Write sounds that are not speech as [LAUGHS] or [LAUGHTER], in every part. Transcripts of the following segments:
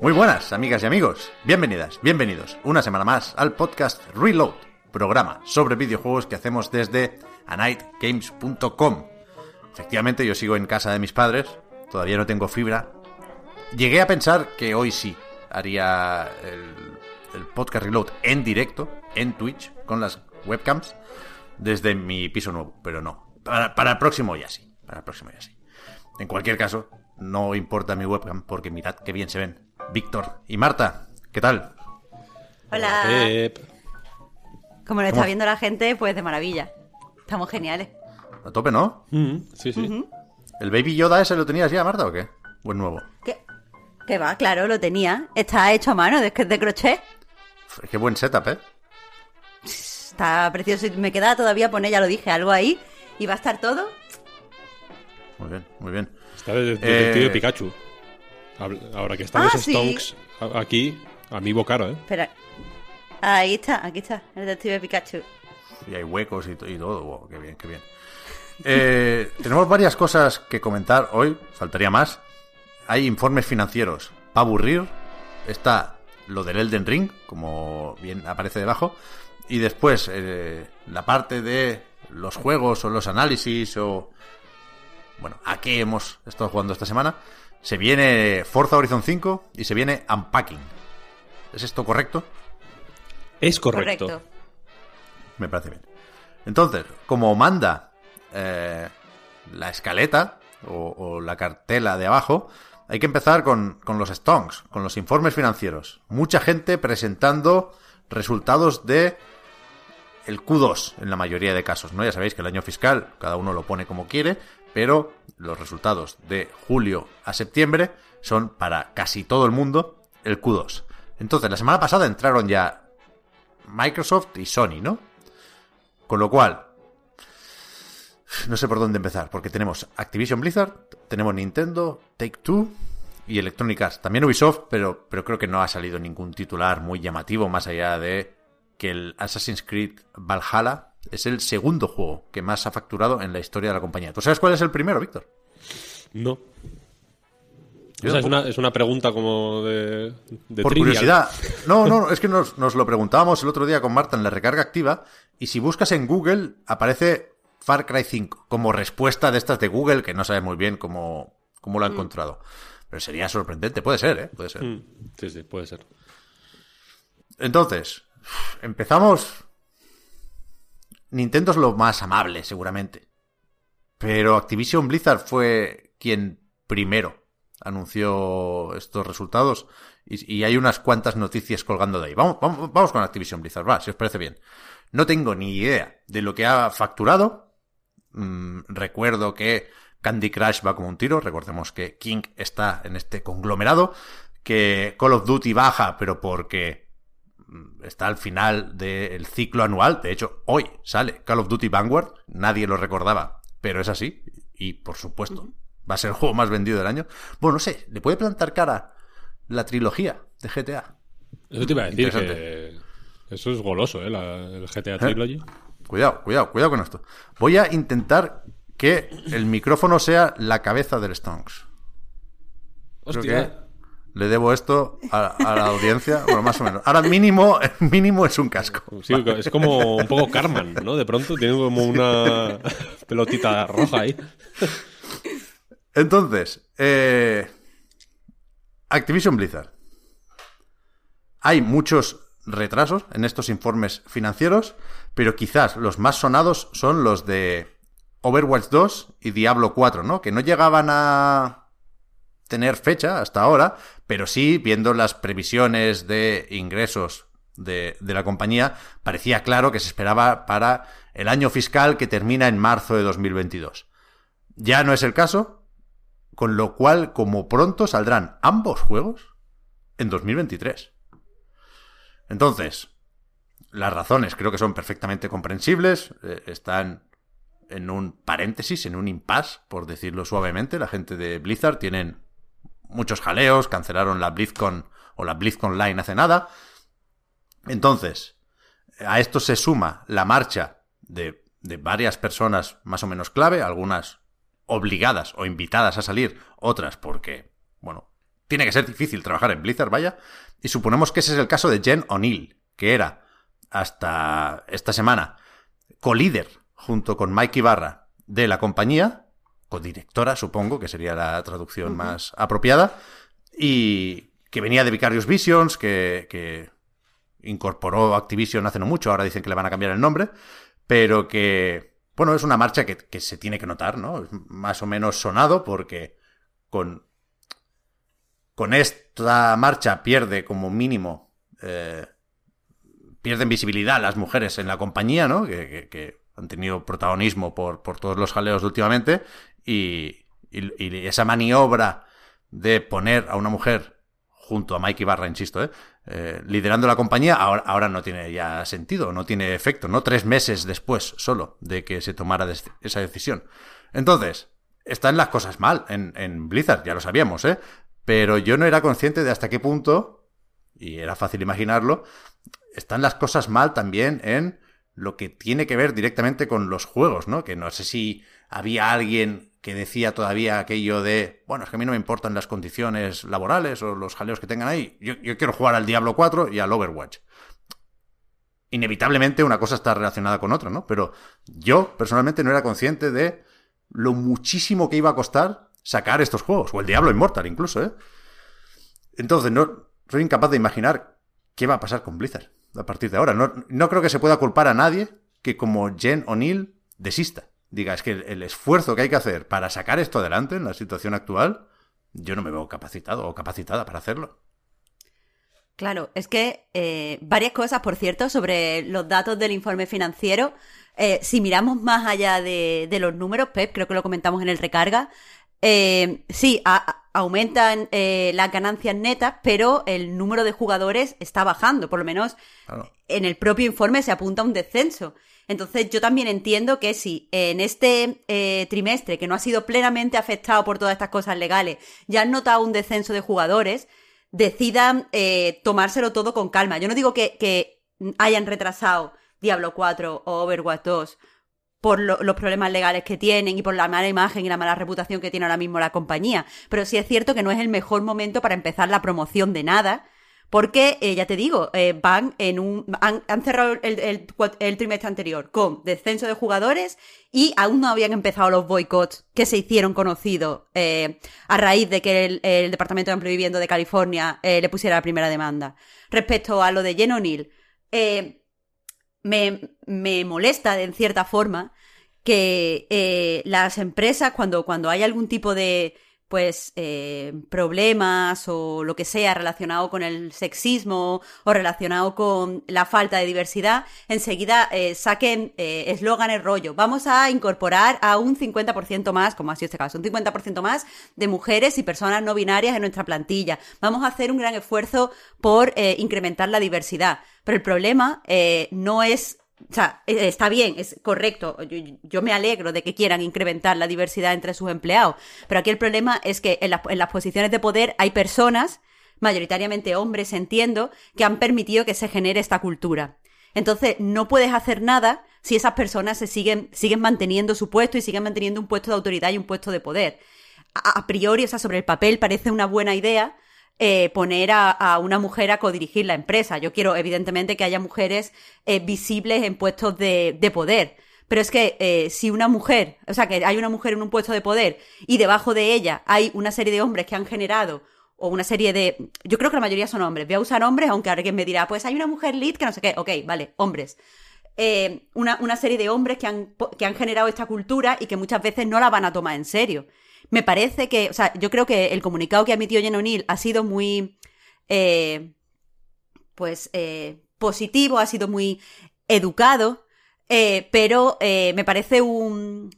Muy buenas, amigas y amigos. Bienvenidas, bienvenidos una semana más al podcast Reload, programa sobre videojuegos que hacemos desde anightgames.com. Efectivamente, yo sigo en casa de mis padres, todavía no tengo fibra. Llegué a pensar que hoy sí haría el, el podcast Reload en directo, en Twitch, con las webcams, desde mi piso nuevo, pero no. Para, para el próximo ya sí, para el próximo ya sí. En cualquier caso, no importa mi webcam porque mirad qué bien se ven. Víctor y Marta, ¿qué tal? Hola. Pep. Como lo ¿Cómo? está viendo la gente, pues de maravilla. Estamos geniales. A tope, ¿no? Mm, sí, sí. ¿El Baby Yoda ese lo tenías ya, Marta, o qué? ¿O es nuevo? ¿Qué? ¿Qué va? Claro, lo tenía. Está hecho a mano, de, de crochet. Qué buen setup, ¿eh? Está precioso. Y Me queda todavía poner, ya lo dije, algo ahí. Y va a estar todo. Muy bien, muy bien. Está de- detective Eh, Pikachu. Ahora que están Ah, los sí. Stonks a- aquí, amigo caro, ¿eh? Espera. Ahí está, aquí está. El detective Pikachu. Y hay huecos y, y todo. Wow, qué bien, qué bien. Eh, [LAUGHS] tenemos varias cosas que comentar hoy. Faltaría más. Hay informes financieros para aburrir. Está lo del Elden Ring, como bien aparece debajo. Y después eh, la parte de los juegos o los análisis o... Bueno, ¿a qué hemos estado jugando esta semana? Se viene Forza Horizon 5 y se viene Unpacking. ¿Es esto correcto? Es correcto. Correcto. Me parece bien. Entonces, como manda eh, la escaleta o, o la cartela de abajo, hay que empezar con, con los stonks, con los informes financieros. Mucha gente presentando resultados de el Q2 en la mayoría de casos, ¿no? Ya sabéis que el año fiscal cada uno lo pone como quiere, pero los resultados de julio a septiembre son para casi todo el mundo el Q2. Entonces, la semana pasada entraron ya Microsoft y Sony, ¿no? Con lo cual, no sé por dónde empezar, porque tenemos Activision Blizzard, tenemos Nintendo, Take Two y Electronic. También Ubisoft, pero, pero creo que no ha salido ningún titular muy llamativo, más allá de que el Assassin's Creed Valhalla es el segundo juego que más ha facturado en la historia de la compañía. ¿Tú sabes cuál es el primero, Víctor? No. Yo O sea, es, una, es una pregunta como de. de Por trivial. curiosidad. No, no, no, es que nos, nos lo preguntábamos el otro día con Marta en la recarga activa. Y si buscas en Google, aparece Far Cry 5 como respuesta de estas de Google, que no sabes muy bien cómo, cómo lo ha encontrado. Pero sería sorprendente. Puede ser, ¿eh? Puede ser. Mm, Sí, sí, puede ser. Entonces, empezamos. Nintendo es lo más amable, seguramente. Pero Activision Blizzard fue quien primero anunció estos resultados. Y, hay unas cuantas noticias colgando de ahí. Vamos, vamos, vamos con Activision Blizzard, va, si os parece bien. No tengo ni idea de lo que ha facturado. Mm, recuerdo que Candy Crush va como un tiro. Recordemos que King está en este conglomerado. Que Call of Duty baja, pero porque está al final del ciclo anual. De hecho, hoy sale Call of Duty Vanguard. Nadie lo recordaba, pero es así. Y por supuesto, va a ser el juego más vendido del año. Bueno, no sé, le puede plantar cara la trilogía de GTA. Eso te iba a decir que. Eso es goloso, ¿eh? La- el GTA Trilogy. Cuidado, cuidado, cuidado con esto. Voy a intentar que el micrófono sea la cabeza del Stonks. Creo Hostia. Le debo esto a, a la audiencia, bueno, más o menos. Ahora mínimo, [LAUGHS] mínimo es un casco. Sí, es como un poco Carman, ¿no? De pronto tiene como una pelotita roja ahí. Entonces, eh, Activision Blizzard. Hay muchos retrasos en estos informes financieros, pero quizás los más sonados son los de Overwatch 2 y Diablo 4, ¿no? Que no llegaban a tener fecha hasta ahora, pero sí, viendo las previsiones de ingresos de, de, la compañía, parecía claro que se esperaba para el año fiscal que termina en marzo de 2022. Ya no es el caso, con lo cual, como pronto saldrán ambos juegos en 2023. Entonces, las razones creo que son perfectamente comprensibles, eh, están en un paréntesis, en un impasse, por decirlo suavemente. La gente de Blizzard tienen muchos jaleos, cancelaron la BlizzCon o la BlizzCon Line hace nada. Entonces, a esto se suma la marcha de, de varias personas más o menos clave, algunas obligadas o invitadas a salir, otras porque, bueno, tiene que ser difícil trabajar en Blizzard, vaya. Y suponemos que ese es el caso de Jen O'Neill, que era hasta esta semana co-líder junto con Mike Ibarra de la compañía, codirectora supongo que sería la traducción más apropiada, y que venía de Vicarious Visions, que, que incorporó Activision hace no mucho, ahora dicen que le van a cambiar el nombre, pero que, bueno, es una marcha que, que se tiene que notar, ¿no? Es más o menos sonado porque con, con esta marcha pierde como mínimo, eh, pierden visibilidad las mujeres en la compañía, ¿no? Que, que, que han tenido protagonismo por, por, todos los jaleos últimamente y, esa maniobra de poner a una mujer junto a Mike Ibarra, insisto, ¿eh? Eh, liderando la compañía, ahora, no tiene ya sentido, no tiene efecto, ¿no? Tres meses después solo de que se tomara esa decisión. Entonces, están las cosas mal en Blizzard, ya lo sabíamos, ¿eh? Pero yo no era consciente de hasta qué punto, y era fácil imaginarlo, están las cosas mal también en lo que tiene que ver directamente con los juegos, ¿no? Que no sé si había alguien que decía todavía aquello de, bueno, es que a mí no me importan las condiciones laborales o los jaleos que tengan ahí, yo, yo quiero jugar al Diablo 4 y al Overwatch. Inevitablemente una cosa está relacionada con otra, ¿no? Pero yo personalmente no era consciente de lo muchísimo que iba a costar sacar estos juegos, o el Diablo Immortal incluso, ¿eh? Entonces, no soy incapaz de imaginar qué va a pasar con Blizzard a partir de ahora. No, no creo que se pueda culpar a nadie que como Jen O'Neill desista. Diga, es que el, esfuerzo que hay que hacer para sacar esto adelante en la situación actual, yo no me veo capacitado o capacitada para hacerlo. Claro, es que eh, varias cosas, por cierto, sobre los datos del informe financiero. Eh, si miramos más allá de, de, los números, Pep, creo que lo comentamos en el recarga, eh, sí, a, aumentan eh, las ganancias netas, pero el número de jugadores está bajando, por lo menos claro. en el propio informe se apunta a un descenso. Entonces yo también entiendo que si en este eh, trimestre, que no ha sido plenamente afectado por todas estas cosas legales, ya han notado un descenso de jugadores, decidan eh, tomárselo todo con calma. Yo no digo que, que hayan retrasado Diablo 4 o Overwatch 2 por lo, los problemas legales que tienen y por la mala imagen y la mala reputación que tiene ahora mismo la compañía. Pero sí es cierto que no es el mejor momento para empezar la promoción de nada. Porque, eh, ya te digo, eh, van en un. Han, cerrado el, trimestre anterior con descenso de jugadores y aún no habían empezado los boicots que se hicieron conocidos eh, a raíz de que el, Departamento de Amplio Viviendo de California le pusiera la primera demanda. Respecto a lo de Jen O'Neill, me, me molesta en cierta forma que eh, las empresas, cuando, cuando hay algún tipo de pues eh, problemas o lo que sea relacionado con el sexismo o relacionado con la falta de diversidad, enseguida eh, saquen eslóganes eh, rollo. Vamos a incorporar a un 50% más, como ha sido este caso, un 50% más de mujeres y personas no binarias en nuestra plantilla. Vamos a hacer un gran esfuerzo por incrementar la diversidad. Pero el problema no es o sea, está bien, es correcto. Yo, me alegro de que quieran incrementar la diversidad entre sus empleados. Pero aquí el problema es que en, las posiciones de poder hay personas, mayoritariamente hombres, entiendo, que han permitido que se genere esta cultura. Entonces, no puedes hacer nada si esas personas se siguen, siguen manteniendo su puesto y siguen manteniendo un puesto de autoridad y un puesto de poder. A, a priori, o sea, sobre el papel parece una buena idea, eh, poner a, una mujer a codirigir la empresa. Yo quiero, evidentemente, que haya mujeres eh, visibles en puestos de, de poder. Pero es que eh, si una mujer, o sea, que hay una mujer en un puesto de poder y debajo de ella hay una serie de hombres que han generado o una serie de... Yo creo que la mayoría son hombres. Voy a usar hombres, aunque alguien me dirá, pues hay una mujer lead que no sé qué. Ok, vale, hombres. Eh, una, una serie de hombres que han, que han generado esta cultura y que muchas veces no la van a tomar en serio. Me parece que, o sea, yo creo que el comunicado que ha emitido Jen O'Neill ha sido muy, eh, pues, eh, positivo, ha sido muy educado, eh, pero eh, me parece un,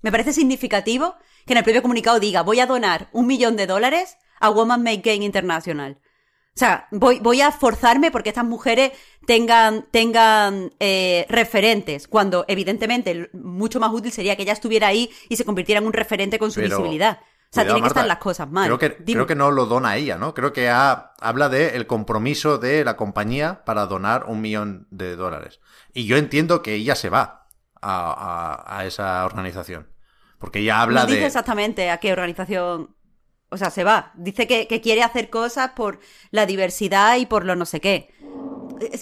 me parece significativo que en el propio comunicado diga, voy a donar un millón de dólares a Woman Make Game International. O sea, voy, voy a forzarme porque estas mujeres tengan, tengan eh, referentes, cuando evidentemente mucho más útil sería que ella estuviera ahí y se convirtiera en un referente con su Pero, visibilidad. O sea, cuidado, tienen que estar las cosas mal. Creo que, Dime. creo que no lo dona ella, ¿no? Creo que ha- habla de el compromiso de la compañía para donar un millón de dólares. Y yo entiendo que ella se va a, a- a esa organización. Porque ella habla no dice de... exactamente a qué organización. O sea, se va. Dice que, que quiere hacer cosas por la diversidad y por lo no sé qué.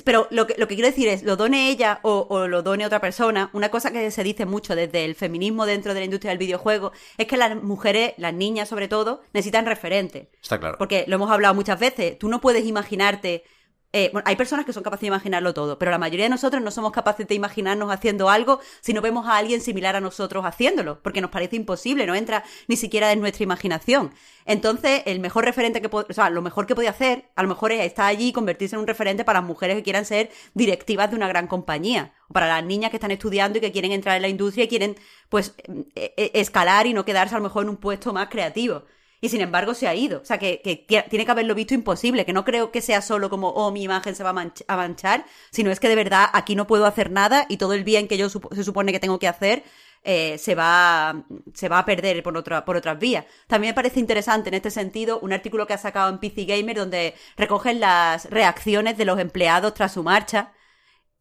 Pero lo que, lo que quiero decir es, lo done ella o, o lo done otra persona, una cosa que se dice mucho desde el feminismo dentro de la industria del videojuego es que las mujeres, las niñas sobre todo, necesitan referentes. Está claro. Porque lo hemos hablado muchas veces, tú no puedes imaginarte... eh, bueno, hay personas que son capaces de imaginarlo todo, pero la mayoría de nosotros no somos capaces de imaginarnos haciendo algo si no vemos a alguien similar a nosotros haciéndolo, porque nos parece imposible, no entra ni siquiera en nuestra imaginación. Entonces, el mejor referente que, o sea, lo mejor que podía hacer, a lo mejor es estar allí y convertirse en un referente para las mujeres que quieran ser directivas de una gran compañía, o para las niñas que están estudiando y que quieren entrar en la industria y quieren, pues, eh, eh, escalar y no quedarse a lo mejor en un puesto más creativo. Y sin embargo se ha ido. O sea, que, que ti- tiene que haberlo visto imposible, que no creo que sea solo como, oh, mi imagen se va a, manch- a manchar, sino es que de verdad aquí no puedo hacer nada y todo el bien que yo se supone que tengo que hacer eh, se, va, se va a perder por, otra, por otras vías. También me parece interesante en este sentido un artículo que ha sacado en PC Gamer donde recogen las reacciones de los empleados tras su marcha.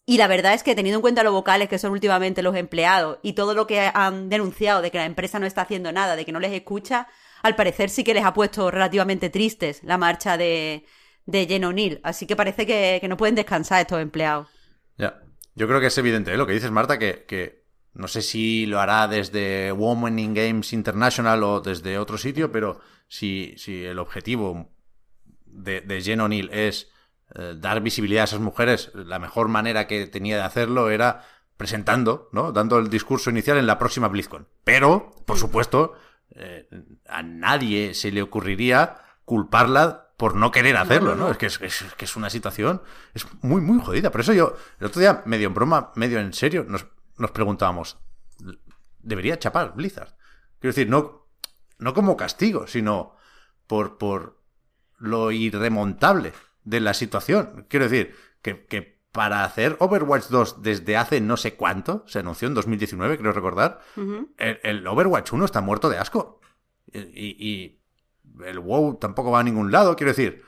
Y la verdad es que teniendo en cuenta lo vocales que son últimamente los empleados y todo lo que han denunciado de que la empresa no está haciendo nada, de que no les escucha, al parecer sí que les ha puesto relativamente tristes la marcha de, de Jen O'Neill. Así que parece que, no pueden descansar estos empleados. Ya. Yo creo que es evidente ¿eh? lo que dices, Marta, que, que no sé si lo hará desde Women in Games International o desde otro sitio, pero si, si el objetivo de, de Jen O'Neill es eh, dar visibilidad a esas mujeres, la mejor manera que tenía de hacerlo era presentando, ¿no? Dando el discurso inicial en la próxima BlizzCon. Pero, por supuesto, eh, a nadie se le ocurriría culparla por no querer hacerlo, ¿no? Es, que es, es que es una situación es muy, muy jodida. Por eso yo, el otro día, medio en broma, medio en serio, nos, nos preguntábamos, ¿debería chapar Blizzard? Quiero decir, no, no como castigo, sino por, por lo irremontable de la situación. Quiero decir, que, que para hacer Overwatch 2 desde hace no sé cuánto, se anunció en 2019, creo recordar, el, el Overwatch 1 está muerto de asco. Y, y- y el WoW tampoco va a ningún lado. Quiero decir,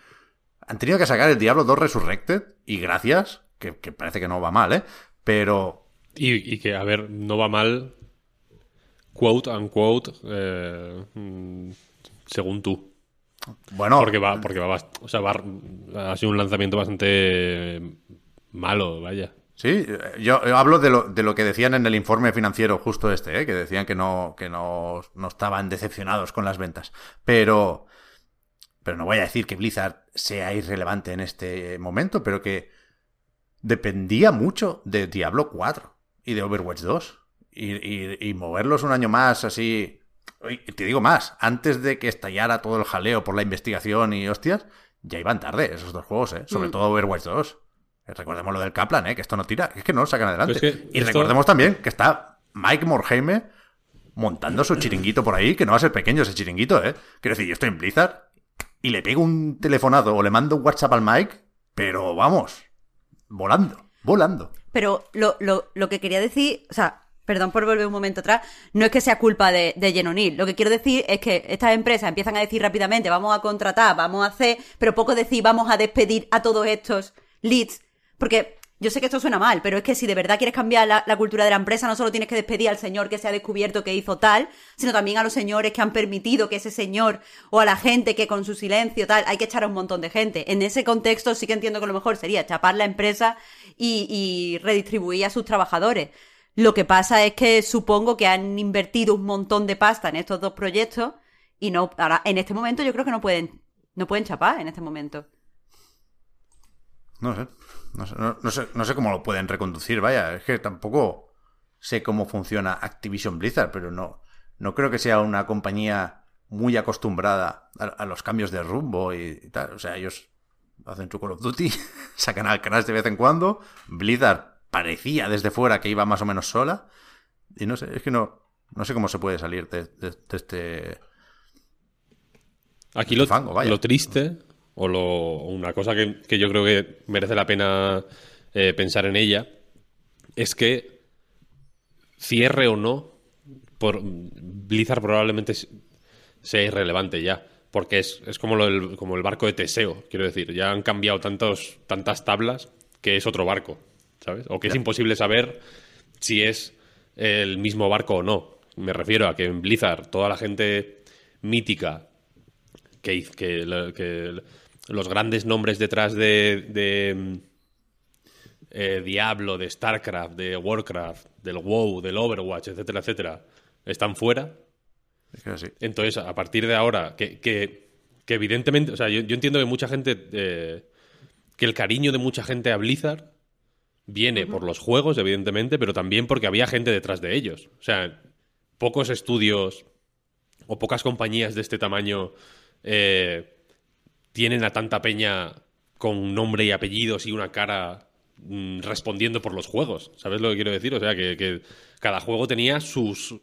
han tenido que sacar el Diablo 2 Resurrected y gracias, que, que parece que no va mal, ¿eh? Pero Y, y que, a ver, no va mal, quote unquote, eh, mm, según tú. bueno, Porque va, porque va, o sea, va- ha sido un lanzamiento bastante malo, vaya. Sí, yo, yo hablo de lo, de lo que decían en el informe financiero justo este, ¿eh? que decían que no, que no, no estaban decepcionados con las ventas. Pero, pero no voy a decir que Blizzard sea irrelevante en este momento, pero que dependía mucho de Diablo 4 y de Overwatch 2. Y, y- y moverlos un año más así... y Te digo más, antes de que estallara todo el jaleo por la investigación y hostias, ya iban tarde esos dos juegos, ¿eh? sobre Mm. todo Overwatch 2. Eh, Recordemos lo del Kaplan, ¿eh? que esto no tira, es que no lo sacan adelante. Pero es que y esto- recordemos también que está Mike Morheime montando su chiringuito por ahí, que no va a ser pequeño ese chiringuito, ¿eh? Quiero decir, yo estoy en Blizzard y le pego un telefonazo o le mando un WhatsApp al Mike, pero vamos, volando, volando. Pero lo, lo, lo que quería decir, o sea, perdón por volver un momento atrás, no es que sea culpa de, de Jen O'Neill. Lo que quiero decir es que estas empresas empiezan a decir rápidamente, vamos a contratar, vamos a hacer, pero poco decir, vamos a despedir a todos estos leads. Porque yo sé que esto suena mal, pero es que si de verdad quieres cambiar la, cultura de la empresa, no solo tienes que despedir al señor que se ha descubierto que hizo tal, sino también a los señores que han permitido que ese señor o a la gente que con su silencio tal, hay que echar a un montón de gente. En ese contexto sí que entiendo que lo mejor sería chapar la empresa y, y redistribuir a sus trabajadores. Lo que pasa es que supongo que han invertido un montón de pasta en estos dos proyectos y no, ahora, en este momento yo creo que no pueden, no pueden chapar en este momento. No sé, no sé, no, no sé, no sé cómo lo pueden reconducir, vaya, es que tampoco sé cómo funciona Activision Blizzard, pero no, no creo que sea una compañía muy acostumbrada a, los cambios de rumbo y, tal. O sea, ellos hacen su Call of Duty, [LAUGHS] sacan alcanas de vez en cuando. Blizzard parecía desde fuera que iba más o menos sola. Y no sé, es que no, no sé cómo se puede salir de, este. Aquí lo, lo triste, o lo, una cosa que, yo creo que merece la pena eh, pensar en ella, es que cierre o no, por, Blizzard probablemente sea irrelevante ya. Porque es, como, el, como el barco de Teseo, quiero decir. Ya han cambiado tantos, tantas tablas que es otro barco, ¿sabes? O que es imposible saber si es el mismo barco o no. Me refiero a que en Blizzard toda la gente mítica que, que, que los grandes nombres detrás de, de eh, Diablo, de StarCraft, de Warcraft, del WoW, del Overwatch, etcétera, etcétera, están fuera. Entonces, a partir de ahora, que, que, evidentemente, o sea, yo, entiendo que mucha gente, eh, que el cariño de mucha gente a Blizzard viene por los juegos, evidentemente, pero también porque había gente detrás de ellos. O sea, pocos estudios o pocas compañías de este tamaño eh, tienen a tanta peña con nombre y apellidos y una cara mm, respondiendo por los juegos. ¿Sabes lo que quiero decir? O sea, que cada juego tenía sus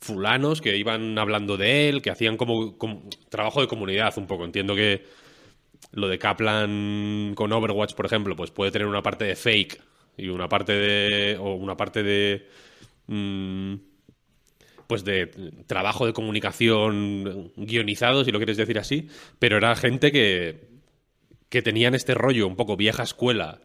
fulanos que iban hablando de él, que hacían como, trabajo de comunidad un poco. Entiendo que lo de Kaplan con Overwatch, por ejemplo, pues puede tener una parte de fake y una parte de. o una parte de. Mm, pues de trabajo de comunicación guionizado, si lo quieres decir así, pero era gente que, que tenían este rollo un poco vieja escuela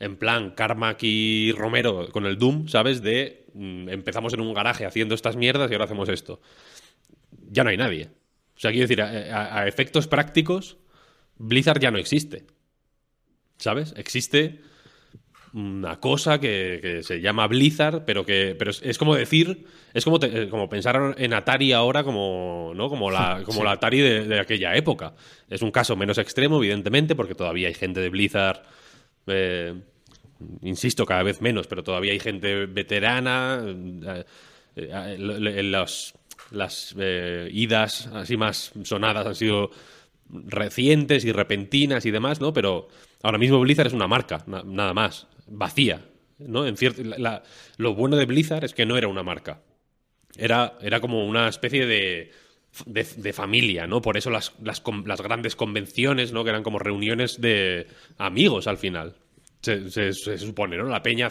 en plan Carmack y Romero con el Doom, ¿sabes? De mm, empezamos en un garaje haciendo estas mierdas y ahora hacemos esto. Ya no hay nadie. O sea, quiero decir, a, efectos prácticos, Blizzard ya no existe. ¿Sabes? Existe una cosa que, se llama Blizzard, pero que pero es, como decir, es como, eh, como pensar en Atari ahora como, ¿no? como, la, [LAUGHS] como la Atari de, aquella época. Es un caso menos extremo, evidentemente, porque todavía hay gente de Blizzard eh, insisto, cada vez menos, pero todavía hay gente veterana. Eh, eh, las idas así más sonadas han sido recientes y repentinas y demás, ¿no? Pero ahora mismo Blizzard es una marca, nada más, vacía, ¿no? En lo bueno de Blizzard es que no era una marca. Era, era como una especie de, de, familia, ¿no? Por eso las, las, las, grandes convenciones, ¿no? Que eran como reuniones de amigos al final. Se, supone, ¿no? La peña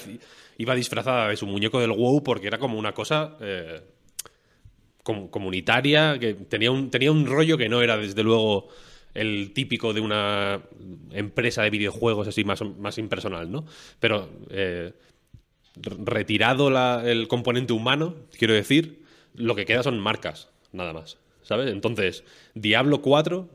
iba disfrazada de su muñeco del WoW porque era como una cosa eh, comunitaria, que tenía un, tenía un rollo que no era, desde luego, el típico de una empresa de videojuegos así más, más impersonal, ¿no? Pero eh, retirado el componente humano, quiero decir, lo que queda son marcas, nada más. ¿sabes? Entonces, Diablo 4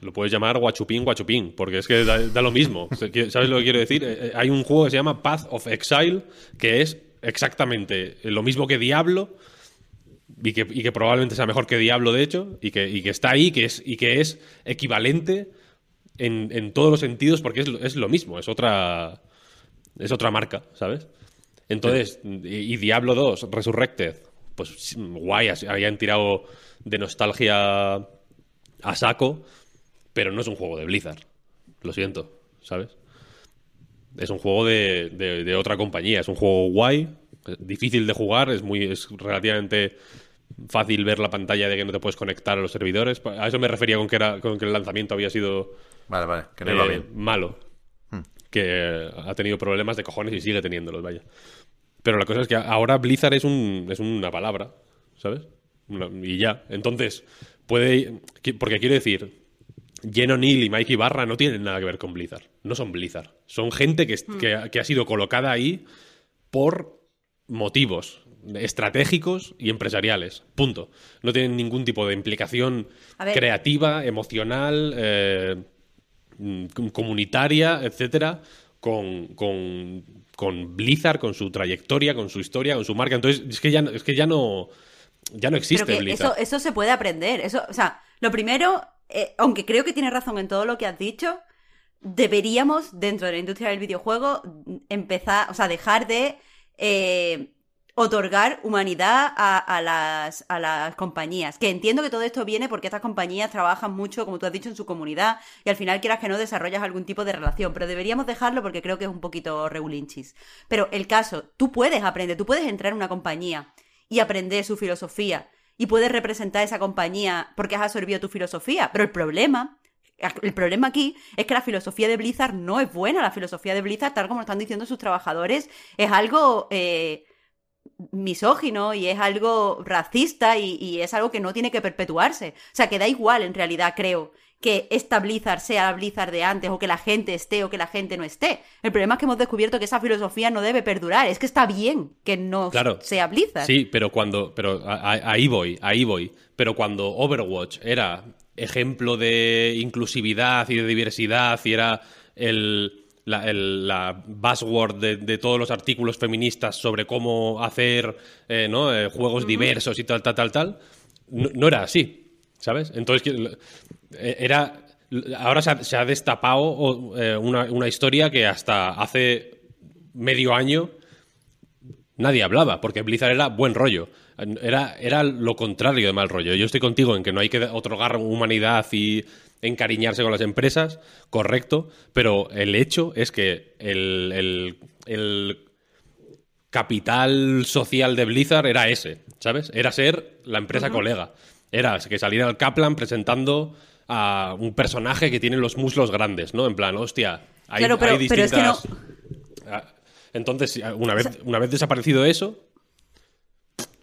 lo puedes llamar guachupín, guachupín, porque es que da, lo mismo. ¿Sabes lo que quiero decir? Eh, eh, hay un juego que se llama Path of Exile, que es exactamente lo mismo que Diablo, y que, probablemente sea mejor que Diablo, de hecho, y que, está ahí, que es, y que es equivalente en, todos los sentidos, porque es, lo mismo, es otra, es otra marca, ¿sabes? Entonces, y Diablo 2, Resurrected, pues guay, habían tirado de nostalgia a saco, pero no es un juego de Blizzard. Lo siento, ¿sabes? Es un juego de, otra compañía, es un juego guay, difícil de jugar, es muy es relativamente fácil ver la pantalla de que no te puedes conectar a los servidores. A eso me refería con que era con que el lanzamiento había sido vale, vale, que no eh, malo. Hmm. Que ha tenido problemas de cojones y sigue teniéndolos, vaya. Pero la cosa es que ahora Blizzard es, un, es una palabra, ¿sabes? y ya. Entonces, puede. Porque quiero decir, Jen O'Neill y Mikey Barra no tienen nada que ver con Blizzard. No son Blizzard. Son gente que, hmm. que, ha sido colocada ahí por motivos estratégicos y empresariales. Punto. No tienen ningún tipo de implicación creativa, emocional, eh, mm, comunitaria, etcétera, con, con, con Blizzard, con su trayectoria, con su historia, con su marca. Entonces, es que ya, es que ya no. Ya no existe Blizzard. Eso, eso se puede aprender. Eso, o sea, lo primero, eh, aunque creo que tienes razón en todo lo que has dicho, deberíamos, dentro de la industria del videojuego, empezar, o sea, dejar de. Eh, otorgar humanidad a, las, a las compañías. Que entiendo que todo esto viene porque estas compañías trabajan mucho, como tú has dicho, en su comunidad y al final quieras que no desarrollas algún tipo de relación. Pero deberíamos dejarlo porque creo que es un poquito regulinchis. Pero el caso, tú puedes aprender, tú puedes entrar en una compañía y aprender su filosofía y puedes representar esa compañía porque has absorbido tu filosofía. Pero el problema el problema aquí es que la filosofía de Blizzard no es buena. La filosofía de Blizzard, tal como están diciendo sus trabajadores, es algo eh, misógino y es algo racista y, es algo que no tiene que perpetuarse. O sea, que da igual en realidad, creo, que esta Blizzard sea la Blizzard de antes o que la gente esté o que la gente no esté. El problema es que hemos descubierto que esa filosofía no debe perdurar. Es que está bien que no sea Blizzard. Sí, pero cuando... Pero ahí voy, ahí voy. Pero cuando Overwatch era ejemplo de inclusividad y de diversidad y era el, la, buzzword de, todos los artículos feministas sobre cómo hacer eh, ¿no? Eh, juegos diversos y tal, tal, tal, tal, no, era así, ¿sabes? Entonces, eh, era... Ahora se ha, destapado una, una historia que hasta hace medio año nadie hablaba, porque Blizzard era buen rollo. Era, era lo contrario de mal rollo. Yo estoy contigo en que no hay que otorgar humanidad y encariñarse con las empresas, correcto, pero el hecho es que el, capital social de Blizzard era ese, ¿sabes? Era ser la empresa colega. Era que saliera el Kaplan presentando a un personaje que tiene los muslos grandes, ¿no? En plan, hostia, hay, distintas... Ah, entonces, una vez, una vez desaparecido eso,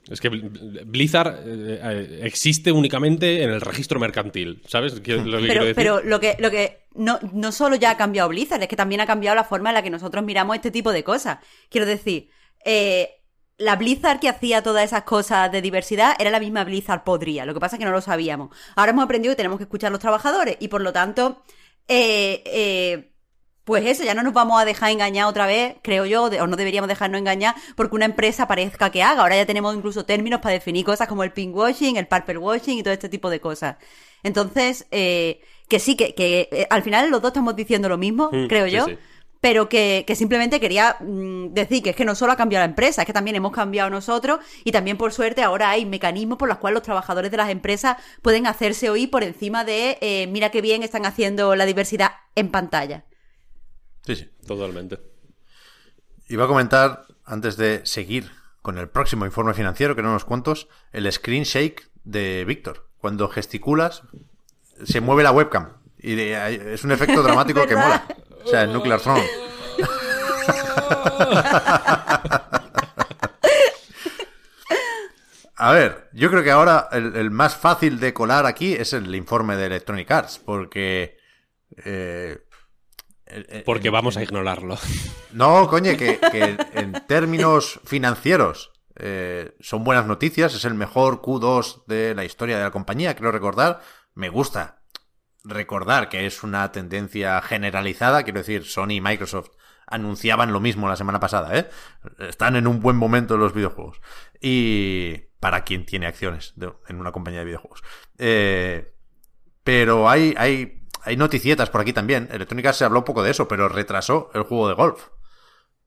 es que Blizzard eh, eh, existe únicamente en el registro mercantil, ¿sabes? Lo que pero, pero lo que, lo que no, no solo ya ha cambiado Blizzard, es que también ha cambiado la forma en la que nosotros miramos este tipo de cosas. Quiero decir, eh, la Blizzard que hacía todas esas cosas de diversidad era la misma Blizzard podría. Lo que pasa es que no lo sabíamos. Ahora hemos aprendido que tenemos que escuchar a los trabajadores y por lo tanto, eh, pues eso, ya no nos vamos a dejar engañar otra vez, creo yo, o no deberíamos dejarnos engañar porque una empresa parezca que haga. Ahora ya tenemos incluso términos para definir cosas como el pink washing, el purple washing y todo este tipo de cosas. Entonces, eh, que sí, que, que eh, al final los dos estamos diciendo lo mismo, mm, creo yo. Pero que, que, simplemente quería mm, decir que es que no solo ha cambiado la empresa, es que también hemos cambiado nosotros y también por suerte ahora hay mecanismos por los cuales los trabajadores de las empresas pueden hacerse oír por encima de eh, mira qué bien están haciendo la diversidad en pantalla. Sí, sí, totalmente. Iba a comentar, antes de seguir con el próximo informe financiero, que no unos cuantos, el screen shake de Víctor. Cuando gesticulas, se mueve la webcam. Y es un efecto dramático que [LAUGHS] mola. O sea, el Nuclear Throne. [LAUGHS] A ver, yo creo que ahora el, más fácil de colar aquí es el informe de Electronic Arts, porque eh, porque vamos a ignorarlo. [LAUGHS] No, coño, que, en términos financieros eh, son buenas noticias. Es el mejor Q2 de la historia de la compañía, quiero recordar. Me gusta recordar que es una tendencia generalizada. Quiero decir, Sony y Microsoft anunciaban lo mismo la semana pasada, ¿eh? Están en un buen momento los videojuegos. Y para quien tiene acciones en una compañía de videojuegos. Eh, pero hay, hay hay noticietas por aquí también. Electrónica se habló un poco de eso, pero retrasó el juego de golf.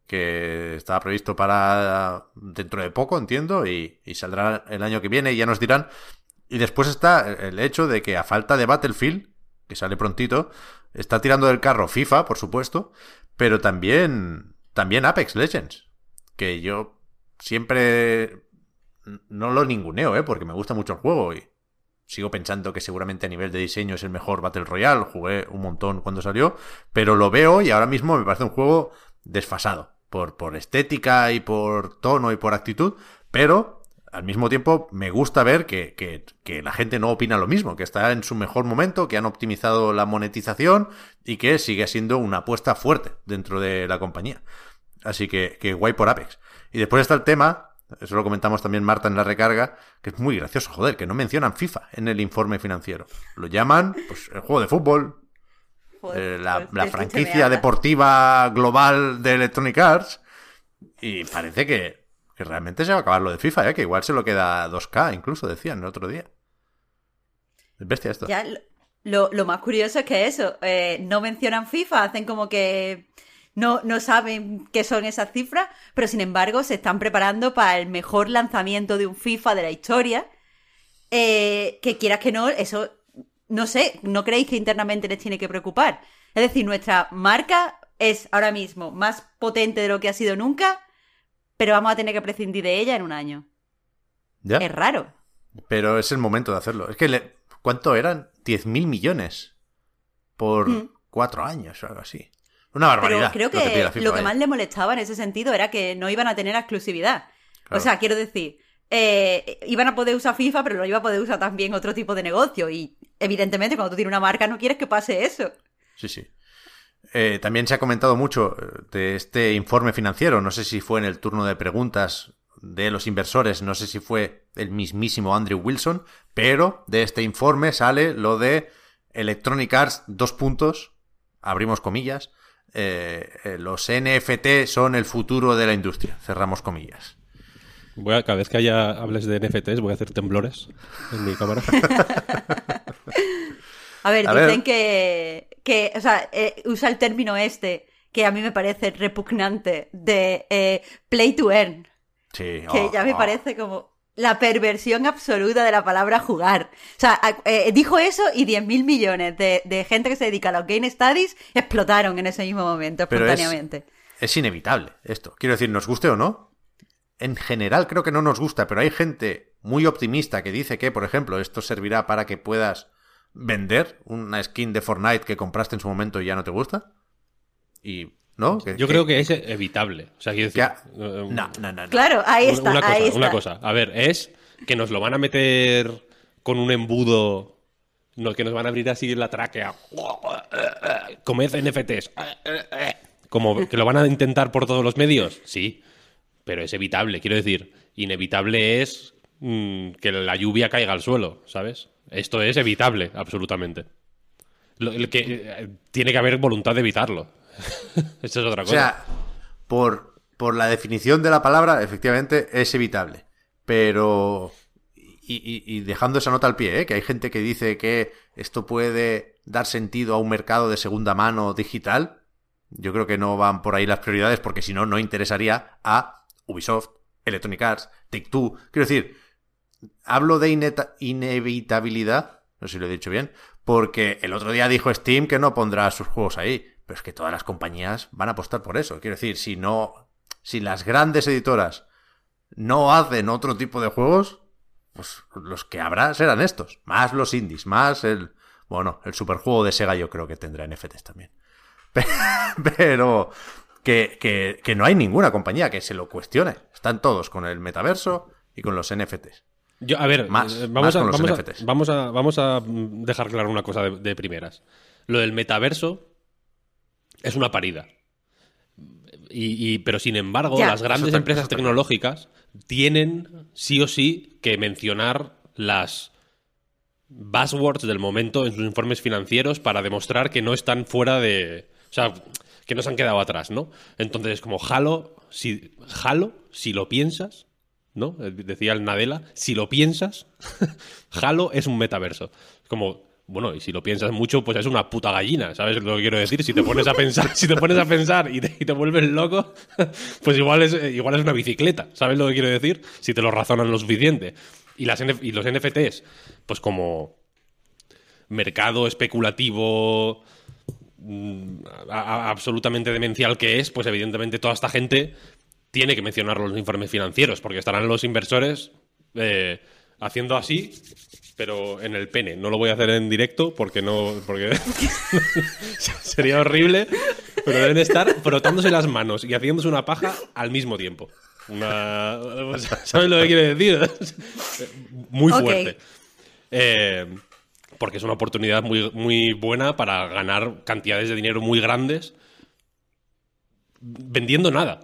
Que estaba previsto para dentro de poco, entiendo, y, saldrá el año que viene y ya nos dirán. Y después está el hecho de que a falta de Battlefield, que sale prontito, está tirando del carro FIFA, por supuesto, pero también, también Apex Legends, que yo siempre no lo ninguneo, ¿eh? porque me gusta mucho el juego y sigo pensando que seguramente a nivel de diseño es el mejor Battle Royale, jugué un montón cuando salió, pero lo veo y ahora mismo me parece un juego desfasado, por, estética y por tono y por actitud, pero al mismo tiempo me gusta ver que, que, que, la gente no opina lo mismo, que está en su mejor momento, que han optimizado la monetización y que sigue siendo una apuesta fuerte dentro de la compañía. Así que, que guay por Apex. Y después está el tema eso lo comentamos también Marta en la recarga, que es muy gracioso, joder, que no mencionan FIFA en el informe financiero. Lo llaman, pues, el juego de fútbol, eh, la, pues, franquicia deportiva global de Electronic Arts, y parece que, realmente se va a acabar lo de FIFA, ¿eh? que igual se lo queda 2K, incluso decían el otro día. Es bestia esto. Ya, lo, más curioso es que eso, eh, no mencionan FIFA, hacen como que no, no saben qué son esas cifras, pero sin embargo se están preparando para el mejor lanzamiento de un FIFA de la historia. Eh, que quieras que no, eso, no sé, ¿no creéis que internamente les tiene que preocupar? Es decir, nuestra marca es ahora mismo más potente de lo que ha sido nunca, pero vamos a tener que prescindir de ella en un año. ¿Ya? Es raro. Pero es el momento de hacerlo. Es que, le- ¿cuánto eran? 10.000 millones por Mm. cuatro años o algo así. Una Pero barbaridad. creo lo que, FIFA, lo que más le molestaba en ese sentido era que no iban a tener exclusividad. Claro. O sea, quiero decir, eh, iban a poder usar FIFA, pero lo iba a poder usar también otro tipo de negocio. Y evidentemente, cuando tú tienes una marca, no quieres que pase eso. Sí, sí. Eh, también se ha comentado mucho eh, de este informe financiero. No sé si fue en el turno de preguntas de los inversores, no sé si fue el mismísimo Andrew Wilson, pero de este informe sale lo de Electronic Arts, dos puntos, abrimos comillas, eh, eh, los NFT son el futuro de la industria, cerramos comillas. Voy a, cada vez que haya hables de NFTs voy a hacer temblores en mi cámara. [LAUGHS] A ver, A dicen ver. que, que, o sea, eh, usa el término este, que a mí me parece repugnante, de eh, play to earn. Sí, que oh, ya me oh. parece como la perversión absoluta de la palabra jugar. O sea, eh, dijo eso y 10.000 millones de, de gente que se dedica a los game studies explotaron en ese mismo momento, Pero es- espontáneamente. Es inevitable esto. Quiero decir, nos guste o no. En general creo que no nos gusta, pero hay gente muy optimista que dice que, por ejemplo, esto servirá para que puedas vender una skin de Fortnite que compraste en su momento y ya no te gusta. Y, ¿no? Yo creo que es evitable. O sea, quiero decir. ha- eh, No, no, no. no. Claro, ahí una- está, una cosa, ahí está. una cosa. A ver, es que nos lo van a meter con un embudo. No, que nos van a abrir así la tráquea. Comed NFTs. Como que lo van a intentar por todos los medios. Sí. Pero es evitable. Quiero decir, inevitable es mm, que la lluvia caiga al suelo, ¿sabes? Esto es evitable, absolutamente. Lo- el que, eh, tiene que haber voluntad de evitarlo. [LAUGHS] Eso es otra O cosa. sea, por, por la definición de la palabra, efectivamente es evitable. Pero. Y, y- y dejando esa nota al pie, ¿eh? que hay gente que dice que esto puede dar sentido a un mercado de segunda mano digital. Yo creo que no van por ahí las prioridades, porque si no, no interesaría a Ubisoft, Electronic Arts, Take Two. Quiero decir, hablo de inevitabilidad, no sé si lo he dicho bien, porque el otro día dijo Steam que no pondrá sus juegos ahí, pero es que todas las compañías van a apostar por eso. Quiero decir, si no, si las grandes editoras no hacen otro tipo de juegos, pues los que habrá serán estos, más los indies, más el, bueno, el superjuego de Sega yo creo que tendrá NFTs también. [LAUGHS] Pero que, que, que no hay ninguna compañía que se lo cuestione. Están todos con el metaverso y con los NFTs. Yo, a ver, Más- eh, más vamos, a, vamos, a, vamos, a, vamos a dejar claro una cosa de, de primeras. Lo del metaverso es una parida. Y, y- pero sin embargo, Ya. las grandes está- empresas tecnológicas tienen sí o sí que mencionar las buzzwords del momento en sus informes financieros para demostrar que no están fuera de. O sea, que no se han quedado atrás, ¿no? Entonces, como Halo, si, Halo, si lo piensas, ¿no? Eh, Decía el Nadella, si lo piensas, [LAUGHS] Halo es un metaverso. Como, bueno, y si lo piensas mucho, pues es una puta gallina, ¿sabes lo que quiero decir? Si te pones a pensar, si te pones a pensar y te, vuelves loco, [LAUGHS] pues igual es, eh, igual es una bicicleta, ¿sabes lo que quiero decir? Si te lo razonan lo suficiente. Y, las y los NFTs, pues como mercado especulativo mm, absolutamente demencial que es, pues evidentemente toda esta gente tiene que mencionarlo en los informes financieros, porque estarán los inversores eh, haciendo así, pero en el pene. No lo voy a hacer en directo porque no. porque [LAUGHS] sería horrible. Pero deben estar frotándose las manos y haciéndose una paja al mismo tiempo. Una, ¿Sabes lo que quiere decir? Muy fuerte. Eh, porque es una oportunidad muy, muy buena para ganar cantidades de dinero muy grandes vendiendo nada.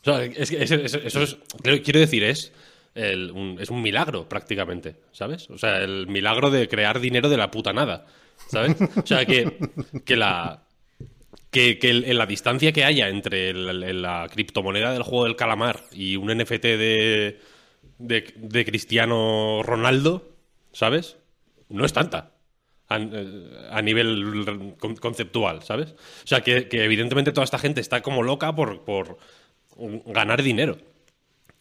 O sea, es es- es- eso es. Quiero decir, es. Es un milagro prácticamente, ¿sabes? O sea, el milagro de crear dinero de la puta nada, ¿sabes? O sea, que, que la. Que, que la distancia que haya entre la criptomoneda del juego del calamar y un NFT de, de, de Cristiano Ronaldo, ¿sabes? No es tanta. a, nivel con- conceptual, ¿sabes? O sea, que, que evidentemente toda esta gente está como loca por, por ganar dinero.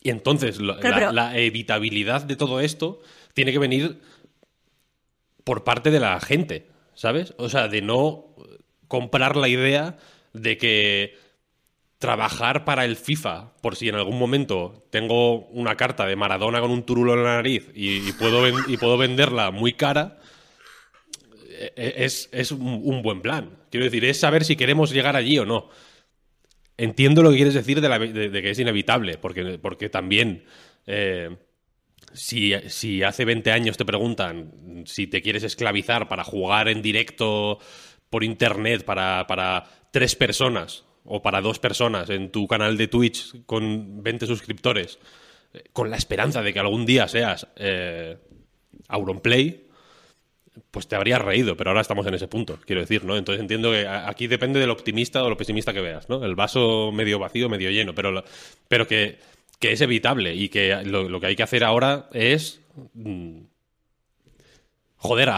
Y entonces Claro, la, pero- la evitabilidad de todo esto tiene que venir por parte de la gente, ¿sabes? O sea, de no comprar la idea de que trabajar para el FIFA, por si en algún momento tengo una carta de Maradona con un turulo en la nariz y, y puedo, ven- y puedo venderla muy cara, e- e- es, es un buen plan. Quiero decir, es saber si queremos llegar allí o no. Entiendo lo que quieres decir de, que es inevitable, porque, porque también eh, si, si hace 20 años te preguntan si te quieres esclavizar para jugar en directo por internet para, para tres personas o para dos personas en tu canal de Twitch con 20 suscriptores, eh, con la esperanza de que algún día seas eh, Auronplay, pues te habrías reído, pero ahora estamos en ese punto, quiero decir, ¿no? Entonces entiendo que aquí depende del optimista o lo pesimista que veas, ¿no? El vaso medio vacío, medio lleno, pero, pero que, que es evitable y que lo, que hay que hacer ahora es... mm, joder,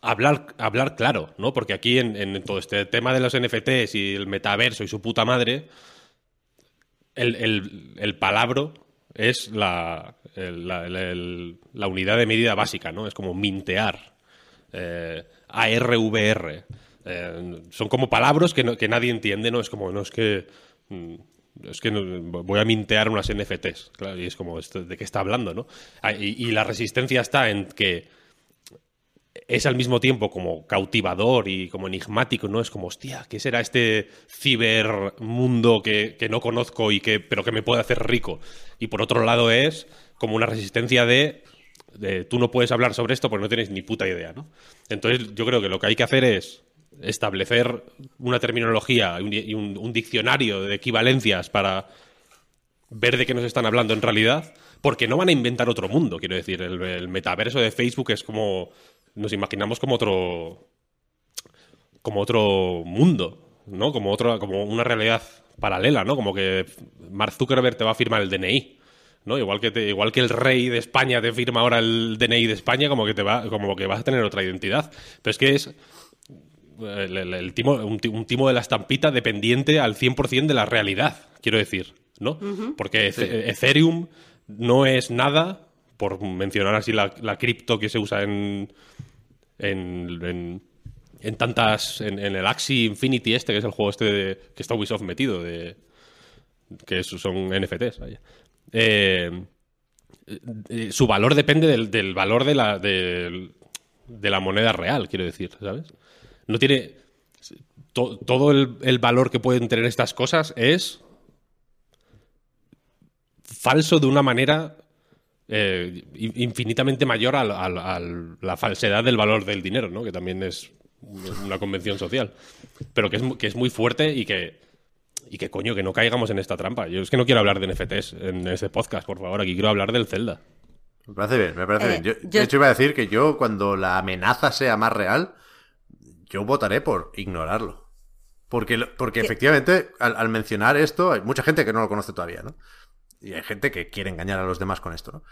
hablar, hablar claro, ¿no? Porque aquí en, todo este tema de los NFTs y el metaverso y su puta madre, el, el, el palabro es la, la unidad de medida básica, ¿no? Es como mintear, eh, ARVR. eh, son como palabras que, no- que nadie entiende, ¿no? Es como, no, es que... mm, Es que voy a mintear unas NFTs, claro, y es como, ¿de qué está hablando, no? Ah, Y, y la resistencia está en que es al mismo tiempo como cautivador y como enigmático, ¿no? Es como, hostia, ¿qué será este cibermundo que, que no conozco y que, pero que me puede hacer rico? Y por otro lado es como una resistencia de, tú no puedes hablar sobre esto porque no tienes ni puta idea, ¿no? Entonces yo creo que lo que hay que hacer es establecer una terminología y un, diccionario de equivalencias para ver de qué nos están hablando en realidad, porque no van a inventar otro mundo, quiero decir, el, el metaverso de Facebook es como, nos imaginamos como otro, como otro mundo, ¿no? Como otra, como una realidad paralela, ¿no? Como que Mark Zuckerberg te va a firmar el DNI, ¿no? Igual que te- igual que el rey de España te firma ahora el DNI de España, como que te va, como que vas a tener otra identidad. Pero es que es el, el- el timo, un, ti- un timo de la estampita dependiente al 100% de la realidad, quiero decir, ¿no? Porque Eth- Ethereum no es nada, por mencionar así la, la cripto que se usa en, en, en, en tantas, en, en el Axie Infinity este, que es el juego este de- que está Ubisoft metido, de, que son NFTs, vaya. Eh, eh, su valor depende del, valor de la, moneda real, quiero decir, ¿sabes? No tiene. to- todo el, valor que pueden tener estas cosas es falso de una manera eh, in- infinitamente mayor a, la- falsedad del valor del dinero, ¿no? Que también es una convención social. Pero que es muy fuerte y que. Y que coño, que no caigamos en esta trampa. Yo es que no quiero hablar de NFTs en este podcast, por favor. Aquí quiero hablar del Zelda. Me parece bien, me parece Eh, bien. Yo, yo- De hecho, iba a decir que yo, cuando la amenaza sea más real, yo votaré por ignorarlo. Porque, porque ¿Qué? efectivamente, al, al mencionar esto, hay mucha gente que no lo conoce todavía, ¿no? Y hay gente que quiere engañar a los demás con esto, ¿no?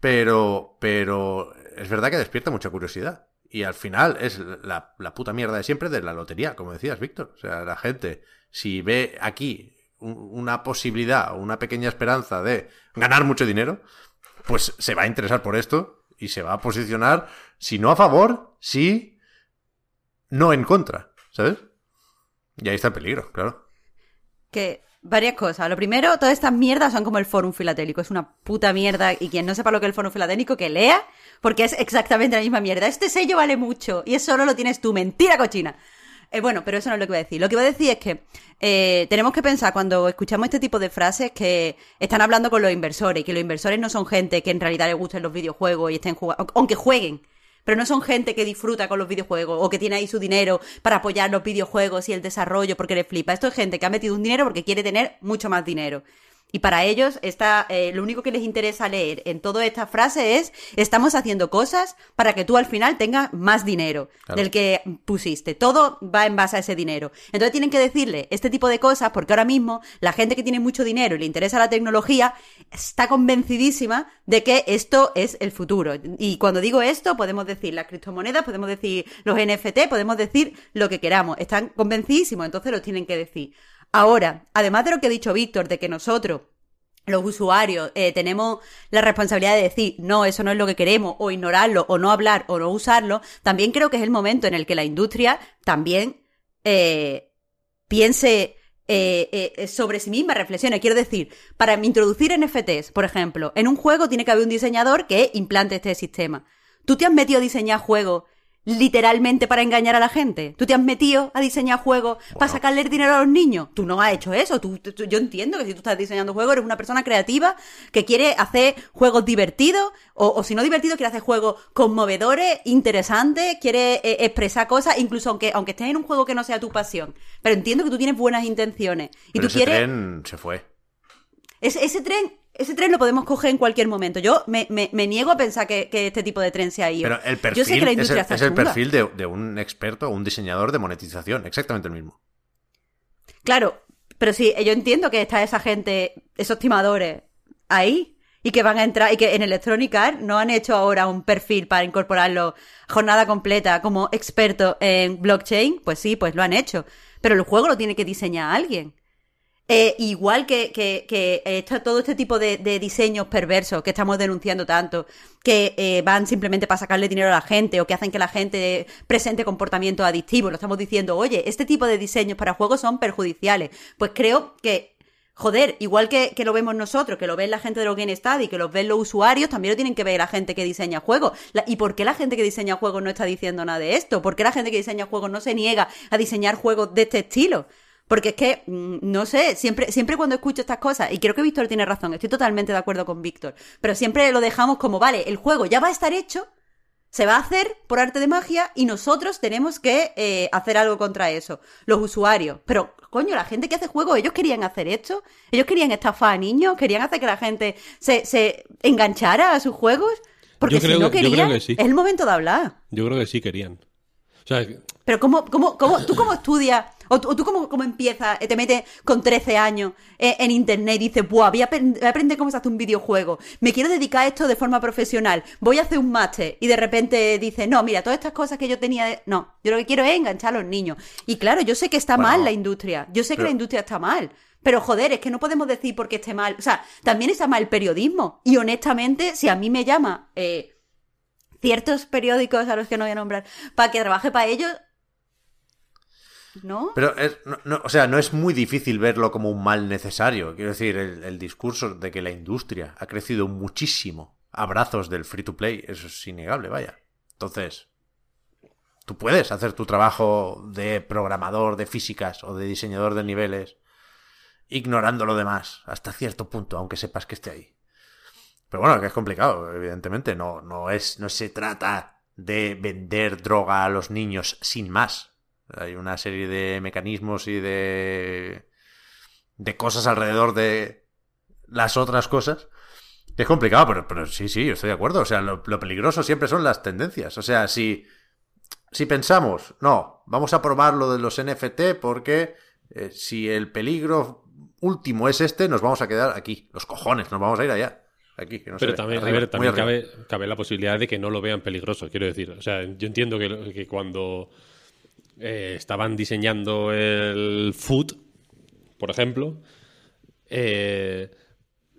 Pero, pero es verdad que despierta mucha curiosidad. Y al final es la, la puta mierda de siempre de la lotería, como decías, Víctor. O sea, la gente, si ve aquí un- una posibilidad o una pequeña esperanza de ganar mucho dinero, pues se va a interesar por esto y se va a posicionar, si no a favor, sí, no en contra, ¿sabes? Y ahí está el peligro, claro. Que varias cosas. Lo primero, todas estas mierdas son como el Fórum Filatélico. Es una puta mierda. Y quien no sepa lo que es el Fórum Filatélico, que lea, porque es exactamente la misma mierda. Este sello vale mucho y eso solo lo tienes tú. Mentira, cochina. Eh, bueno, pero eso no es lo que iba a decir. Lo que iba a decir es que eh, tenemos que pensar cuando escuchamos este tipo de frases que están hablando con los inversores y que los inversores no son gente que en realidad les gusten los videojuegos y estén jugando, aunque jueguen, pero no son gente que disfruta con los videojuegos o que tiene ahí su dinero para apoyar los videojuegos y el desarrollo porque le flipa. Esto es gente que ha metido un dinero porque quiere tener mucho más dinero. Y para ellos, está, eh, lo único que les interesa leer en toda esta frase es, estamos haciendo cosas para que tú al final tengas más dinero Claro. del que pusiste. Todo va en base a ese dinero. Entonces tienen que decirle este tipo de cosas porque ahora mismo la gente que tiene mucho dinero y le interesa la tecnología está convencidísima de que esto es el futuro. Y cuando digo esto, podemos decir las criptomonedas, podemos decir los NFT, podemos decir lo que queramos. Están convencidísimos, entonces lo tienen que decir. Ahora, además de lo que ha dicho Víctor, de que nosotros los usuarios eh, tenemos la responsabilidad de decir, no, eso no es lo que queremos, o ignorarlo, o no hablar, o no usarlo, también creo que es el momento en el que la industria también eh, piense eh, sobre sí misma, reflexione. Quiero decir, para introducir NFTs, por ejemplo, en un juego tiene que haber un diseñador que implante este sistema. ¿Tú te has metido a diseñar juegos literalmente para engañar a la gente? ¿Tú te has metido a diseñar juegos para sacarle el dinero a los niños? Tú no has hecho eso. Tú, tú- yo entiendo que si tú estás diseñando juegos eres una persona creativa que quiere hacer juegos divertidos o, o si no divertidos, quiere hacer juegos conmovedores, interesantes, quiere eh, expresar cosas, incluso aunque, aunque estés en un juego que no sea tu pasión. Pero entiendo que tú tienes buenas intenciones y Pero tú ese quieres... tren se fue. Ese, ese tren... Ese tren lo podemos coger en cualquier momento. Yo me, me- me niego a pensar que, que este tipo de tren se ha ido. Pero el perfil Yo sé que la es el, industria es el perfil de, de un experto o un diseñador de monetización, exactamente el mismo. Claro, pero sí, yo entiendo que está esa gente, esos timadores ahí y que van a entrar y que en Electronic Arts no han hecho ahora un perfil para incorporarlo jornada completa como experto en blockchain, pues sí, pues lo han hecho, pero el juego lo tiene que diseñar alguien. Eh, igual que, que, que todo este tipo de, diseños perversos que estamos denunciando tanto, que eh, van simplemente para sacarle dinero a la gente o que hacen que la gente presente comportamientos adictivos, lo estamos diciendo, oye, este tipo de diseños para juegos son perjudiciales. Pues creo que, joder, igual que, lo vemos nosotros, que lo ven la gente de los Game Studies, que los ven los usuarios, también lo tienen que ver la gente que diseña juegos. ¿Y por qué la gente que diseña juegos no está diciendo nada de esto? ¿Por qué la gente que diseña juegos no se niega a diseñar juegos de este estilo? Porque es que, mm, no sé, siempre, siempre cuando escucho estas cosas, y creo que Víctor tiene razón, estoy totalmente de acuerdo con Víctor, pero siempre lo dejamos como, vale, el juego ya va a estar hecho, se va a hacer por arte de magia y nosotros tenemos que eh, hacer algo contra eso, los usuarios. Pero, coño, la gente que hace juegos, ellos querían hacer esto, ellos querían estafar a niños, querían hacer que la gente se, se enganchara a sus juegos, porque Yo creo si no yo querían, creo que sí. es el momento de hablar. Yo creo que sí querían. O sea, Pero ¿cómo, cómo, cómo, tú cómo estudias, o tú, o tú cómo, cómo empiezas, eh, te metes con 13 años eh, en internet y dices, buah, voy a, apren- voy a aprender cómo se hace un videojuego, me quiero dedicar a esto de forma profesional, voy a hacer un máster, y de repente dices, no, mira, todas estas cosas que yo tenía, de- no, yo lo que quiero es enganchar a los niños. Y claro, yo sé que está Bueno, mal la industria, yo sé que la industria está mal. Pero joder, es que no podemos decir porque esté mal. O sea, también está mal el periodismo. Y honestamente, si a mí me llama eh, ciertos periódicos a los que no voy a nombrar para que trabaje para ellos, Pero, es, no, no, o sea, no es muy difícil verlo como un mal necesario. Quiero decir, el, el discurso de que la industria ha crecido muchísimo a brazos del free to play, eso es innegable, vaya. Entonces, tú puedes hacer tu trabajo de programador de físicas o de diseñador de niveles ignorando lo demás hasta cierto punto, aunque sepas que esté ahí. Pero bueno, que es complicado, evidentemente. No, no, es, no se trata de vender droga a los niños sin más. Hay una serie de mecanismos y de. de cosas alrededor de las otras cosas. Es complicado, pero, pero sí, sí, estoy de acuerdo. O sea, lo, lo peligroso siempre son las tendencias. O sea, si. Si pensamos, no, vamos a probar lo de los NFT porque eh, si el peligro último es este, nos vamos a quedar aquí. Los cojones, nos vamos a ir allá. Aquí, que no se Pero también, Arriba, a ver, muy también cabe, cabe la posibilidad de que no lo vean peligroso, quiero decir. O sea, yo entiendo que, que cuando eh, estaban diseñando el food, por ejemplo, eh,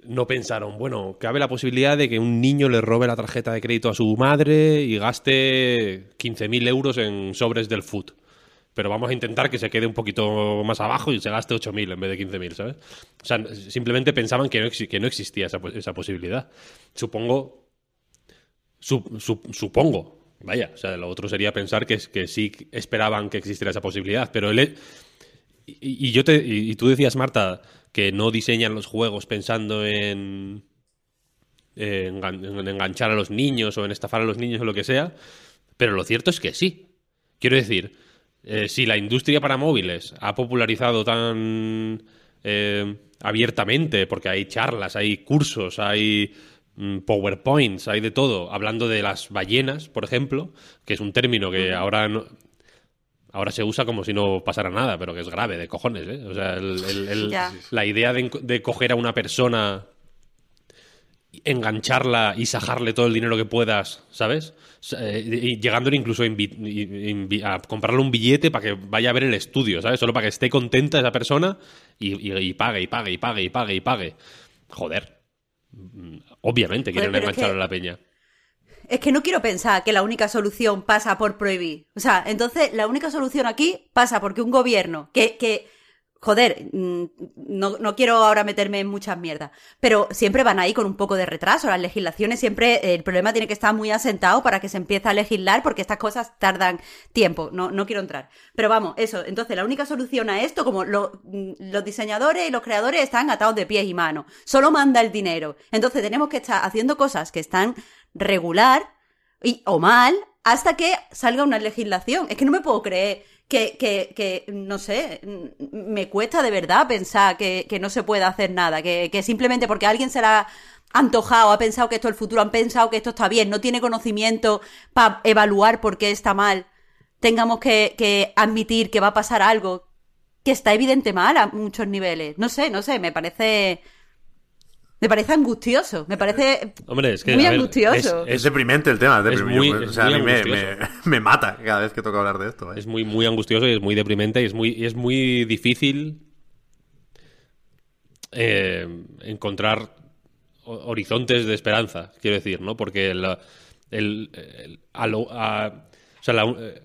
no pensaron, bueno, cabe la posibilidad de que un niño le robe la tarjeta de crédito a su madre y gaste 15.000 euros en sobres del food. Pero vamos a intentar que se quede un poquito más abajo y se gaste 8.000 en vez de 15.000, ¿sabes? O sea, simplemente pensaban que no, existía esa, pos- esa posibilidad. Supongo Sup- sup- supongo. Vaya, o sea, lo otro sería pensar que, que sí esperaban que existiera esa posibilidad, pero he- y, yo te, y, tú decías, Marta, que no diseñan los juegos pensando en, en engan- en enganchar a los niños o en estafar a los niños o lo que sea, pero lo cierto es que sí. Quiero decir, eh, si la industria para móviles ha popularizado tan eh, abiertamente, porque hay charlas, hay cursos, hay PowerPoints, hay de todo, hablando de las ballenas, por ejemplo, que es un término que ahora no- ahora se usa como si no pasara nada, pero que es grave, de cojones, ¿eh? O sea, el- el- el- Ya. la idea de, coger a una persona, engancharla y sajarle todo el dinero que puedas, ¿sabes? Eh, llegándole incluso a, comprarle un billete para que vaya a ver el estudio, ¿sabes? Solo para que esté contenta esa persona y, y- y pague, y pague, y pague, y pague, y pague. Joder. Mm, Obviamente quieren es enganchar que- a la peña. Es que no quiero pensar que la única solución pasa por prohibir. O sea, entonces la única solución aquí pasa porque un gobierno que, que joder, mm, no, no quiero ahora meterme en muchas mierdas, pero siempre van ahí con un poco de retraso. Las legislaciones siempre, el problema tiene que estar muy asentado para que se empiece a legislar porque estas cosas tardan tiempo. No, no quiero entrar. Pero vamos, eso. Entonces la única solución a esto, como mm, los diseñadores y los creadores están atados de pies y manos, solo manda el dinero. Entonces tenemos que estar haciendo cosas que están regular y, o mal hasta que salga una legislación. Es que no me puedo creer que, que, que no sé, me cuesta de verdad pensar que, que no se puede hacer nada, que, que simplemente porque alguien se la ha antojado, ha pensado que esto es el futuro, han pensado que esto está bien, no tiene conocimiento para evaluar por qué está mal, tengamos que, que admitir que va a pasar algo que está evidente mal a muchos niveles. No sé, no sé, me parece... Me parece angustioso, me parece Hombre, es que. muy ver, angustioso. Es, deprimente el tema, es es deprimente. muy- o es sea, muy a mí me, angustioso. me- [LAUGHS] me mata cada vez que toca hablar de esto. ¿eh? Es muy, muy angustioso y es muy deprimente y es muy, y es muy difícil eh, encontrar ho- horizontes de esperanza, quiero decir, ¿no? Porque la, el- el- a lo- a- o sea, la, eh,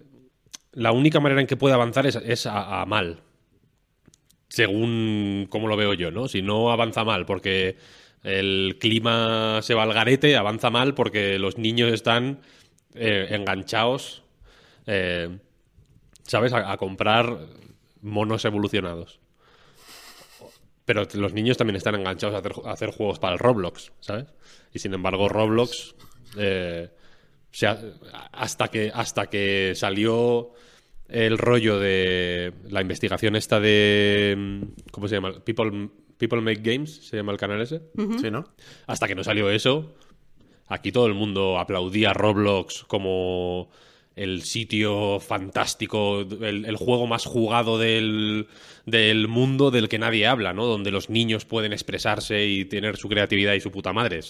la única manera en que puede avanzar es, es a, a mal. Según cómo lo veo yo, ¿no? Si no avanza mal porque el clima se va al garete, avanza mal porque los niños están eh, enganchados eh, ¿sabes? A, comprar monos evolucionados. Pero los niños también están enganchados a hacer, a hacer juegos para el Roblox, ¿sabes? Y sin embargo, Roblox, eh, se ha- hasta, que, hasta que salió el rollo de la investigación esta de... ¿Cómo se llama? People, People Make Games, se llama el canal ese. Sí, ¿no? Hasta que no salió eso, aquí todo el mundo aplaudía a Roblox como el sitio fantástico, el, juego más jugado del, del mundo del que nadie habla, ¿no? Donde los niños pueden expresarse y tener su creatividad y su puta madre.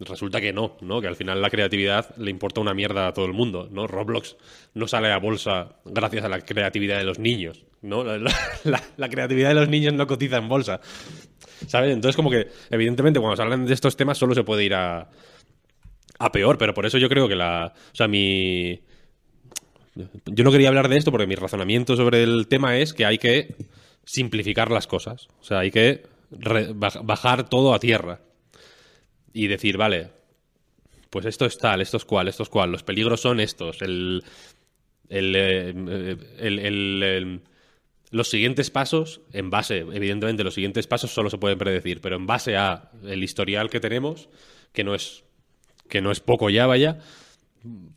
Resulta que no, ¿no? Que al final la creatividad le importa una mierda a todo el mundo, ¿no? Roblox no sale a bolsa gracias a la creatividad de los niños, ¿no? La, la- la creatividad de los niños no cotiza en bolsa. ¿Sabes? Entonces, como que, evidentemente, cuando se hablan de estos temas, solo se puede ir a, a peor, pero por eso yo creo que la. O sea, mi. Yo no quería hablar de esto porque mi razonamiento sobre el tema es que hay que simplificar las cosas. O sea, hay que bajar todo a tierra. Y decir, vale, pues esto es tal, esto es cual, esto es cual. Los peligros son estos. Eh, el- los siguientes pasos, en base, evidentemente, los siguientes pasos solo se pueden predecir, pero en base a el historial que tenemos, que no es, que no es poco ya, vaya,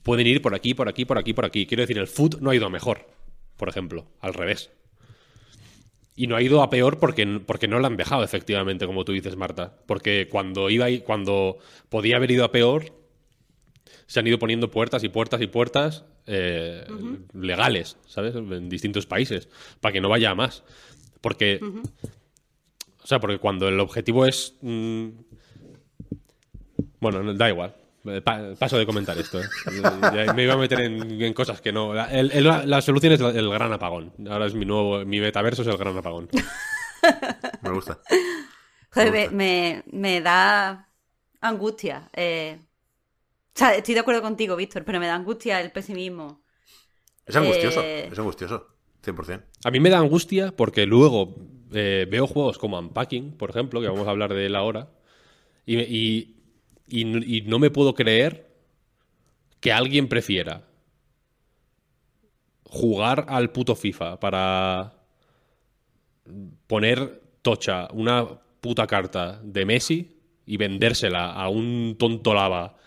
pueden ir por aquí, por aquí, por aquí, por aquí. Quiero decir, el foot no ha ido a mejor, por ejemplo, al revés. Y no ha ido a peor porque, porque no lo han dejado, efectivamente, como tú dices, Marta. Porque cuando iba y- cuando podía haber ido a peor, se han ido poniendo puertas y puertas y puertas eh, legales, ¿sabes? En distintos países, para que no vaya a más. Porque. O sea, porque cuando el objetivo es. mm, bueno, no, da igual. Eh, pa- paso de comentar esto. ¿eh? [LAUGHS] Ya me iba a meter en, en cosas que no. La, el- el- la solución es la- el gran apagón. Ahora es mi nuevo. Mi metaverso es el gran apagón. [LAUGHS] Me gusta. Joder, Me me, gusta. me, me da angustia. eh. O sea, estoy de acuerdo contigo, Víctor, pero me da angustia el pesimismo. Es angustioso, Eh, es angustioso. 100%. A mí me da angustia porque luego eh, veo juegos como Unpacking, por ejemplo, que vamos a hablar de él ahora, y, me- y- y- no me puedo creer que alguien prefiera jugar al puto FIFA para poner tocha una puta carta de Messi y vendérsela a un tonto lava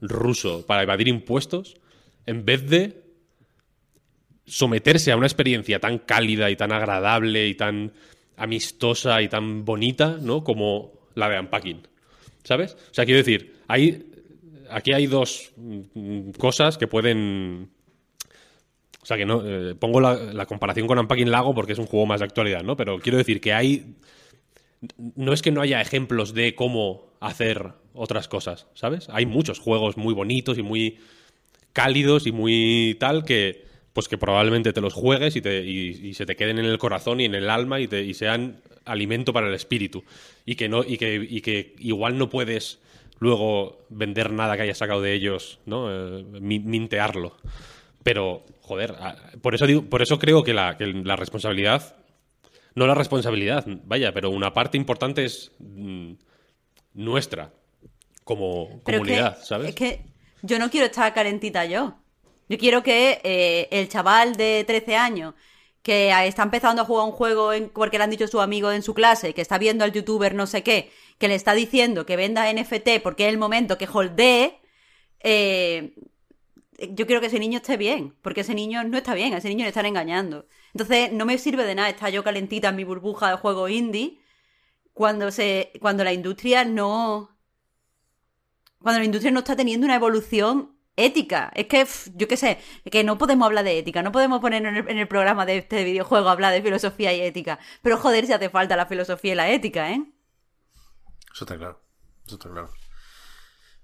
ruso para evadir impuestos en vez de someterse a una experiencia tan cálida y tan agradable y tan amistosa y tan bonita, ¿no? Como la de Unpacking. ¿Sabes? O sea, quiero decir, hay, aquí hay dos mm, cosas que pueden o sea que no, eh, pongo la, comparación con Unpacking Lago porque es un juego más de actualidad, ¿no? Pero quiero decir que hay. No es que no haya ejemplos de cómo hacer otras cosas, ¿sabes? Hay muchos juegos muy bonitos y muy cálidos y muy tal que. Pues que probablemente te los juegues y, te, y, se te queden en el corazón y en el alma y, te, y sean alimento para el espíritu. Y que, no, y, que, y que igual no puedes luego vender nada que hayas sacado de ellos, ¿no? Eh, mintearlo. Pero, joder, por eso, digo, por eso creo que la, responsabilidad, no la responsabilidad, vaya, pero una parte importante es mm, nuestra como comunidad, ¿sabes? Es que yo no quiero estar calentita yo. Yo quiero que eh, el chaval de 13 años que está empezando a jugar un juego porque le han dicho su amigo en su clase, que está viendo al youtuber no sé qué, que le está diciendo que venda NFT porque es el momento que holdee, eh, yo quiero que ese niño esté bien, porque ese niño no está bien, a ese niño le están engañando. Entonces, no me sirve de nada estar yo calentita en mi burbuja de juego indie cuando se cuando la industria no cuando la industria no está teniendo una evolución ética. Es que, yo qué sé, que no podemos hablar de ética, no podemos poner en el, programa de este videojuego hablar de filosofía y ética. Pero joder, si hace falta la filosofía y la ética, ¿eh? Eso está claro. Eso está claro.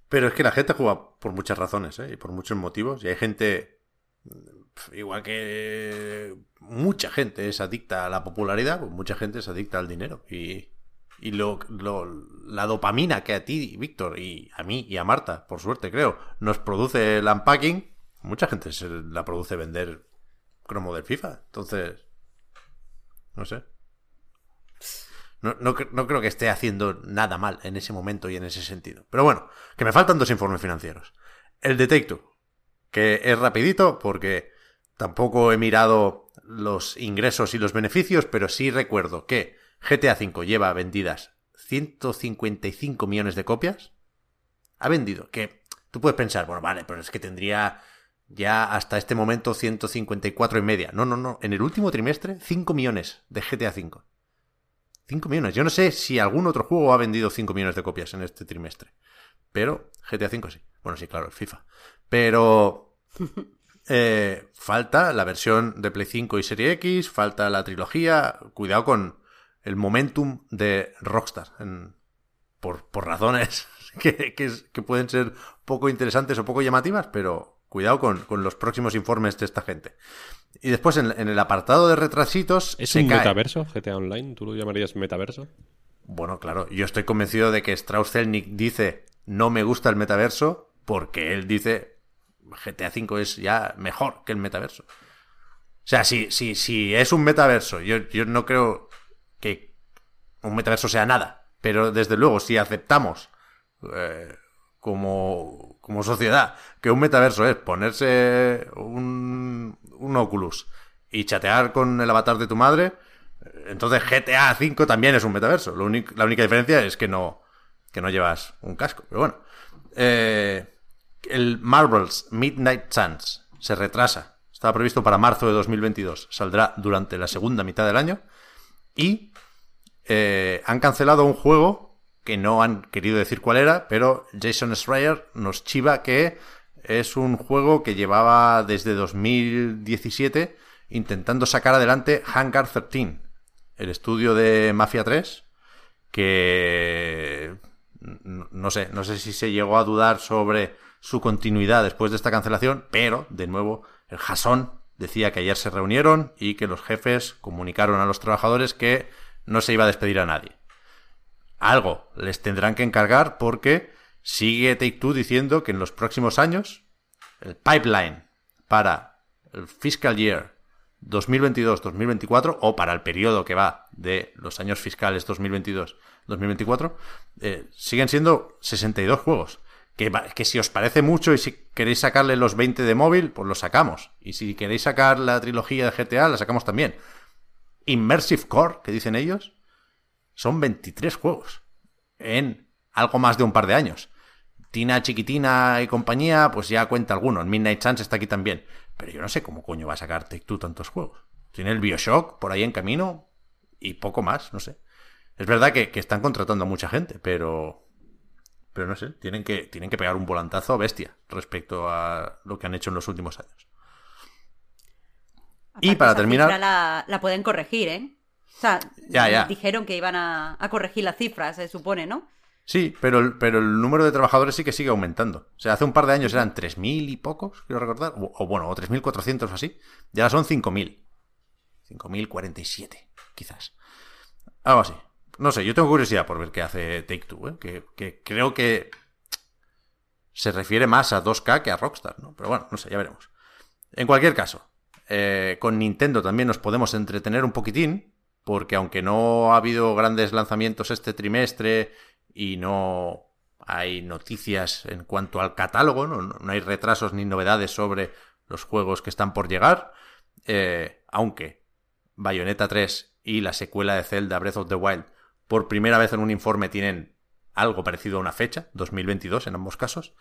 Pero es que la gente juega por muchas razones, ¿eh? Y por muchos motivos. Y hay gente, igual que mucha gente es adicta a la popularidad, pues mucha gente es adicta al dinero. Y, y lo, la dopamina que a ti, Víctor, y a mí y a Marta, por suerte creo, nos produce el unpacking, mucha gente se la produce vender cromo del FIFA. Entonces, no sé. No, no, creo que esté haciendo nada mal en ese momento y en ese sentido. Pero bueno, que me faltan dos informes financieros. El Detecto, que es rapidito porque tampoco he mirado los ingresos y los beneficios, pero sí recuerdo que GTA V lleva vendidas 155 millones de copias. Ha vendido, que tú puedes pensar, bueno, vale, pero es que tendría ya hasta este momento 154 y media. No, no, no. En el último trimestre, 5 millones de GTA V. 5 millones. Yo no sé si algún otro juego ha vendido 5 millones de copias en este trimestre. Pero GTA V sí. Bueno, sí, claro, el FIFA. Pero [LAUGHS] eh, falta la versión de Play 5 y Serie X, falta la trilogía. Cuidado con el momentum de Rockstar. por, razones [LAUGHS] que, que, pueden ser poco interesantes o poco llamativas, pero cuidado con, con los próximos informes de esta gente. Y después en, el apartado de retrasitos. ¿Es un metaverso GTA Online? ¿Tú lo llamarías metaverso? Bueno, claro, yo estoy convencido de que Strauss Zelnick dice no me gusta el metaverso porque él dice GTA V es ya mejor que el metaverso. O sea, si, si, si es un metaverso, yo, yo no creo que un metaverso sea nada, pero desde luego si aceptamos eh, como, como sociedad que un metaverso es ponerse un, un Oculus y chatear con el avatar de tu madre, entonces GTA V también es un metaverso. La única diferencia es que no, que no llevas un casco. Pero bueno. Eh, el Marvel's Midnight Suns se retrasa. Estaba previsto para marzo de 2022. Saldrá durante la segunda mitad del año. Y eh, han cancelado un juego que no han querido decir cuál era, pero Jason Schreier nos chiva que es un juego que llevaba desde 2017 intentando sacar adelante Hangar 13, el estudio de Mafia 3, que no sé, no sé si se llegó a dudar sobre su continuidad después de esta cancelación, pero de nuevo el Jason decía que ayer se reunieron y que los jefes comunicaron a los trabajadores que no se iba a despedir a nadie. Algo les tendrán que encargar porque Sigue Take Two diciendo que en los próximos años el pipeline para el fiscal year 2022-2024 o para el periodo que va de los años fiscales 2022-2024 eh, siguen siendo 62 juegos. Que, que, si os parece mucho y si queréis sacarle los 20 de móvil, pues los sacamos. Y si queréis sacar la trilogía de GTA, la sacamos también. Immersive Core, que dicen ellos, son 23 juegos en algo más de un par de años. Tina Chiquitina y compañía, pues ya cuenta algunos. Midnight Chance está aquí también. Pero yo no sé cómo coño va a sacar Take Two tantos juegos. Tiene el Bioshock por ahí en camino. y poco más, no sé. Es verdad que, que están contratando a mucha gente, pero pero no sé, tienen que, tienen que pegar un volantazo bestia respecto a lo que han hecho en los últimos años. y para terminar. La, la, pueden corregir, ¿eh? O sea, ya, ya. dijeron que iban a, corregir las cifras, se supone, ¿no? Sí, pero el, pero el número de trabajadores sí que sigue aumentando. O sea, hace un par de años eran 3.000 y pocos, quiero recordar. O, o bueno, o 3.400 o así. Ya son 5.000. 5.047, quizás. Algo así. No sé, yo tengo curiosidad por ver qué hace Take Two, ¿eh? que, creo que se refiere más a 2K que a Rockstar, ¿no? Pero bueno, no sé, ya veremos. En cualquier caso, eh, con Nintendo también nos podemos entretener un poquitín, porque aunque no ha habido grandes lanzamientos este trimestre y no hay noticias en cuanto al catálogo, no, hay retrasos ni novedades sobre los juegos que están por llegar, eh, aunque Bayonetta 3 y la secuela de Zelda Breath of the Wild por primera vez en un informe tienen algo parecido a una fecha, 2022 en ambos casos,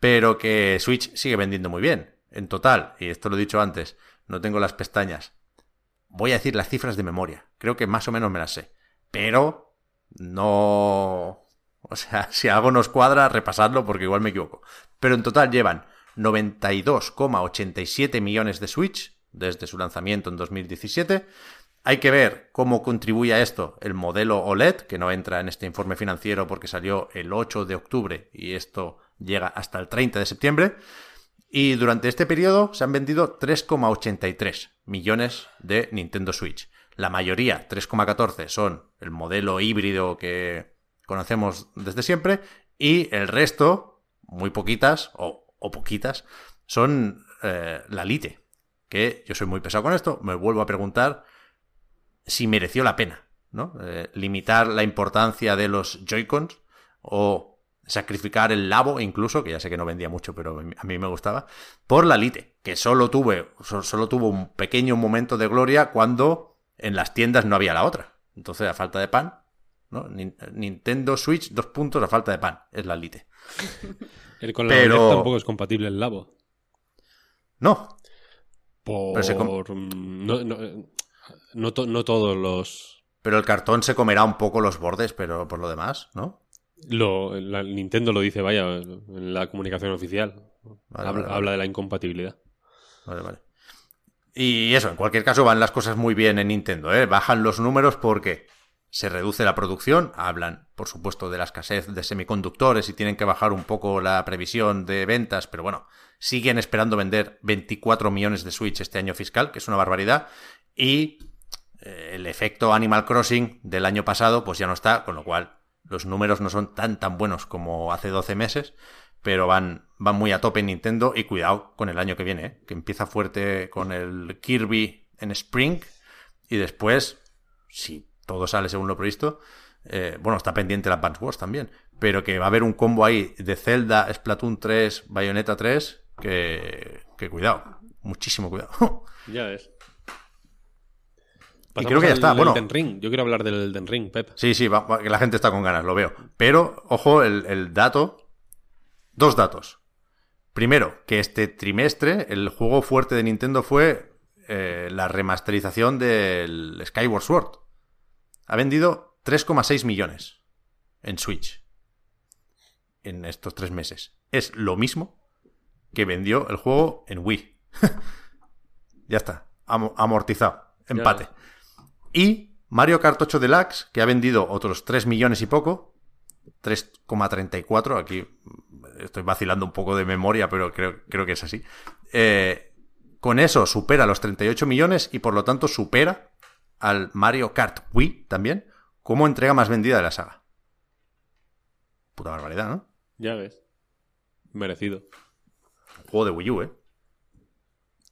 pero que Switch sigue vendiendo muy bien. En total, y esto lo he dicho antes, no tengo las pestañas. Voy a decir las cifras de memoria. Creo que más o menos me las sé. Pero no... O sea, [LAUGHS] si algo nos cuadra, repasadlo porque igual me equivoco. Pero en total llevan 92,87 millones de Switch desde su lanzamiento en 2017 hay que ver cómo contribuye a esto el modelo OLED, que no entra en este informe financiero porque salió el 8 de octubre y esto llega hasta el 30 de septiembre. Y durante este periodo se han vendido 3,83 millones de Nintendo Switch. La mayoría, 3,14, son el modelo híbrido que conocemos desde siempre. Y el resto, muy poquitas o, poquitas, son eh, la Lite. Que yo soy muy pesado con esto, me vuelvo a preguntar si mereció la pena, ¿no? Eh, limitar la importancia de los Joy-Cons o sacrificar el Labo incluso, que ya sé que no vendía mucho, pero a mí me gustaba, por la Lite, que solo tuve, solo tuvo un pequeño momento de gloria cuando en las tiendas no había la otra. Entonces, a falta de pan, ¿no? Nintendo Switch, dos puntos a falta de pan, es la Lite. [LAUGHS] El con la pero... tampoco es compatible el Labo. No. Por... no, no, todos los. Pero el cartón se comerá un poco los bordes, pero por lo demás, ¿no? Lo, Nintendo lo dice, vaya, en la comunicación oficial. habla, de la incompatibilidad. Vale, vale. Y eso, en cualquier caso, van las cosas muy bien en Nintendo, ¿eh? Bajan los números porque se reduce la producción, hablan, por supuesto, de la escasez de semiconductores y tienen que bajar un poco la previsión de ventas, pero bueno, siguen esperando vender 24 millones de Switch este año fiscal, que es una barbaridad, y eh, el efecto Animal Crossing del año pasado pues ya no está, con lo cual los números no son tan tan buenos como hace 12 meses, pero van, van muy a tope en Nintendo y cuidado con el año que viene, ¿eh? que empieza fuerte con el Kirby en Spring y después, si todo sale según lo previsto, eh, bueno, está pendiente la Advance Wars también, pero que va a haber un combo ahí de Zelda, Splatoon 3, Bayonetta 3, que, que cuidado, muchísimo cuidado. [LAUGHS] Ya ves y creo que ya está. Bueno, Ring. Yo quiero hablar del Elden Ring, Pep. Sí, sí, que la gente está con ganas, lo veo. Pero, ojo, el, dato. Dos datos. Primero, que este trimestre el juego fuerte de Nintendo fue eh, la remasterización del Skyward Sword. Ha vendido 3,6 millones en Switch en estos tres meses. Es lo mismo que vendió el juego en Wii. [LAUGHS] ya está, amortizado, empate. Y Mario Kart 8 Deluxe, que ha vendido otros 3 millones y poco, 3,34, aquí estoy vacilando un poco de memoria, pero creo, creo que es así. Eh, con eso supera los 38 millones y por lo tanto supera al Mario Kart Wii también como entrega más vendida de la saga. Puta barbaridad, ¿no? Ya ves. Merecido. juego de Wii U, ¿eh?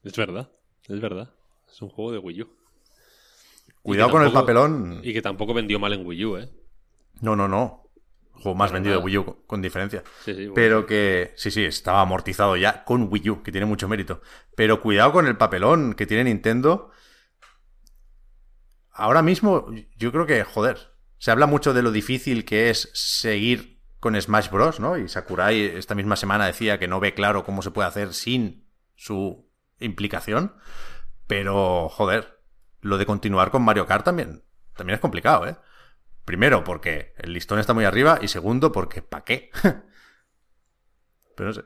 Es verdad, es verdad. Es un juego de Wii U. Cuidado con el papelón. Y que tampoco vendió mal en Wii U, ¿eh? No, no, no. juego más vendido de Wii U, con diferencia. Sí, sí, Pero que, sí, sí, estaba amortizado ya con Wii U, que tiene mucho mérito. Pero cuidado con el papelón que tiene Nintendo. Ahora mismo, yo creo que, joder, se habla mucho de lo difícil que es seguir con Smash Bros, ¿no? Y Sakurai esta misma semana decía que no ve claro cómo se puede hacer sin su implicación. Pero, joder, lo de continuar con Mario Kart también también es complicado, ¿eh? Primero, porque el listón está muy arriba, y segundo, porque ¿para qué? [LAUGHS] Pero no sé.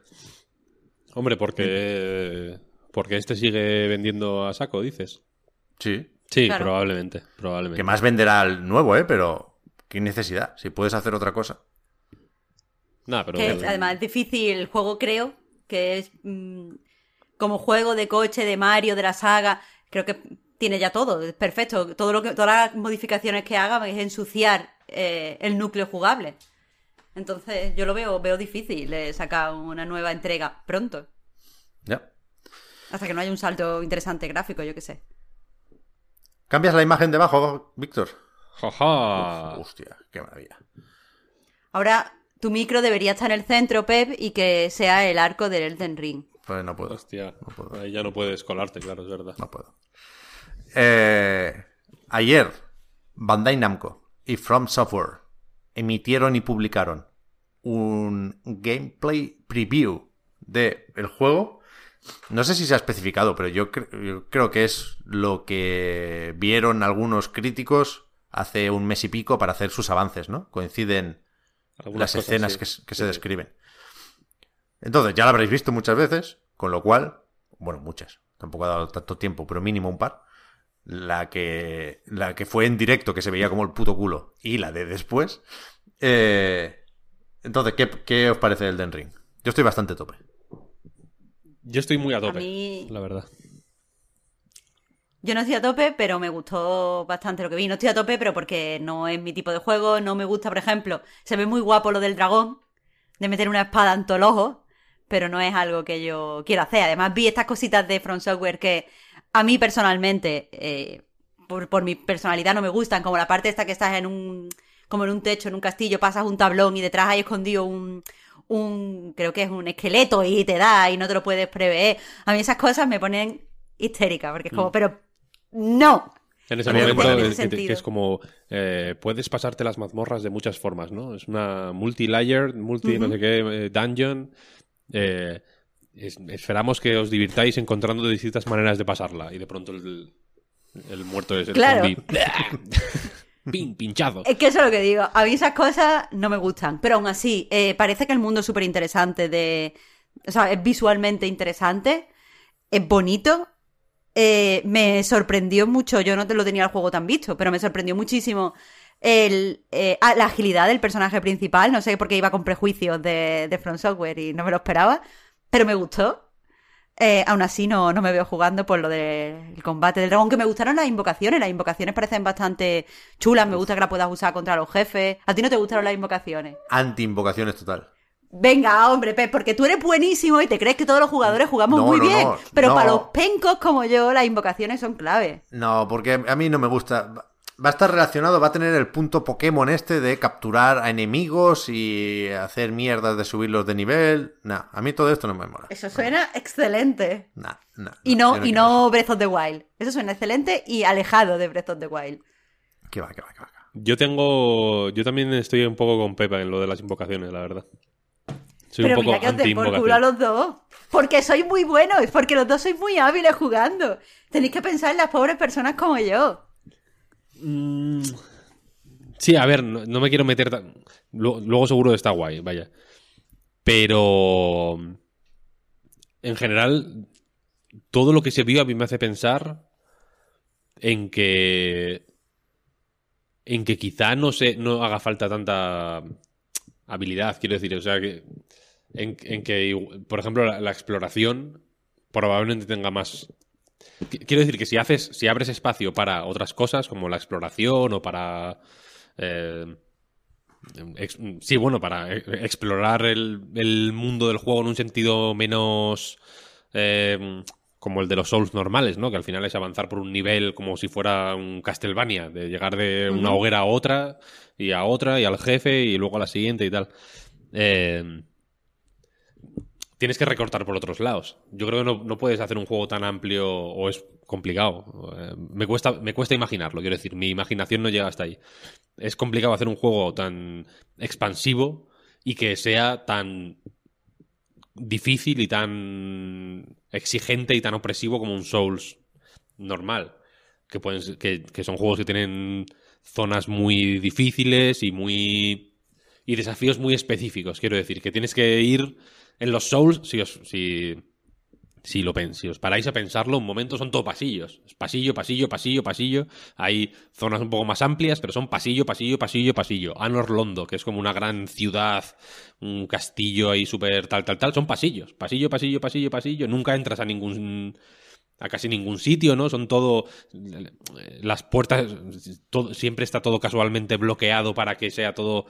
Hombre, porque. Porque este sigue vendiendo a saco, dices. Sí. Sí, Claro. probablemente. Probablemente. Que más venderá el nuevo, ¿eh? Pero qué necesidad, si puedes hacer otra cosa. Nah, pero. Que es, además es difícil el juego, creo, que es mm, como juego de coche de Mario, de la saga, creo que tiene ya todo, es perfecto. Todo lo que, todas las modificaciones que haga es ensuciar eh, el núcleo jugable. Entonces, yo lo veo, veo difícil eh, sacar una nueva entrega pronto. Ya. Hasta que no haya un salto interesante gráfico, yo qué sé. ¿Cambias la imagen debajo, Víctor? ¡Jaja! Hostia, qué maravilla. Ahora, tu micro debería estar en el centro, Pep, y que sea el arco del Elden Ring. Pues no puedo. Hostia. puedo. Ahí ya no puedes colarte, claro, es verdad. No puedo. Eh, ayer, Bandai Namco y From Software emitieron y publicaron un gameplay preview de el juego. No sé si se ha especificado, pero yo, cre- yo creo que es lo que vieron algunos críticos hace un mes y pico para hacer sus avances, ¿no? Coinciden Algunas las cosas, escenas sí. que, s- que Sí, se describen. Entonces, ya lo habréis visto muchas veces, con lo cual, bueno, muchas, tampoco ha dado tanto tiempo, pero mínimo un par. La que, la que fue en directo, que se veía como el puto culo, y la de después. Eh, entonces, ¿qué, qué os parece el Den Ring? Yo estoy bastante a tope. Yo estoy muy a tope, mí- la verdad. Yo no estoy a tope, pero me gustó bastante lo que vi. No estoy a tope, pero porque no es mi tipo de juego. No me gusta, por ejemplo, se ve muy guapo lo del dragón, de meter una espada en todo el ojo, pero no es algo que yo quiero hacer. Además, vi estas cositas de From Software que a mí personalmente, eh, por, por mi personalidad, no me gustan. Como la parte esta que estás en un, como en un techo, en un castillo, pasas un tablón y detrás hay escondido un, un, creo que es un esqueleto y te da y no te lo puedes prever. A mí esas cosas me ponen histérica, porque es como, pero no. En ese momento es, ese que, sentido. que es como eh, puedes pasarte las mazmorras de muchas formas, ¿no? Es una multi-layer, multi no sé qué, eh, dungeon. eh, es- esperamos que os divirtáis encontrando distintas maneras de pasarla y de pronto el, el muerto es el Claro. zombie. [LAUGHS] Pin, pinchado. Es que eso es lo que digo. A mí esas cosas no me gustan. Pero aún así, eh, parece que el mundo es súper interesante. De... O sea, es visualmente interesante. Es bonito. eh, me sorprendió mucho. Yo no te lo tenía el juego tan visto, pero me sorprendió muchísimo el, eh, ah, la agilidad del personaje principal. No sé por qué iba con prejuicios de, de From Software y no me lo esperaba. Pero me gustó. Eh, aún así no, no me veo jugando por lo del combate del dragón, que me gustaron las invocaciones, las invocaciones parecen bastante chulas, me gusta que las puedas usar contra los jefes. ¿A ti no te gustaron las invocaciones? Anti-invocaciones total. Venga, hombre, Pep, porque tú eres buenísimo y te crees que todos los jugadores jugamos No, muy no, bien, no, pero para los pencos como yo, las invocaciones son clave. No, porque a mí no me gusta. Va a estar relacionado, va a tener el punto Pokémon este de capturar a enemigos y hacer mierdas de subirlos de nivel. Nah, a mí todo esto no me mola. Eso suena excelente. Nah, nah, Y no, y no Breath of the Wild. Eso suena excelente y alejado de Breath of the Wild. Que va, que va, que va. Yo tengo. Yo también estoy un poco con Pepa en lo de las invocaciones, la verdad. Soy Pero un poco mira que os den por culo a los dos. Porque sois muy buenos, porque los dos sois muy hábiles jugando. Tenéis que pensar en las pobres personas como yo. Mm, Sí, a ver, no, me quiero meter. tan- Luego, seguro está guay, vaya. Pero. En general, todo lo que se vio a mí me hace pensar en que. En que quizá no se, no haga falta tanta habilidad, quiero decir. O sea, que. En, que, por ejemplo, la, exploración probablemente tenga más Quiero decir que si haces, si abres espacio para otras cosas, como la exploración o para. eh, ex- sí, bueno, para e- explorar el, el mundo del juego en un sentido menos. eh, como el de los Souls normales, ¿no? Que al final es avanzar por un nivel como si fuera un Castlevania, de llegar de una hoguera a otra, y a otra, y al jefe, y luego a la siguiente y tal. Eh, tienes que recortar por otros lados. Yo creo que no, no puedes hacer un juego tan amplio o es complicado. Eh, me, cuesta, me cuesta imaginarlo, quiero decir, mi imaginación no llega hasta ahí. Es complicado hacer un juego tan expansivo y que sea tan difícil y tan exigente y tan opresivo como un Souls normal. que, pueden, que, que son juegos que tienen zonas muy difíciles y muy y desafíos muy específicos. Quiero decir, que tienes que ir en los Souls, si os, si, si lo si os paráis a pensarlo, un momento son todo pasillos. Pasillo, pasillo, pasillo, pasillo. Hay zonas un poco más amplias, pero son pasillo, pasillo, pasillo, pasillo. Anor Londo, que es como una gran ciudad, un castillo ahí súper tal, tal, tal. Son pasillos. Pasillo, pasillo, pasillo, pasillo. Nunca entras a ningún a casi ningún sitio, ¿no? Son todo las puertas todo, siempre está todo casualmente bloqueado para que sea todo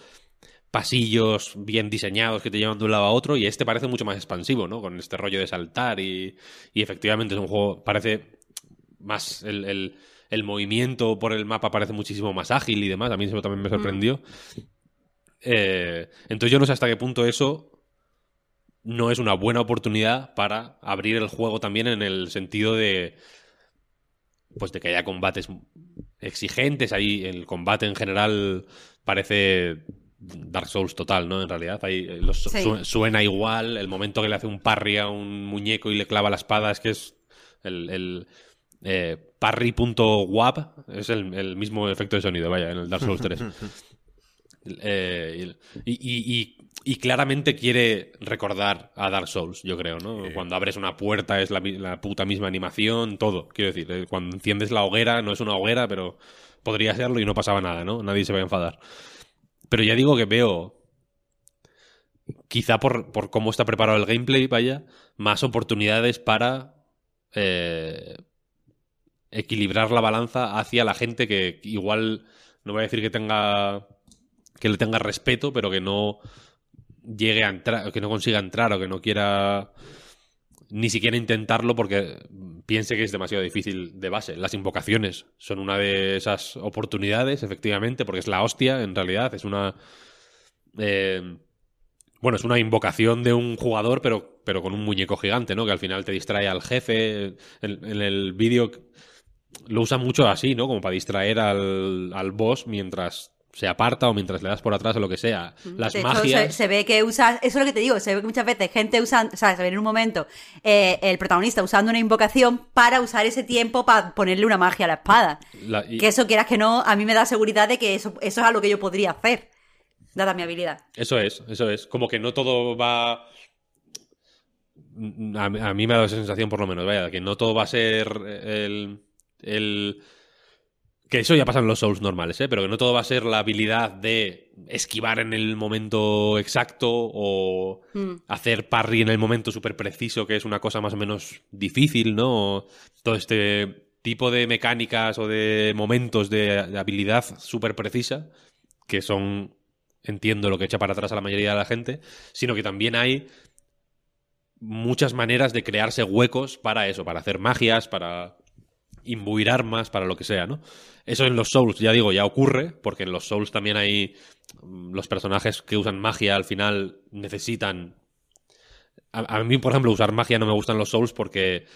pasillos bien diseñados que te llevan de un lado a otro y este parece mucho más expansivo, ¿no? Con este rollo de saltar y, y efectivamente es un juego, parece más el, el- el movimiento por el mapa parece muchísimo más ágil y demás, a mí eso también me sorprendió. Eh, entonces yo no sé hasta qué punto eso no es una buena oportunidad para abrir el juego también en el sentido de pues de que haya combates exigentes ahí el combate en general parece Dark Souls total, ¿no? En realidad, ahí eh, los- Sí. su- suena igual. El momento que le hace un parry a un muñeco y le clava la espada es que es el, el eh, parry.wap es el, el mismo efecto de sonido, vaya, en el Dark Souls 3. [LAUGHS] Eh, y, y- y- y claramente quiere recordar a Dark Souls, yo creo, ¿no? Cuando abres una puerta es la puta misma animación, todo. Quiero decir, eh, cuando enciendes la hoguera, no es una hoguera, pero podría serlo y no pasaba nada, ¿no? Nadie se va a enfadar. Pero ya digo que veo, quizá por, por cómo está preparado el gameplay, vaya, más oportunidades para eh, equilibrar la balanza hacia la gente que igual, no voy a decir que tenga que le tenga respeto, pero que no llegue a entrar, que no consiga entrar o que no quiera ni siquiera intentarlo porque piense que es demasiado difícil de base. Las invocaciones son una de esas oportunidades, efectivamente, porque es la hostia, en realidad. Es una. eh, bueno, es una invocación de un jugador, pero, pero con un muñeco gigante, ¿no? Que al final te distrae al jefe. En, en el vídeo lo usan mucho así, ¿no? Como para distraer al, al boss mientras se aparta o mientras le das por atrás o lo que sea. Las de hecho, magias. se, se ve que usa, eso es lo que te digo, se ve que muchas veces gente usa, o sea, se ve en un momento eh, el protagonista usando una invocación para usar ese tiempo para ponerle una magia a la espada. la- y- Que eso quieras que no, a mí me da seguridad de que eso, eso es algo que yo podría hacer, dada mi habilidad. Eso es, eso es. Como que no todo va. A, mí- a mí me ha dado esa sensación, por lo menos, vaya, que no todo va a ser el. el... Que eso ya pasa en los Souls normales, ¿eh? Pero que no todo va a ser la habilidad de esquivar en el momento exacto o Mm. hacer parry en el momento súper preciso, que es una cosa más o menos difícil, ¿no? O todo este tipo de mecánicas o de momentos de, de habilidad súper precisa, que son, entiendo, lo que echa para atrás a la mayoría de la gente, sino que también hay muchas maneras de crearse huecos para eso, para hacer magias, para imbuir armas, para lo que sea, ¿no? Eso en los Souls, ya digo, ya ocurre, porque en los Souls también hay mm, los personajes que usan magia al final necesitan a, mí, por ejemplo, usar magia no me gustan los Souls porque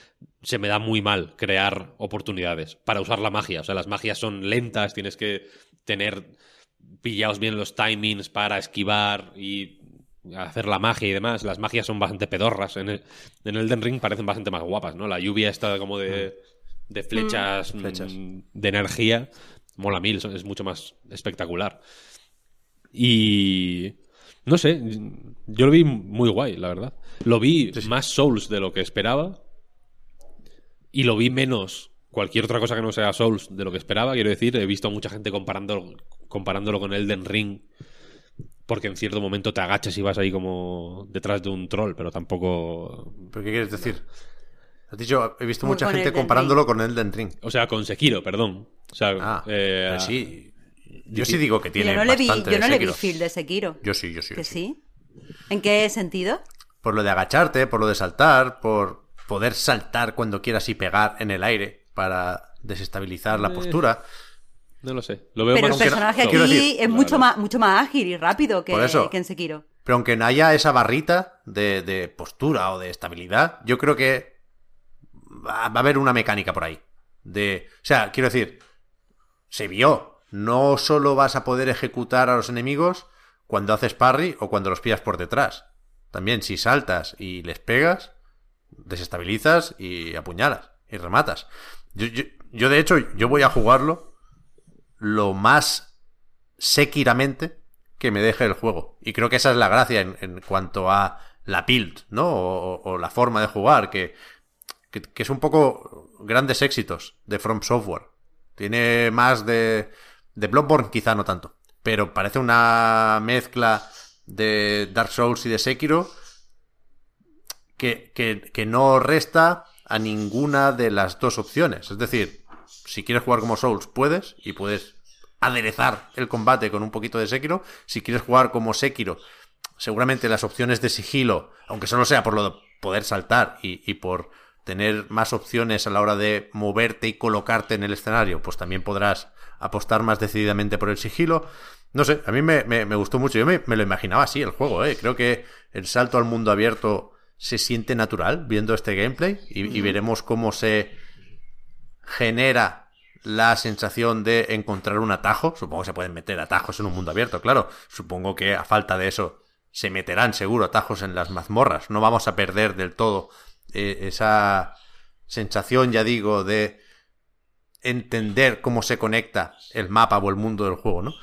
se me da muy mal crear oportunidades para usar la magia. O sea, las magias son lentas, tienes que tener pillados bien los timings para esquivar y hacer la magia y demás. Las magias son bastante pedorras. En el, en Elden Ring parecen bastante más guapas, ¿no? La lluvia está como de, de flechas, mm, Flechas. de energía. Mola mil, es mucho más espectacular. Y... No sé, yo lo vi muy guay, la verdad. Lo vi más Souls de lo que esperaba. Y lo vi menos cualquier otra cosa que no sea Souls de lo que esperaba. Quiero decir, he visto a mucha gente comparándolo, comparándolo con Elden Ring. Porque en cierto momento te agachas y vas ahí como detrás de un troll, pero tampoco. ¿Pero qué quieres decir? Has dicho, he visto mucha con gente comparándolo con Elden Ring. O sea, con Sekiro, perdón. O sea, Ah, eh, sí. Yo sí digo que tiene yo no le vi, yo no le vi feel de Sekiro. Yo sí, yo sí. yo ¿Que sí. sí? ¿En qué sentido? Por lo de agacharte, por lo de saltar, por poder saltar cuando quieras y pegar en el aire para desestabilizar Eh, la postura. no lo sé. Lo veo Pero el personaje aquí decir, es mucho más, mucho más ágil y rápido que, eso. que en Sekiro. Pero aunque no haya esa barrita de, de postura o de estabilidad, yo creo que va, a haber una mecánica por ahí. De, o sea, quiero decir, se vio. No solo vas a poder ejecutar a los enemigos cuando haces parry o cuando los pillas por detrás. También si saltas y les pegas, desestabilizas y apuñalas y rematas. Yo, yo- yo de hecho, yo voy a jugarlo lo más sekiramente que me deje el juego. Y creo que esa es la gracia en, en cuanto a la build, ¿no? O, o, la forma de jugar, que, que, es un poco grandes éxitos de From Software. Tiene más de... De Bloodborne quizá no tanto, pero parece una mezcla de Dark Souls y de Sekiro que, que, que no resta a ninguna de las dos opciones. Es decir, si quieres jugar como Souls, puedes y puedes aderezar el combate con un poquito de Sekiro. Si quieres jugar como Sekiro, seguramente las opciones de sigilo, aunque solo sea por lo de poder saltar y, y, por tener más opciones a la hora de moverte y colocarte en el escenario, pues también podrás apostar más decididamente por el sigilo. No sé, a mí me, me, me gustó mucho. Yo me, me, lo imaginaba así el juego, ¿eh? Creo que el salto al mundo abierto se siente natural viendo este gameplay y, y veremos cómo se genera la sensación de encontrar un atajo. Supongo que se pueden meter atajos en un mundo abierto, claro. Supongo que a falta de eso se meterán seguro atajos en las mazmorras. No vamos a perder del todo eh, esa sensación, ya digo, de entender cómo se conecta el mapa o el mundo del juego, ¿no?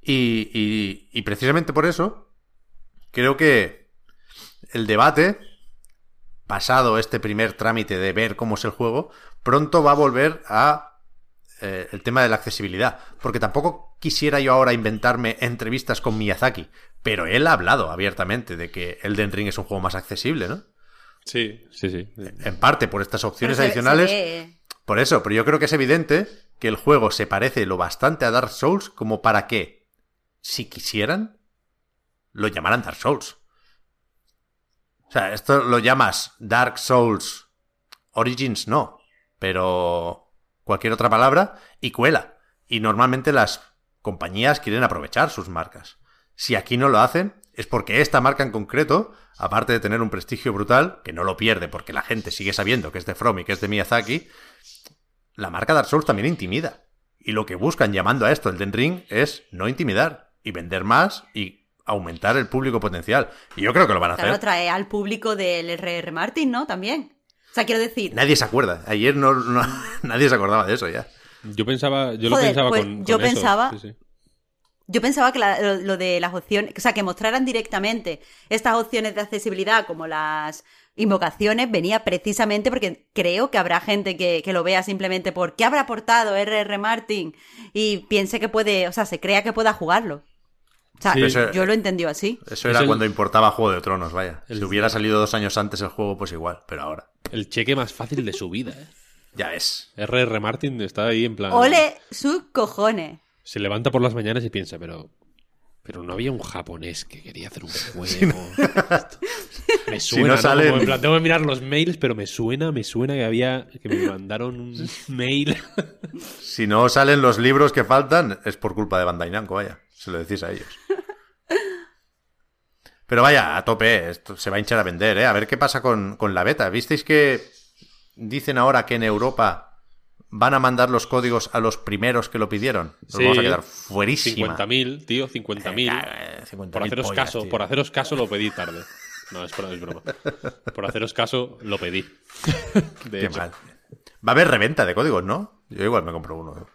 Y, y, y precisamente por eso creo que el debate, pasado este primer trámite de ver cómo es el juego, pronto va a volver a eh, el tema de la accesibilidad. Porque tampoco quisiera yo ahora inventarme entrevistas con Miyazaki, pero él ha hablado abiertamente de que Elden Ring es un juego más accesible, ¿no? Sí, sí, sí. En parte por estas opciones adicionales. Se por eso, pero yo creo que es evidente que el juego se parece lo bastante a Dark Souls como para que, si quisieran, lo llamaran Dark Souls. O sea, esto lo llamas Dark Souls Origins, no, pero cualquier otra palabra y cuela. Y normalmente las compañías quieren aprovechar sus marcas. Si aquí no lo hacen, es porque esta marca en concreto, aparte de tener un prestigio brutal, que no lo pierde porque la gente sigue sabiendo que es de From y que es de Miyazaki, la marca Dark Souls también intimida. Y lo que buscan llamando a esto el Den Ring es no intimidar y vender más y aumentar el público potencial. Y yo creo que lo van a claro, hacer. trae al público del RR Martin, ¿no? También. O sea, quiero decir. Nadie se acuerda. Ayer no, no [LAUGHS] nadie se acordaba de eso ya. Yo pensaba, yo Joder, lo pensaba pues con, yo con eso. pensaba- Sí, sí. Yo pensaba que la- lo, lo de las opciones, o sea, que mostraran directamente estas opciones de accesibilidad como las invocaciones venía precisamente porque creo que habrá gente que, que lo vea simplemente por qué habrá aportado R.R. Martin y piense que puede, o sea, se crea que pueda jugarlo. O sea, Sí. Eso- yo lo entendió así. Eso Es era el- cuando importaba Juego de Tronos, vaya. El- Si hubiera salido dos años antes el juego, pues igual, pero ahora. El cheque más fácil de su vida, ¿eh? Ya es. R.R. Martin está ahí en plan. Ole sus cojones. Se levanta por las mañanas y piensa, pero. Pero no había un japonés que quería hacer un juego. [LAUGHS] Me Si suena, no ¿no? salen- Como en plan, tengo que mirar los mails, pero me suena, me suena que había. que me mandaron un [LAUGHS] mail. Si no salen los libros que faltan, es por culpa de Bandai Namco, vaya. Se lo decís a ellos. Pero vaya, a tope, esto se va a hinchar a vender, ¿eh? A ver qué pasa con, con la beta. ¿Visteis que dicen ahora que en Europa van a mandar los códigos a los primeros que lo pidieron? Nos Sí. vamos a quedar fuerísima. 50.000, tío, 50.000. Eh, 50.000 Por haceros pollas, caso, tío. por haceros caso lo pedí tarde. No, es, bro- es broma. Por haceros caso lo pedí. [LAUGHS] De Qué hecho, mal. Va a haber reventa de códigos, ¿no? Yo igual me compro uno,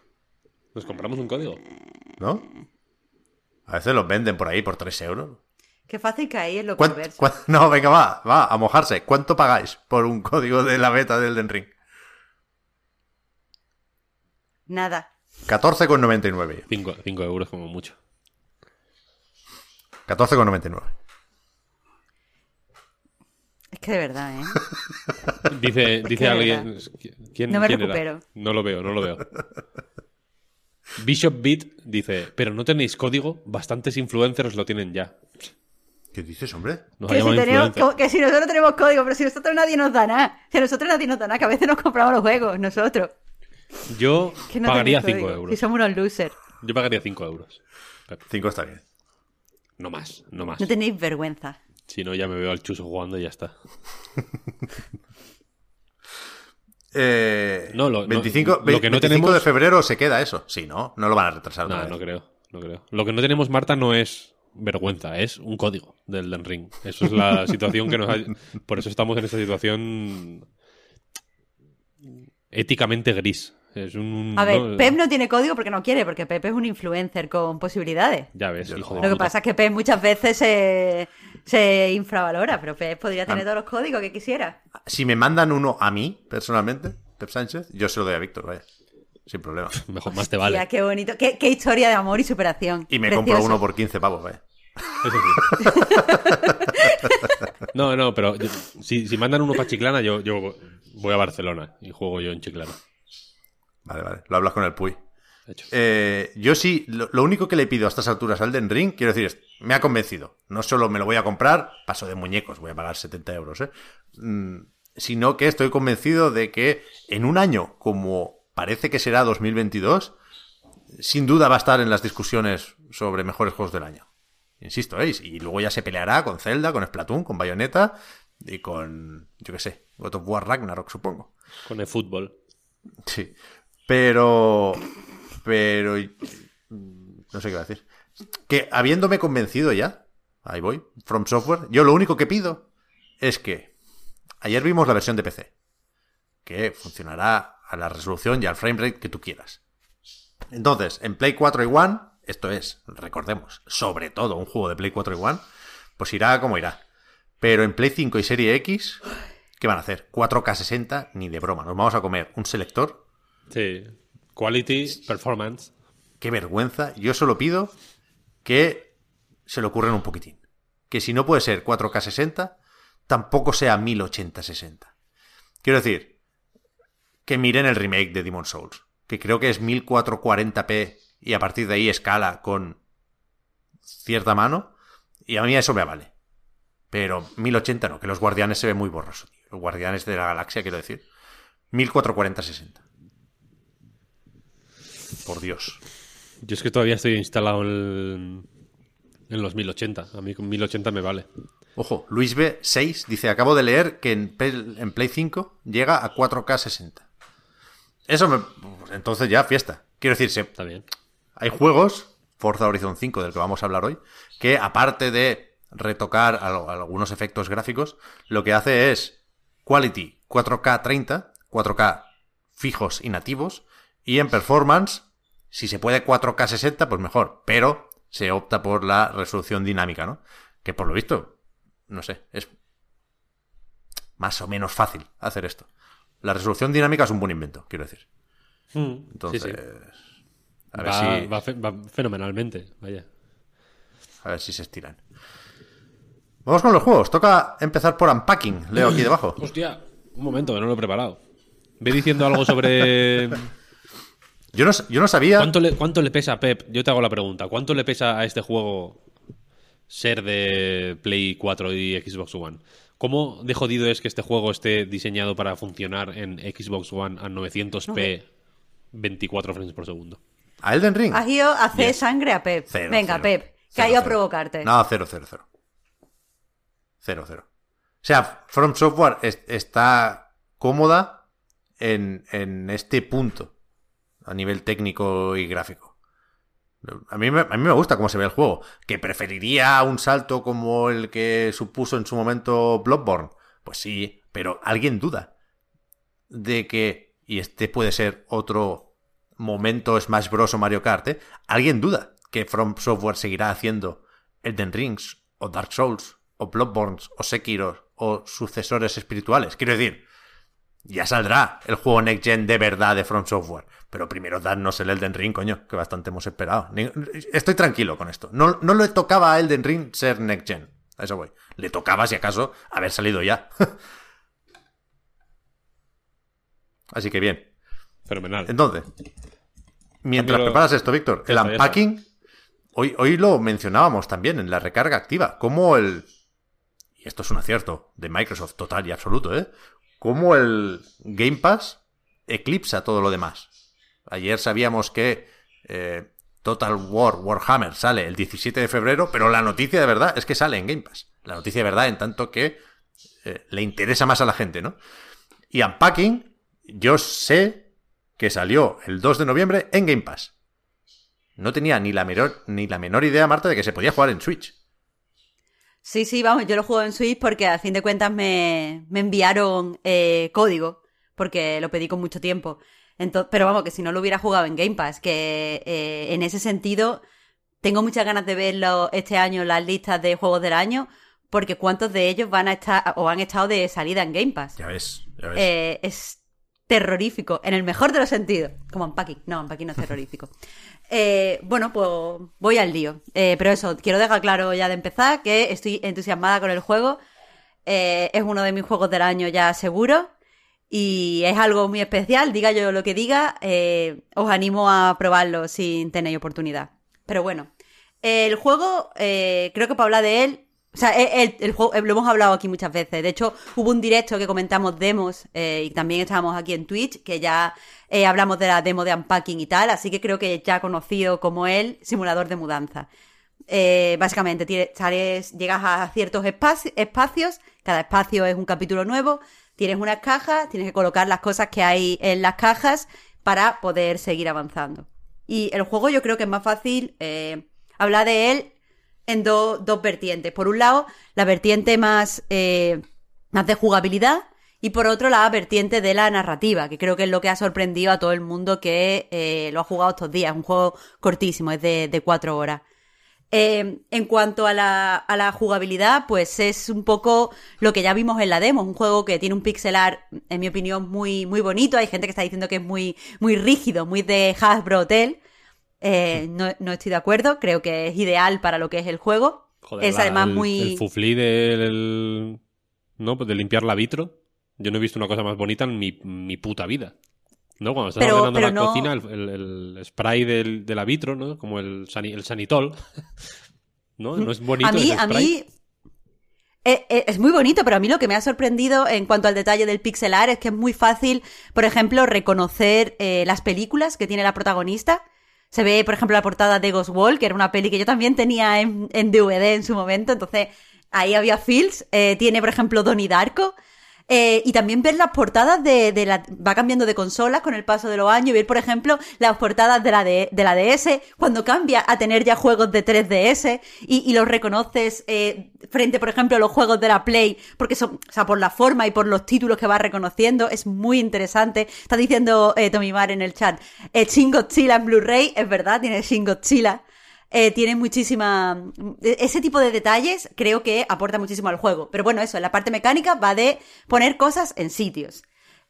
nos compramos un código. ¿no? A veces los venden por ahí por 3 euros. Qué fácil caer en lo ¿Cuán- perverso. No, venga, va, va, a mojarse. ¿Cuánto pagáis por un código de la beta del Den Ring? Nada. 14,99. 5 euros como mucho. 14,99. Es que de verdad, ¿eh? [LAUGHS] Dice, dice alguien. ¿Quién, No me quién era? recupero. No lo veo, no lo veo. Bishop Beat dice: Pero no tenéis código, bastantes influencers lo tienen ya. ¿Qué dices, hombre? Que si, tenemos, que si nosotros tenemos código, pero si nosotros nadie nos da nada. Si a nosotros nadie nos da nada, que a veces nos compramos los juegos, nosotros. Yo no pagaría tenéis 5 código, euros. Si somos unos losers. Yo pagaría 5 euros. 5 está bien. No más, no más. No tenéis vergüenza. Si no, ya me veo al chuso jugando y ya está. [LAUGHS] Eh, No, lo- no, 25, lo que no 25 tenemos- de febrero se queda eso. Sí, ¿no? No lo van a retrasar. No, no creo, no creo. Lo que no tenemos, Marta, no es vergüenza, es un código del Den Ring. Eso es la [LAUGHS] situación que nos ha... Por eso estamos en esta situación éticamente gris Es un. A ver, no, Pep no tiene código porque no quiere, porque Pep es un influencer con posibilidades. Ya ves, hijo Lo que pasa es que Pep muchas veces se, se infravalora, pero Pep podría tener Ah. todos los códigos que quisiera. Si me mandan uno a mí, personalmente, Pep Sánchez, yo se lo doy a Víctor, vaya. Sin problema. [LAUGHS] Mejor más te vale. qué bonito. Qué, qué historia de amor y superación. Y me Precioso. compro uno por 15 pavos, vaya. Eso sí. [LAUGHS] No, no, pero yo- si, si mandan uno para Chiclana, yo, yo voy a Barcelona y juego yo en Chiclana. Vale, vale. Lo hablas con el Puy. Eh, yo sí, lo, lo único que le pido a estas alturas al Den Ring, quiero decir, es, me ha convencido. No solo me lo voy a comprar, paso de muñecos, voy a pagar 70 euros, ¿eh? Mm, sino que estoy convencido de que en un año, como parece que será 2022, sin duda va a estar en las discusiones sobre mejores juegos del año. Insisto, ¿veis? Y luego ya se peleará con Zelda, con Splatoon, con Bayonetta y con, yo qué sé, God of War Ragnarok, supongo. Con el fútbol. Sí. Pero. Pero. No sé qué iba a decir. Que habiéndome convencido ya. Ahí voy. From Software. Yo lo único que pido es que. Ayer vimos la versión de PC. Que funcionará a la resolución y al framerate que tú quieras. Entonces, en Play 4 y One. Esto es, recordemos, sobre todo un juego de Play 4 y One. Pues irá como irá. Pero en Play 5 y Serie X. ¿Qué van a hacer? 4K 60, ni de broma. Nos vamos a comer un selector Sí. Quality, performance. qué vergüenza. Yo solo pido que se le ocurran un poquitín. Que si no puede ser 4K 60, tampoco sea 1080-60. Quiero decir, que miren el remake de Demon Souls, que creo que es 1440p y a partir de ahí escala con cierta mano, y a mí eso me vale. Pero 1080 no, que los guardianes se ven muy borrosos. Los guardianes de la galaxia, quiero decir. 1440-60. Por Dios. Yo es que todavía estoy instalado en, en los 1080. A mí con 1080 me vale. Ojo, Luis B6 dice, acabo de leer que en Play, en Play 5 llega a 4K 60. Eso me... pues entonces ya, fiesta. Quiero decir, se- Está bien. hay juegos, Forza Horizon 5, del que vamos a hablar hoy, que aparte de retocar al- algunos efectos gráficos, lo que hace es Quality 4K 30, 4K fijos y nativos, y en Performance, si se puede 4K 60, pues mejor, pero se opta por la resolución dinámica, ¿no? Que por lo visto, no sé, es más o menos fácil hacer esto. La resolución dinámica es un buen invento, quiero decir. Entonces, Sí, sí. a ver Va, si... va fe- va fenomenalmente. Vaya. A ver si se estiran. Vamos con los juegos. Toca empezar por unpacking. Leo aquí debajo. Hostia, un momento, que no lo he preparado. Ve diciendo algo sobre. [LAUGHS] Yo no, yo no sabía. ¿Cuánto le, ¿Cuánto le pesa a Pep? Yo te hago la pregunta. ¿Cuánto le pesa a este juego ser de Play 4 y Xbox One? ¿Cómo de jodido es que este juego esté diseñado para funcionar en Xbox One a 900p 24 frames por segundo? A Elden Ring. Has ido a hacer Yes. sangre a Pep. Cero, Venga, cero. Pep, que ha ido a provocarte. No, cero, cero, cero. Cero, cero. O sea, From Software es- está cómoda en, en este punto. A nivel técnico y gráfico. A mí, me, a mí me gusta cómo se ve el juego. Que preferiría un salto como el que supuso en su momento Bloodborne. Pues sí, pero alguien duda de que, y este puede ser otro momento Smash Bros. o Mario Kart, ¿eh? alguien duda que From Software seguirá haciendo Elden Rings, o Dark Souls, o Bloodborne, o Sekiro, o sucesores espirituales. Quiero decir, ya saldrá el juego Next Gen de verdad de From Software. Pero primero dadnos el Elden Ring, coño, que bastante hemos esperado. Estoy tranquilo con esto. No, no le tocaba a Elden Ring ser Next Gen. A eso voy. Le tocaba, si acaso, haber salido ya. [LAUGHS] Así que bien. Fenomenal. Entonces, mientras preparas esto, Víctor, el unpacking, hoy, hoy lo mencionábamos también en la recarga activa, como el... Y esto es un acierto de Microsoft total y absoluto, ¿eh? Como el Game Pass eclipsa todo lo demás. Ayer sabíamos que eh, Total War Warhammer sale el 17 de febrero, pero la noticia de verdad es que sale en Game Pass. La noticia de verdad en tanto que eh, le interesa más a la gente, ¿no? Y Unpacking, yo sé que salió el 2 de noviembre en Game Pass. No tenía ni la menor, ni la menor idea, Marta, de que se podía jugar en Switch. Sí, sí, vamos, yo lo juego en Switch porque a fin de cuentas me, me enviaron eh, código, porque lo pedí con mucho tiempo. pero vamos, que si no lo hubiera jugado en Game Pass, que eh, en ese sentido tengo muchas ganas de verlo este año las listas de juegos del año, porque cuántos de ellos van a estar o han estado de salida en Game Pass. Ya ves, ya ves. Eh, es terrorífico, en el mejor de los sentidos. Como Unpacking. No, Unpacking no es terrorífico. [LAUGHS] Eh, bueno, pues voy al lío. Eh, pero eso, quiero dejar claro ya de empezar que estoy entusiasmada con el juego. es uno de mis juegos del año ya seguro. Y es algo muy especial, diga yo lo que diga, os animo a probarlo sin tener oportunidad. Pero bueno, el juego, creo que para hablar de él, o sea, el, juego, lo hemos hablado aquí muchas veces. De hecho, hubo un directo que comentamos demos eh, y también estábamos aquí en Twitch, que ya eh, hablamos de la demo de unpacking y tal, así que creo que ya conocido como el simulador de mudanza. Eh, básicamente, llegas a ciertos espacios, cada espacio es un capítulo nuevo, tienes unas cajas, tienes que colocar las cosas que hay en las cajas para poder seguir avanzando. Y el juego yo creo que es más fácil hablar de él en dos vertientes. Por un lado, la vertiente más, eh, más de jugabilidad y por otro, la vertiente de la narrativa, que creo que es lo que ha sorprendido a todo el mundo que eh, lo ha jugado estos días. Es un juego cortísimo, es de, cuatro horas. Eh, en cuanto a la, a la, jugabilidad, pues es un poco lo que ya vimos en la demo, un juego que tiene un pixel art, en mi opinión, muy, muy bonito. Hay gente que está diciendo que es muy, muy rígido, muy de Hasbro Hotel. Eh, no, estoy de acuerdo, creo que es ideal para lo que es el juego. es además muy. El fuflí de, ¿no? Pues de limpiar la vitro. Yo no he visto una cosa más bonita en mi, puta vida. ¿No? Cuando estás ordenando la cocina, el, spray del, de la vitro, ¿no? Como el, el sanitol. [LAUGHS] ¿No? No es bonito. A mí, a mí. Eh, eh, es, muy bonito, pero a mí lo que me ha sorprendido en cuanto al detalle del pixelar es que es muy fácil, por ejemplo, reconocer las películas que tiene la protagonista. Se ve, por ejemplo, la portada de Ghost Wall, que era una peli que yo también tenía en, DVD en su momento, entonces ahí había feels. Eh, tiene, por ejemplo, Donnie Darko. Eh, y también ver las portadas de, la... Va cambiando de consolas con el paso de los años. Ver, por ejemplo, las portadas de la, de, la DS, cuando cambia a tener ya juegos de 3DS y, los reconoces eh, frente, por ejemplo, a los juegos de la Play, porque son, o sea, por la forma y por los títulos que vas reconociendo, es muy interesante. Está diciendo eh, Tommy Mar en el chat, eh, Shin Godzilla en Blu-ray, es verdad, tiene Shin Godzilla eh, tiene muchísima... Ese tipo de detalles creo que aporta muchísimo al juego. Pero bueno, eso, la parte mecánica va de poner cosas en sitios.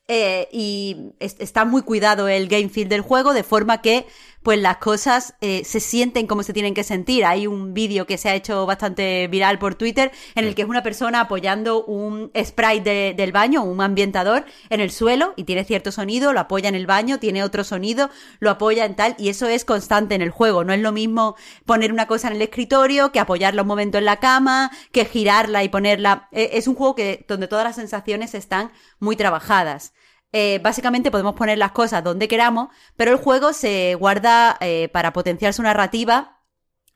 Eh, y está muy cuidado el game feel del juego, de forma que pues las cosas eh, se sienten como se tienen que sentir. Hay un vídeo que se ha hecho bastante viral por Twitter en el que es una persona apoyando un spray del baño, un ambientador en el suelo y tiene cierto sonido, lo apoya en el baño, tiene otro sonido, lo apoya en tal y eso es constante en el juego. No es lo mismo poner una cosa en el escritorio que apoyarla un momento en la cama, que girarla y ponerla. Eh, es un juego que donde todas las sensaciones están muy trabajadas. Eh, básicamente podemos poner las cosas donde queramos, pero el juego se guarda eh, para potenciar su narrativa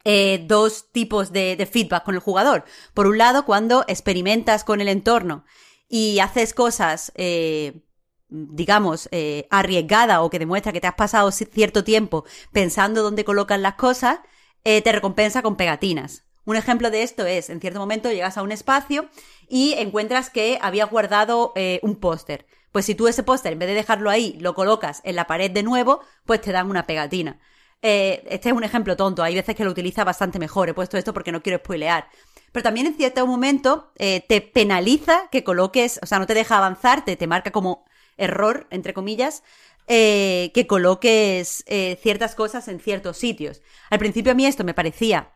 eh, dos tipos de, feedback con el jugador. Por un lado, cuando experimentas con el entorno y haces cosas, digamos, arriesgadas o que demuestra que te has pasado cierto tiempo pensando dónde colocan las cosas, te recompensa con pegatinas. Un ejemplo de esto es, en cierto momento llegas a un espacio y encuentras que había guardado un póster. Pues si tú ese póster, en vez de dejarlo ahí, lo colocas en la pared de nuevo, pues te dan una pegatina. Eh, este es un ejemplo tonto, hay veces que lo utiliza bastante mejor, he puesto esto porque no quiero spoilear. Pero también en cierto momento eh, te penaliza que coloques, o sea, no te deja avanzar, te, te marca como error, entre comillas, eh, que coloques ciertas cosas en ciertos sitios. Al principio a mí esto me parecía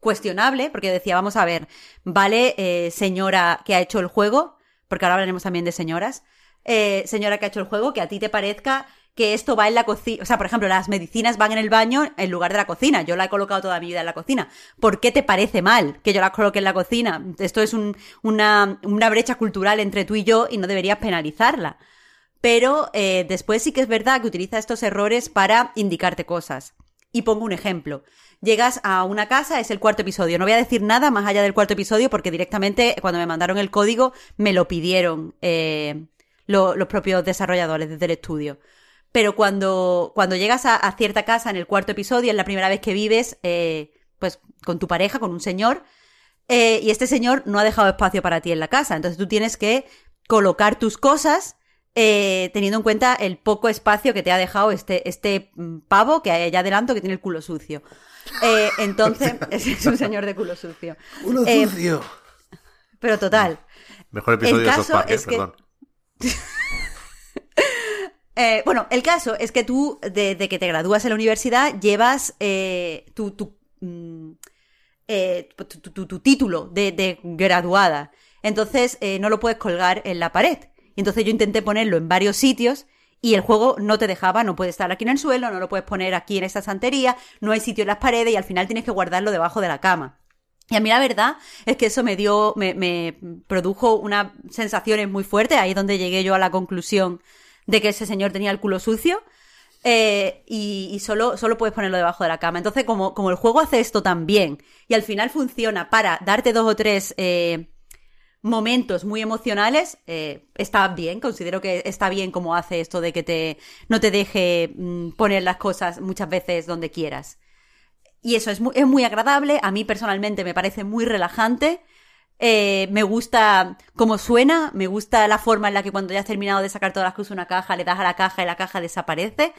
cuestionable, porque decía, vamos a ver, vale, señora que ha hecho el juego, porque ahora hablaremos también de señoras, eh, señora que ha hecho el juego, que a ti te parezca que esto va en la cocina. O sea, por ejemplo, las medicinas van en el baño en lugar de la cocina. Yo la he colocado toda mi vida en la cocina. ¿Por qué te parece mal que yo las coloque en la cocina? Esto es una, brecha cultural entre tú y yo y no deberías penalizarla. Pero eh, después sí que es verdad que utiliza estos errores para indicarte cosas. Y pongo un ejemplo. Llegas a una casa, es el cuarto episodio. No voy a decir nada más allá del cuarto episodio porque directamente cuando me mandaron el código me lo pidieron. Eh, los propios desarrolladores desde el estudio. Pero cuando, cuando llegas a, cierta casa en el cuarto episodio, es la primera vez que vives, eh, pues con tu pareja, con un señor, eh, y este señor no ha dejado espacio para ti en la casa. Entonces tú tienes que colocar tus cosas eh, teniendo en cuenta el poco espacio que te ha dejado este, este mm, pavo que hay allá adelanto que tiene el culo sucio. Eh, [LAUGHS] entonces, [LAUGHS] es un señor de culo sucio. ¡Culo Eh, sucio! Pero total. Mejor episodio el de caso South Park, es que- perdón. [LAUGHS] Eh, bueno, el caso es que tú, desde que te gradúas en la universidad, llevas eh, tu, tu, mm, eh, tu, tu- tu- tu título de, de graduada. Entonces, eh, no lo puedes colgar en la pared. Y entonces yo intenté ponerlo en varios sitios y el juego no te dejaba, no puede estar aquí en el suelo, no lo puedes poner aquí en esta santería, no hay sitio en las paredes y al final tienes que guardarlo debajo de la cama. Y a mí la verdad es que eso me dio, me, produjo unas sensaciones muy fuertes, ahí es donde llegué yo a la conclusión de que ese señor tenía el culo sucio. eh, y, solo, solo puedes ponerlo debajo de la cama. Entonces, como, como el juego hace esto tan bien y al final funciona para darte dos o tres eh, momentos muy emocionales, eh, está bien. Considero que está bien como hace esto de que te, no te deje mm, poner las cosas muchas veces donde quieras. Y eso es muy, es muy agradable. A mí personalmente me parece muy relajante. Eh, me gusta cómo suena, me gusta la forma en la que cuando ya has terminado de sacar todas las de una caja, le das a la caja y la caja desaparece.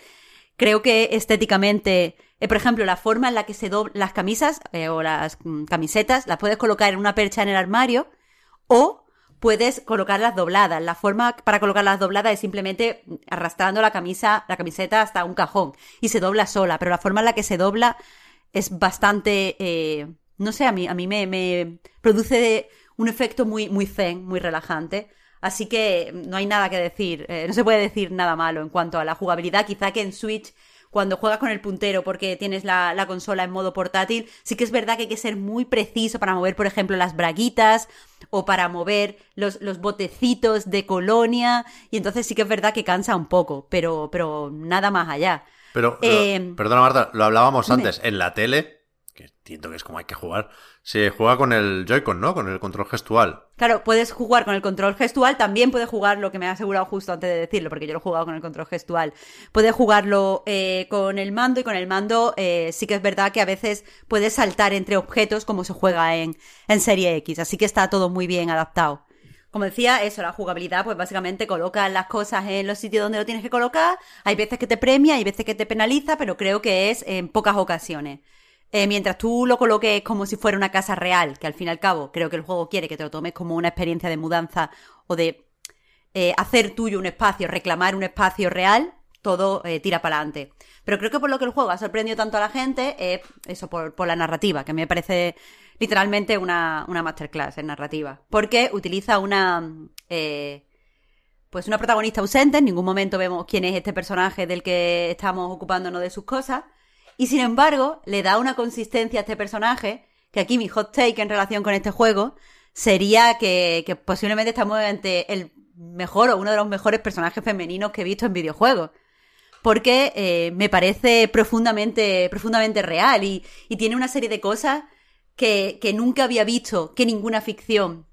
Creo que estéticamente, eh, por ejemplo, la forma en la que se doblan las camisas eh, o las mm, camisetas, las puedes colocar en una percha en el armario o puedes colocarlas dobladas. La forma para colocarlas dobladas es simplemente arrastrando la camisa, la camiseta hasta un cajón y se dobla sola, pero la forma en la que se dobla es bastante, eh, no sé, a mí, a mí me, produce un efecto muy, muy zen, muy relajante. Así que no hay nada que decir, eh, no se puede decir nada malo en cuanto a la jugabilidad. Quizá que en Switch, cuando juegas con el puntero porque tienes la, la consola en modo portátil, sí que es verdad que hay que ser muy preciso para mover, por ejemplo, las braguitas o para mover los, los botecitos de colonia. Y entonces sí que es verdad que cansa un poco, pero, pero nada más allá. Pero, Eh, lo- perdona Marta, lo hablábamos dime. antes. En la tele, que entiendo que es como hay que jugar, se juega con el Joy-Con, ¿no? Con el control gestual. Claro, puedes jugar con el control gestual, también puedes jugar lo que me he asegurado justo antes de decirlo, porque yo lo he jugado con el control gestual. Puedes jugarlo eh, con el mando y con el mando eh, sí que es verdad que a veces puedes saltar entre objetos como se juega en, en Serie X, así que está todo muy bien adaptado. Como decía, eso, la jugabilidad, pues básicamente colocas las cosas en los sitios donde lo tienes que colocar. Hay veces que te premia, hay veces que te penaliza, pero creo que es en pocas ocasiones. Eh, mientras tú lo coloques como si fuera una casa real, que al fin y al cabo creo que el juego quiere que te lo tomes como una experiencia de mudanza o de eh, hacer tuyo un espacio, reclamar un espacio real, todo eh, tira para adelante. Pero creo que por lo que el juego ha sorprendido tanto a la gente es eso, por, por la narrativa, que me parece literalmente una, una masterclass en narrativa. Porque utiliza una... eh, pues una protagonista ausente, en ningún momento vemos quién es este personaje del que estamos ocupándonos de sus cosas, y sin embargo le da una consistencia a este personaje, que aquí mi hot take en relación con este juego sería que, que posiblemente estamos ante el mejor o uno de los mejores personajes femeninos que he visto en videojuegos. Porque eh, me parece profundamente, profundamente real y, y tiene una serie de cosas que, que nunca había visto que ninguna ficción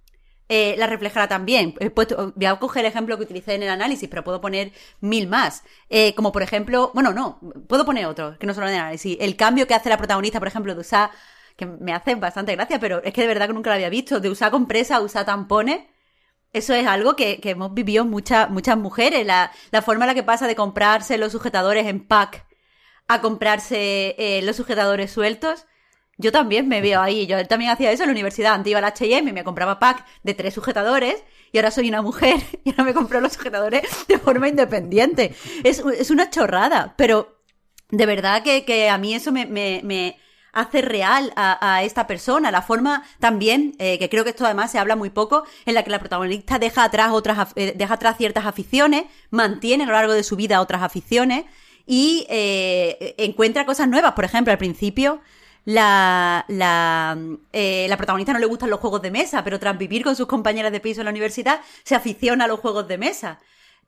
eh, la reflejara también. He puesto- voy a coger el ejemplo que utilicé en el análisis, pero puedo poner mil más. Eh, como por ejemplo, bueno, no, puedo poner otro, que no solo en el análisis. El cambio que hace la protagonista, por ejemplo, de usar, que me hace bastante gracia, pero es que de verdad que nunca lo había visto, de usar compresa a usar tampones. Eso es algo que, que hemos vivido muchas, muchas mujeres. La, la forma en la que pasa de comprarse los sujetadores en pack a comprarse eh, los sujetadores sueltos. Yo también me veo ahí. Yo también hacía eso en la universidad. Antes iba al H&M y me compraba pack de tres sujetadores y ahora soy una mujer [LAUGHS] y ahora me compro los sujetadores de forma independiente. Es, es una chorrada, pero de verdad que, que a mí eso me, me- hace real a, a esta persona. La forma también, eh, que creo que esto además se habla muy poco, en la que la protagonista deja atrás otras, eh, deja atrás ciertas aficiones, mantiene a lo largo de su vida otras aficiones y eh, encuentra cosas nuevas. Por ejemplo, al principio la, la, eh, la protagonista no le gustan los juegos de mesa, pero tras vivir con sus compañeras de piso en la universidad, se aficiona a los juegos de mesa.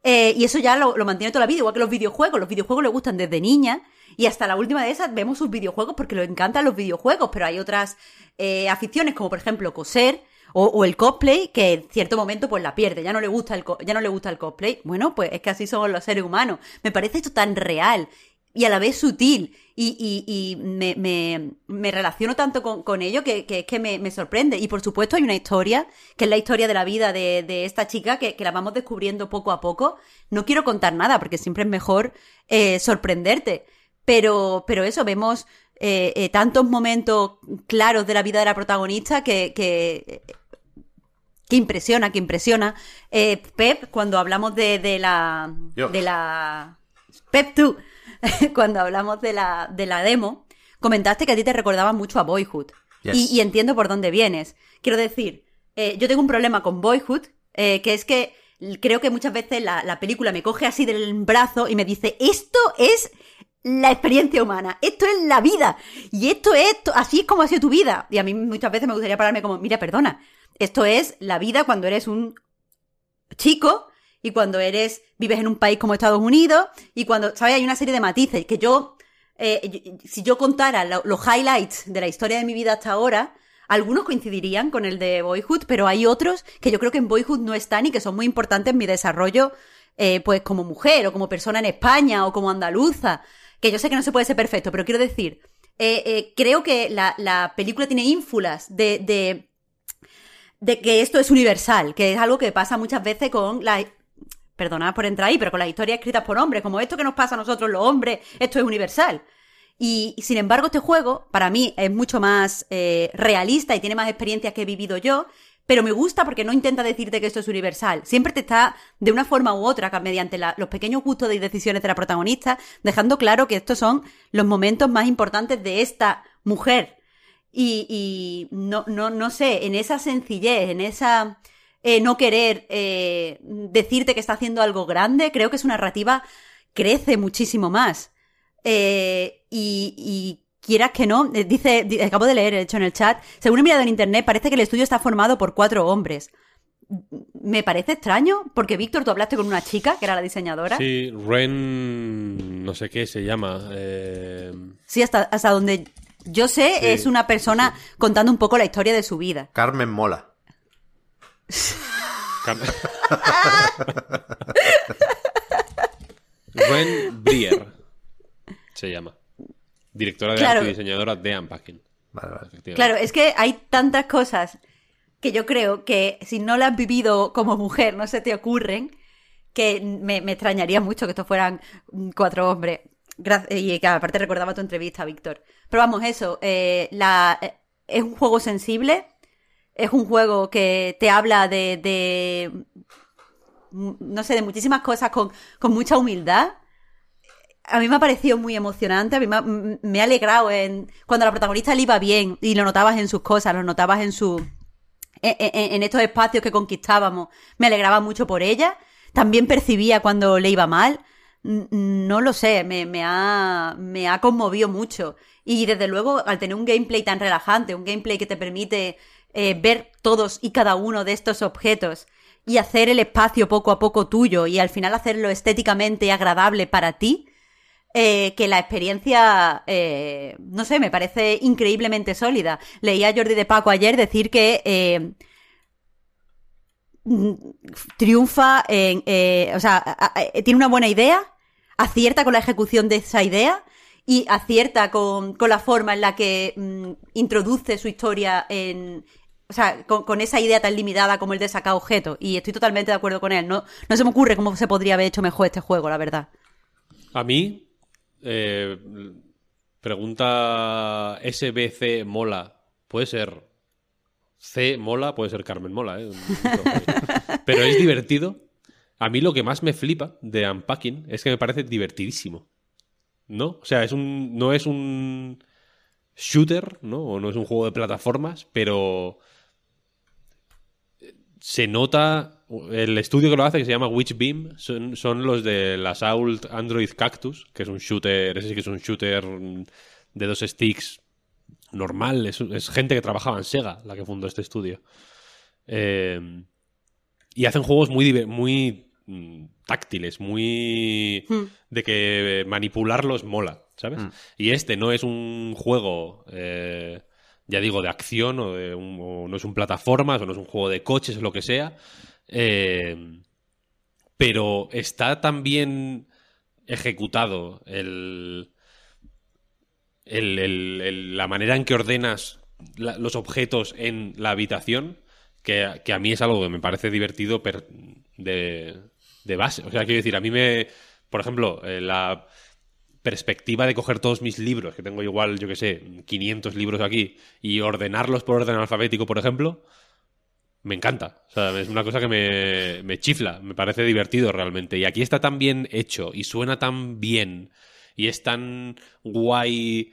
Eh, y eso ya lo, lo mantiene toda la vida, igual que los videojuegos. Los videojuegos le gustan desde niña y hasta la última de esas vemos sus videojuegos porque le encantan los videojuegos, pero hay otras eh, aficiones como por ejemplo coser o, o el cosplay que en cierto momento pues la pierde, ya no le gusta el ya no le gusta el cosplay. Bueno, pues es que así somos los seres humanos. Me parece esto tan real y a la vez sutil. Y, y, y me, me, me, relaciono tanto con, con ello que, que, que me, me, sorprende. Y por supuesto hay una historia, que es la historia de la vida de, de esta chica, que, que, la vamos descubriendo poco a poco. No quiero contar nada, porque siempre es mejor eh, sorprenderte. Pero, pero eso, vemos eh, eh, tantos momentos claros de la vida de la protagonista que, que que impresiona, que impresiona. Eh, Pep, cuando hablamos de, de la. De la. Pep, tú. [LAUGHS] cuando hablamos de la, de la demo, comentaste que a ti te recordaba mucho a Boyhood. Yes. Y, y, entiendo por dónde vienes. Quiero decir, eh, yo tengo un problema con Boyhood, eh, que es que creo que muchas veces la, la película me coge así del brazo y me dice, esto es la experiencia humana, esto es la vida, y esto es, así es como ha sido tu vida. Y a mí muchas veces me gustaría pararme como, mira, perdona, esto es la vida cuando eres un chico y cuando eres, vives en un país como Estados Unidos y cuando, ¿sabes? Hay una serie de matices que yo, eh, si yo contara lo, los highlights de la historia de mi vida hasta ahora, algunos coincidirían con el de Boyhood, pero hay otros que yo creo que en Boyhood no están y que son muy importantes en mi desarrollo, eh, pues como mujer o como persona en España o como andaluza, que yo sé que no se puede ser perfecto, pero quiero decir, eh, creo que la, la, película tiene ínfulas de, de de que esto es universal, que es algo que pasa muchas veces con la perdonad por entrar ahí, pero con las historias escritas por hombres, como esto que nos pasa a nosotros los hombres, esto es universal. Y, sin embargo, este juego, para mí, es mucho más eh, realista y tiene más experiencias que he vivido yo, pero me gusta porque no intenta decirte que esto es universal. Siempre te está, de una forma u otra, mediante los pequeños gustos y decisiones de la protagonista, dejando claro que estos son los momentos más importantes de esta mujer. Y, y no, no, no sé, en esa sencillez, en esa eh, no querer eh, decirte que está haciendo algo grande, creo que su narrativa crece muchísimo más. Eh, y, y, quieras que no, eh, dice, acabo de leer, he hecho en el chat, según he mirado en internet, parece que el estudio está formado por cuatro hombres. Me parece extraño, porque Víctor, tú hablaste con una chica, que era la diseñadora. Sí, Ren, no sé qué se llama. Eh... Sí, hasta, hasta donde yo sé, sí, es una persona sí. contando un poco la historia de su vida. Carmen Mola. Ren [LAUGHS] Brier se llama. Directora de claro. arte y diseñadora de Unpacking. Vale, vale. Claro, es que hay tantas cosas que yo creo que si no las has vivido como mujer no se te ocurren que me, me extrañaría mucho que estos fueran cuatro hombres. Y que aparte recordaba tu entrevista, Víctor. Pero vamos, eso, eh, la, eh, es un juego sensible, es un juego que te habla de, no sé, de muchísimas cosas con, mucha humildad. A mí me ha parecido muy emocionante, a mí me ha, alegrado en cuando la protagonista le iba bien y lo notabas en sus cosas, lo notabas en su en, en, en estos espacios que conquistábamos. Me alegraba mucho por ella. También percibía cuando le iba mal. No lo sé, me, ha, me ha conmovido mucho. Y desde luego, al tener un gameplay tan relajante, un gameplay que te permite eh, ver todos y cada uno de estos objetos y hacer el espacio poco a poco tuyo y al final hacerlo estéticamente agradable para ti, eh, que la experiencia, eh, no sé, me parece increíblemente sólida. Leí a Jordi de Paco ayer decir que eh, triunfa en, o sea, tiene una buena idea, acierta con la ejecución de esa idea y acierta con, con la forma en la que mmm, introduce su historia en, o sea, con, esa idea tan limitada como el de sacar objetos. Y estoy totalmente de acuerdo con él. No, no se me ocurre cómo se podría haber hecho mejor este juego, la verdad. A mí, eh, pregunta SBC Mola. Puede ser C Mola, puede ser Carmen Mola, ¿eh? [LAUGHS] Pero es divertido. A mí lo que más me flipa de Unpacking es que me parece divertidísimo. ¿No? O sea, es un, no es un shooter, ¿no? O no es un juego de plataformas, pero se nota el estudio que lo hace que se llama Witchbeam son, son los de la Assault Android Cactus que es un shooter ese sí que es un shooter de dos sticks normal es, es gente que trabajaba en Sega la que fundó este estudio eh, y hacen juegos muy muy mm, táctiles muy Hmm. de que manipularlos mola ¿sabes? Mm. y este no es un juego eh, ya digo, de acción o, de un, no es un plataformas o no es un juego de coches o lo que sea. Eh, pero está también ejecutado el, el- la manera en que ordenas los objetos en la habitación, que, que a mí es algo que me parece divertido per- de, de base. O sea, quiero decir, a mí me, por ejemplo, eh, la perspectiva de coger todos mis libros, que tengo igual, yo que sé, 500 libros aquí, y ordenarlos por orden alfabético, por ejemplo, me encanta. O sea, es una cosa que me, me chifla, me parece divertido realmente. Y aquí está tan bien hecho y suena tan bien y es tan guay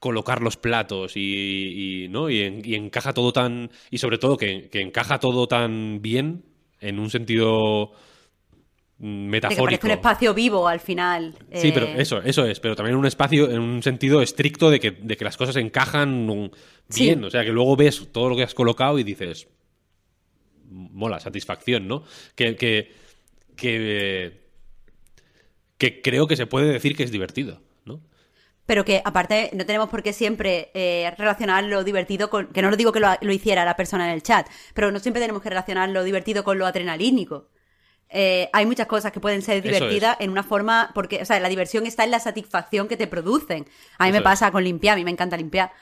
colocar los platos y, ¿no? y, en- y encaja todo tan... Y sobre todo que, que encaja todo tan bien en un sentido mm, De que metafórico. parece un espacio vivo al final. Sí, eh, pero eso, eso es, pero también un espacio en un sentido estricto de que, de que las cosas encajan Sí. bien, o sea, que luego ves todo lo que has colocado y dices, mola, satisfacción, ¿no? Que, que, que, que creo que se puede decir que es divertido, ¿no? Pero que aparte no tenemos por qué siempre eh, relacionar lo divertido con... Que no lo digo que lo, lo hiciera la persona en el chat, pero no siempre tenemos que relacionar lo divertido con lo adrenalínico. Eh, hay muchas cosas que pueden ser divertidas en una forma... Porque, o sea, la diversión está en la satisfacción que te producen. A mí Eso me es. pasa con limpiar, a mí me encanta limpiar.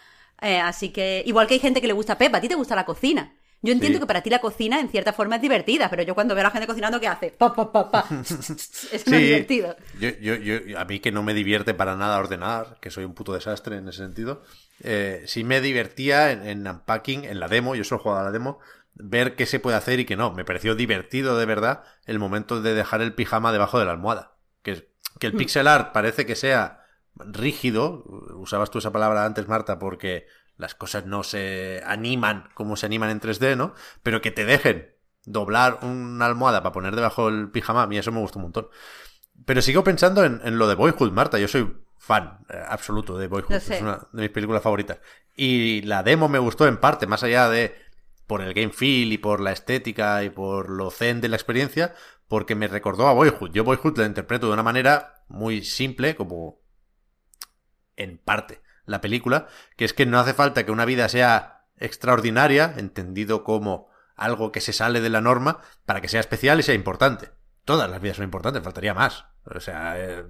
Eh, así que, igual que hay gente que le gusta Pepa, a ti te gusta la cocina. Yo entiendo Sí. que para ti la cocina en cierta forma es divertida, pero yo cuando veo a la gente cocinando, ¿qué hace? Pa, pa, pa, pa. [LAUGHS] [LAUGHS] es no Sí, divertido. Yo, yo, yo- a mí que no me divierte para nada ordenar, que soy un puto desastre en ese sentido. Eh, sí me divertía en, en Unpacking, en la demo, yo solo jugaba a la demo, ver qué se puede hacer y qué no. Me pareció divertido de verdad el momento de dejar el pijama debajo de la almohada. Que, que el pixel art parece que sea rígido, usabas tú esa palabra antes, Marta, porque las cosas no se animan como se animan en 3D, ¿no? Pero que te dejen doblar una almohada para poner debajo el pijama, a mí eso me gustó un montón. Pero sigo pensando en, en lo de Boyhood, Marta. Yo soy fan eh, absoluto de Boyhood. Es una de mis películas favoritas. Y la demo me gustó en parte, más allá de por el game feel y por la estética y por lo zen de la experiencia, porque me recordó a Boyhood. Yo Boyhood la interpreto de una manera muy simple, como en parte la película, que es que no hace falta que una vida sea extraordinaria, entendido como algo que se sale de la norma, para que sea especial y sea importante. Todas las vidas son importantes, faltaría más. O sea, eh,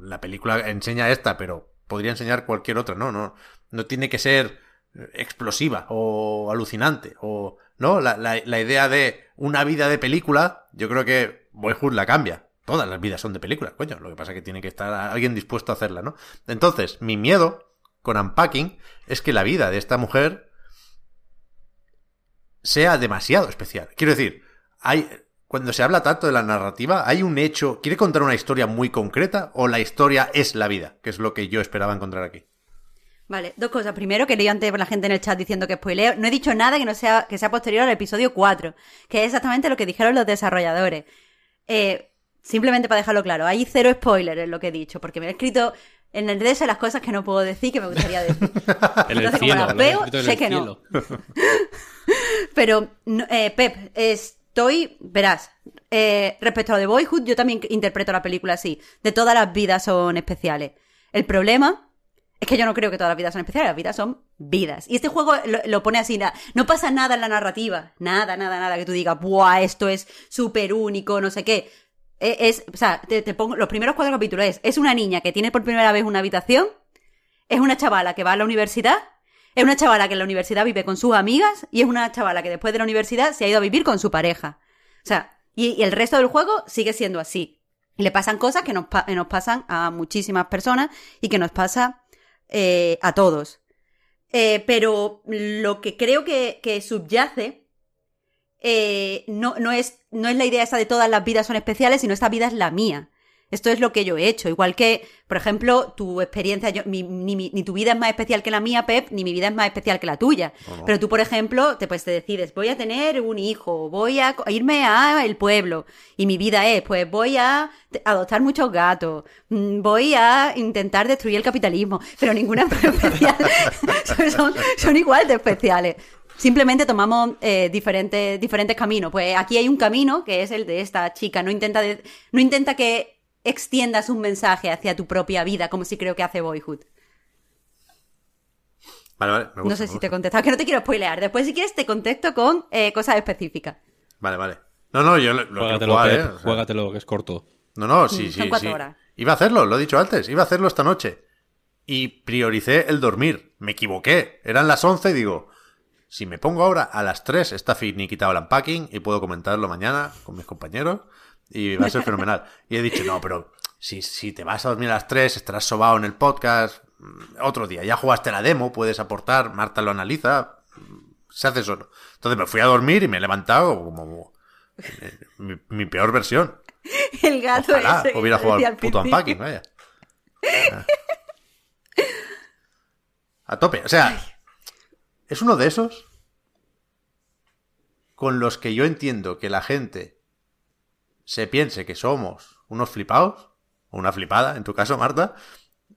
la película enseña esta, pero podría enseñar cualquier otra, ¿no? No, no tiene que ser explosiva o alucinante o no la, la, la idea de una vida de película yo creo que Boyhood la cambia. Todas las vidas son de películas coño. Lo que pasa es que tiene que estar alguien dispuesto a hacerla no entonces mi miedo con Unpacking es que la vida de esta mujer sea demasiado especial. Quiero decir hay cuando se habla tanto de la narrativa hay un hecho quiere contar una historia muy concreta o la historia es la vida que es lo que yo esperaba encontrar aquí Vale, dos cosas. Primero, que leí antes la gente en el chat diciendo que spoileo. No he dicho nada que no sea, que sea posterior al episodio 4, que es exactamente lo que dijeron los desarrolladores. Eh, simplemente para dejarlo claro, hay cero spoiler en lo que he dicho, porque me he escrito en el DS las cosas que no puedo decir que me gustaría decir. [LAUGHS] En el Entonces, como las veo, sé el que no. [LAUGHS] Pero, no- eh, Pep, estoy, verás, eh, respecto a The Boyhood, yo también interpreto la película así. De todas las vidas son especiales. El problema es que yo no creo que todas las vidas son especiales, las vidas son vidas. Y este juego lo, pone así, na- no pasa nada en la narrativa, nada, nada, nada, que tú digas, ¡buah, esto es súper único, no sé qué! Eh, Es, o sea, te, pongo, los primeros cuatro capítulos es, es una niña que tiene por primera vez una habitación, es una chavala que va a la universidad, es una chavala que en la universidad vive con sus amigas y es una chavala que después de la universidad se ha ido a vivir con su pareja. O sea, y, el resto del juego sigue siendo así. Y le pasan cosas que nos pasan a muchísimas personas y que nos pasa eh, a todos. Eh, pero lo que creo que, subyace eh, no, no, es, no es la idea esa de todas las vidas son especiales, sino esta vida es la mía. Esto es lo que yo he hecho. Igual que, por ejemplo, tu experiencia, yo- mi- ni, mi- ni tu vida es más especial que la mía, Pep, ni mi vida es más especial que la tuya. Pero tú, por ejemplo, te, pues, te decides, voy a tener un hijo, voy a irme a el pueblo. Y mi vida es, pues voy a adoptar muchos gatos, mm, voy a intentar destruir el capitalismo. Pero ninguna es especial. [LAUGHS] son, son- son igual de especiales. Simplemente tomamos eh, diferentes, diferentes caminos. Pues aquí hay un camino que es el de esta chica. No intenta, de- no intenta que extiendas un mensaje hacia tu propia vida, como si creo que hace Boyhood. Vale, vale. me gusta, no sé me si te he contestado, que no te quiero spoilear. Después, si quieres, te contesto con eh, cosas específicas. Vale, vale. No, no, yo lo, lo quiero Juégatelo, jugar, Pep, ¿eh? O sea, juégatelo, que es corto. no, no, sí, Mm, sí, son cuatro sí. horas. Iba a hacerlo, lo he dicho antes, iba a hacerlo esta noche. Y prioricé el dormir. Me equivoqué. Eran las 11 y digo, si me pongo ahora a las 3 está finiquitado el unpacking y puedo comentarlo mañana con mis compañeros y va a ser fenomenal. Y he dicho, no, pero si, si te vas a dormir a las 3, estarás sobado en el podcast, mm, otro día, ya jugaste la demo, puedes aportar, Marta lo analiza, mm, se hace solo. Entonces me fui a dormir y me he levantado como eh, mi, mi peor versión. El gato Ojalá ese hubiera jugado al puto unpacking, vaya. Ah. A tope. O sea, es uno de esos con los que yo entiendo que la gente se piense que somos unos flipados, o una flipada, en tu caso, Marta,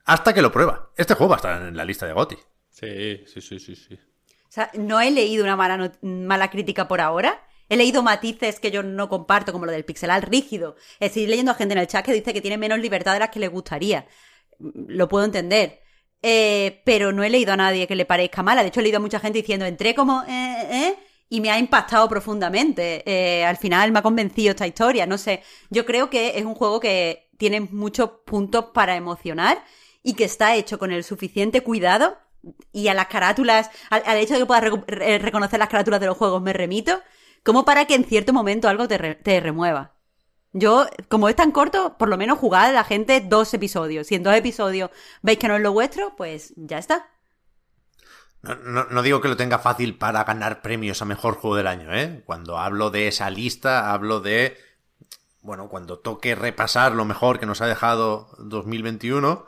hasta que lo prueba. Este juego va a estar en la lista de GOTI. Sí, sí, sí, sí, sí. O sea, no he leído una mala, mala crítica por ahora. He leído matices que yo no comparto, como lo del pixelar rígido. Estoy leyendo a gente en el chat que dice que tiene menos libertad de las que le gustaría. Lo puedo entender. Eh, pero no he leído a nadie que le parezca mala. De hecho, he leído a mucha gente diciendo, entré como, eh, eh, y me ha impactado profundamente. Eh, al final me ha convencido esta historia. No sé, yo creo que es un juego que tiene muchos puntos para emocionar y que está hecho con el suficiente cuidado y a las carátulas, al, hecho de que puedas reco- re- reconocer las carátulas de los juegos me remito, como para que en cierto momento algo te, re- te remueva. Yo, como es tan corto, por lo menos jugad a la gente dos episodios. Si en dos episodios veis que no es lo vuestro, pues ya está. No, no- digo que lo tenga fácil para ganar premios a mejor juego del año, ¿eh? Cuando hablo de esa lista, hablo de. Bueno, cuando toque repasar lo mejor que nos ha dejado 2021,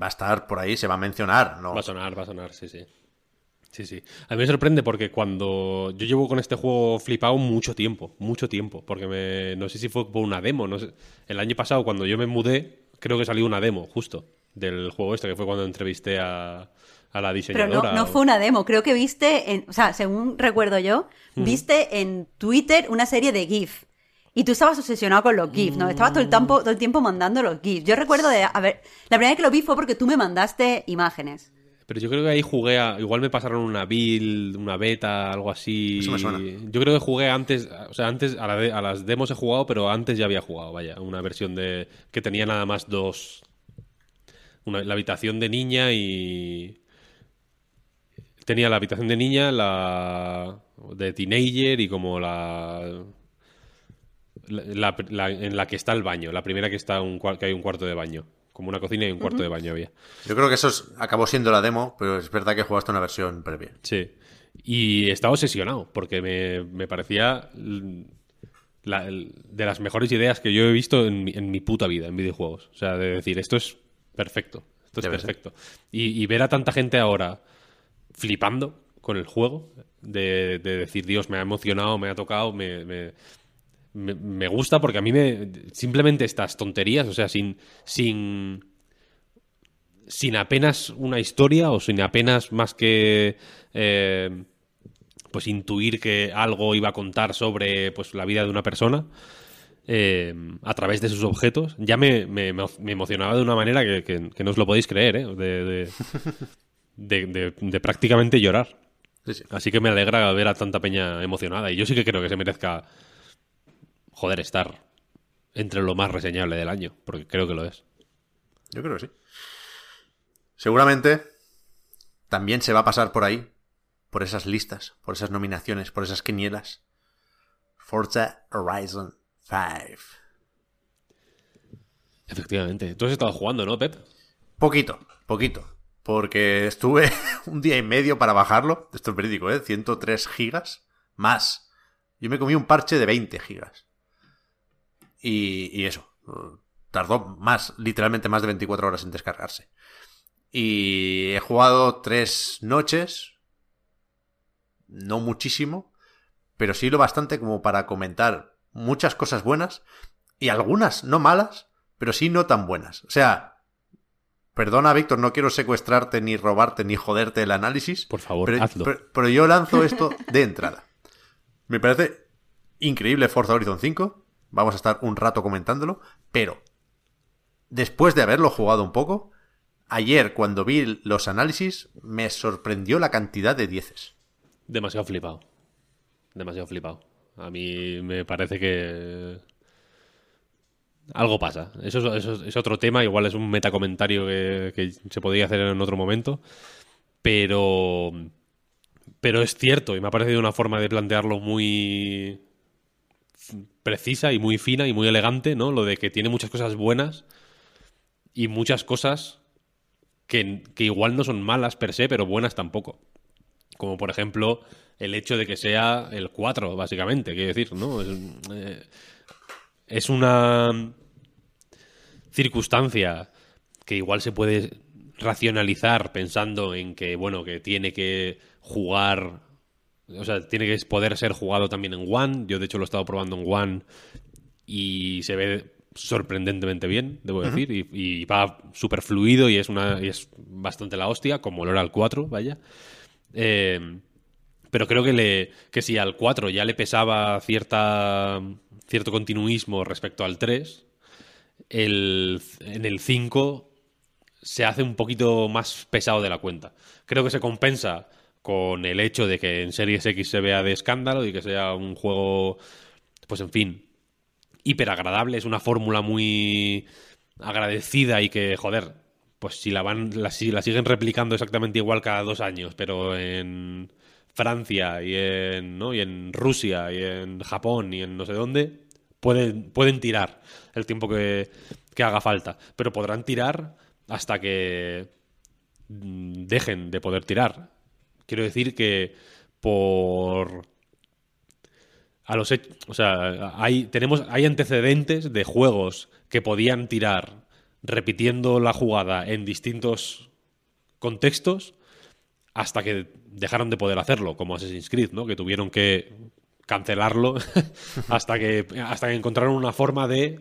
va a estar por ahí, se va a mencionar, ¿no? Va a sonar, va a sonar, sí, sí. Sí, sí. A mí me sorprende porque cuando yo llevo con este juego flipado mucho tiempo, mucho tiempo, porque me, no sé si fue por una demo, no sé. El año pasado cuando yo me mudé, creo que salió una demo justo del juego este, que fue cuando entrevisté a, a la Pero diseñadora. no, no fue una demo. Creo que viste, en, o sea, según recuerdo yo, viste en Twitter una serie de GIF. Y tú estabas obsesionado con los GIFs, ¿no? Estabas todo el, tiempo, todo el tiempo mandando los GIFs. Yo recuerdo de, a ver, la primera vez que lo vi fue porque tú me mandaste imágenes. Pero yo creo que ahí jugué a... Igual me pasaron una build, una beta, algo así. Eso me suena. Yo creo que jugué antes... O sea, antes a, la de- a las demos he jugado, pero antes ya había jugado, vaya. Una versión de... Que tenía nada más dos... Una, la habitación de niña y... Tenía la habitación de niña, la... De teenager y como la... la- la- en la que está el baño. La primera que está un, que hay un cuarto de baño. Como una cocina y un cuarto de baño había. Yo creo que eso es- acabó siendo la demo, pero es verdad que jugaste una versión previa. Sí. Y estaba obsesionado, porque me, me parecía la- de las mejores ideas que yo he visto en mi, en mi puta vida en videojuegos. O sea, de decir, esto es perfecto. Esto es Debe perfecto. Y, y ver a tanta gente ahora flipando con el juego, de, de decir, Dios, me ha emocionado, me ha tocado, me, me, me- gusta, porque a mí me. Simplemente estas tonterías, o sea, sin. sin sin apenas una historia o sin apenas más que eh, pues intuir que algo iba a contar sobre pues la vida de una persona eh, a través de sus objetos ya me, me- me emocionaba de una manera que, que- no os lo podéis creer ¿eh? [LAUGHS] de- de- de prácticamente llorar Sí, sí. así que me alegra ver a tanta peña emocionada y yo sí que creo que se merezca joder estar entre lo más reseñable del año porque creo que lo es Yo creo que sí. Seguramente también se va a pasar por ahí, por esas listas, por esas nominaciones, por esas quinielas. Forza Horizon 5. efectivamente tú has estado jugando ¿no Pep? Poquito, poquito. Porque estuve [LAUGHS] un día y medio para bajarlo. Esto es verídico, ¿eh? 103 gigas más. Yo me comí un parche de 20 gigas. Y, y eso. Tardó más, literalmente más de 24 horas en descargarse. Y he jugado tres noches. No muchísimo. Pero sí lo bastante como para comentar muchas cosas buenas. Y algunas no malas, pero sí no tan buenas. O sea, Perdona, Víctor, no quiero secuestrarte, ni robarte, ni joderte el análisis. Por favor, pero, hazlo. Pero, pero yo lanzo esto de entrada. Me parece increíble Forza Horizon 5. Vamos a estar un rato comentándolo. Pero, después de haberlo jugado un poco, ayer cuando vi los análisis, me sorprendió la cantidad de dieces. Demasiado flipado. Demasiado flipado. A mí me parece que. Algo pasa. Eso, es- otro tema, igual es un metacomentario que, que se podría hacer en otro momento, pero, pero es cierto y me ha parecido una forma de plantearlo muy precisa y muy fina y muy elegante, ¿no? Lo de que tiene muchas cosas buenas y muchas cosas que, que igual no son malas per se, pero buenas tampoco. Como por ejemplo el hecho de que sea el 4, básicamente, quiero decir, ¿no? Es, eh, es una circunstancia que igual se puede racionalizar pensando en que, bueno, que tiene que jugar, o sea, tiene que poder ser jugado también en One. Yo, de hecho, lo he estado probando en One y se ve sorprendentemente bien, debo decir, y, y va súper fluido y es, una, y es bastante la hostia, como lo era el 4, vaya. Eh, pero creo que, le, que si al 4 ya le pesaba cierta, cierto continuismo respecto al 3, el, en el 5 se hace un poquito más pesado de la cuenta. Creo que se compensa con el hecho de que en Series X se vea de escándalo y que sea un juego, pues en fin, hiper agradable. Es una fórmula muy agradecida y que, joder, pues si la van, si la siguen replicando exactamente igual cada dos años, pero en Francia y en, ¿no? y en Rusia y en Japón y en no sé dónde, pueden, pueden tirar el tiempo que, que haga falta. Pero podrán tirar hasta que mm, dejen de poder tirar. Quiero decir que por a los hech- o sea, hay tenemos hay antecedentes de juegos que podían tirar repitiendo la jugada en distintos contextos hasta que dejaron de poder hacerlo, como Assassin's Creed, ¿no? Que tuvieron que cancelarlo [LAUGHS] hasta que hasta que encontraron una forma de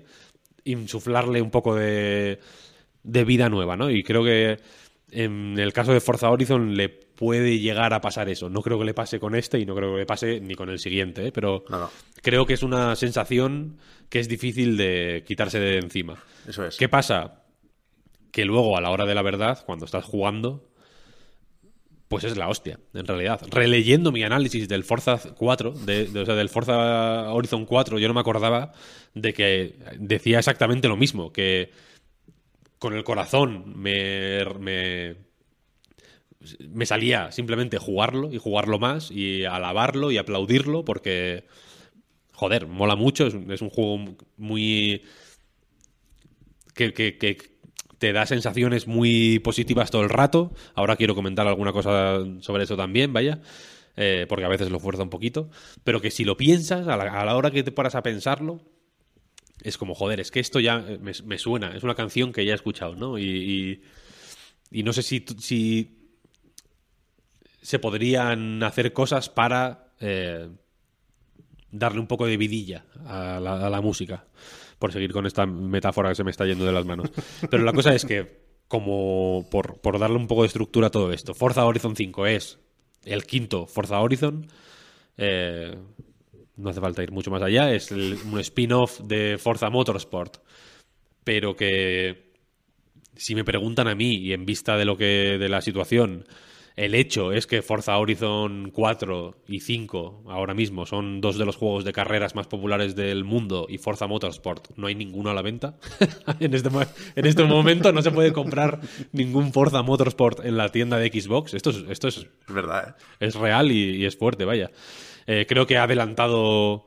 insuflarle un poco de, de vida nueva, ¿no? Y creo que en el caso de Forza Horizon le puede llegar a pasar eso. No creo que le pase con este y no creo que le pase ni con el siguiente, ¿eh? pero No, no. creo que es una sensación que es difícil de quitarse de encima. Eso es. ¿Qué pasa? Que luego, a la hora de la verdad, cuando estás jugando, pues es la hostia, en realidad. Releyendo mi análisis del Forza 4, de, o sea, del Forza Horizon 4, yo no me acordaba de que decía exactamente lo mismo, que con el corazón me, me, me salía simplemente jugarlo y jugarlo más y alabarlo y aplaudirlo porque, joder, mola mucho, es, un- juego muy que- que te da sensaciones muy positivas todo el rato. Ahora quiero comentar alguna cosa sobre eso también, vaya. eh, porque a veces lo fuerza un poquito. Pero que si lo piensas, a la, hora que te paras a pensarlo, es como, joder, es que esto ya eh, me, suena. Es una canción que ya he escuchado, ¿no? Y, no sé si, se podrían hacer cosas para eh, darle un poco de vidilla a la, a la música, por seguir con esta metáfora que se me está yendo de las manos. Pero la cosa es que, como por, por darle un poco de estructura a todo esto, Forza Horizon 5 es el quinto Forza Horizon. eh, no hace falta ir mucho más allá. Es el- un spin-off de Forza Motorsport. Pero que si me preguntan a mí y en vista de lo que de la situación, el hecho es que Forza Horizon 4 y 5 ahora mismo son dos de los juegos de carreras más populares del mundo y Forza Motorsport no hay ninguno a la venta. [LAUGHS] en, este, en este momento no se puede comprar ningún Forza Motorsport en la tienda de Xbox. Esto es, esto es Es verdad, ¿eh? es real y, y es fuerte, vaya. Eh, creo que ha adelantado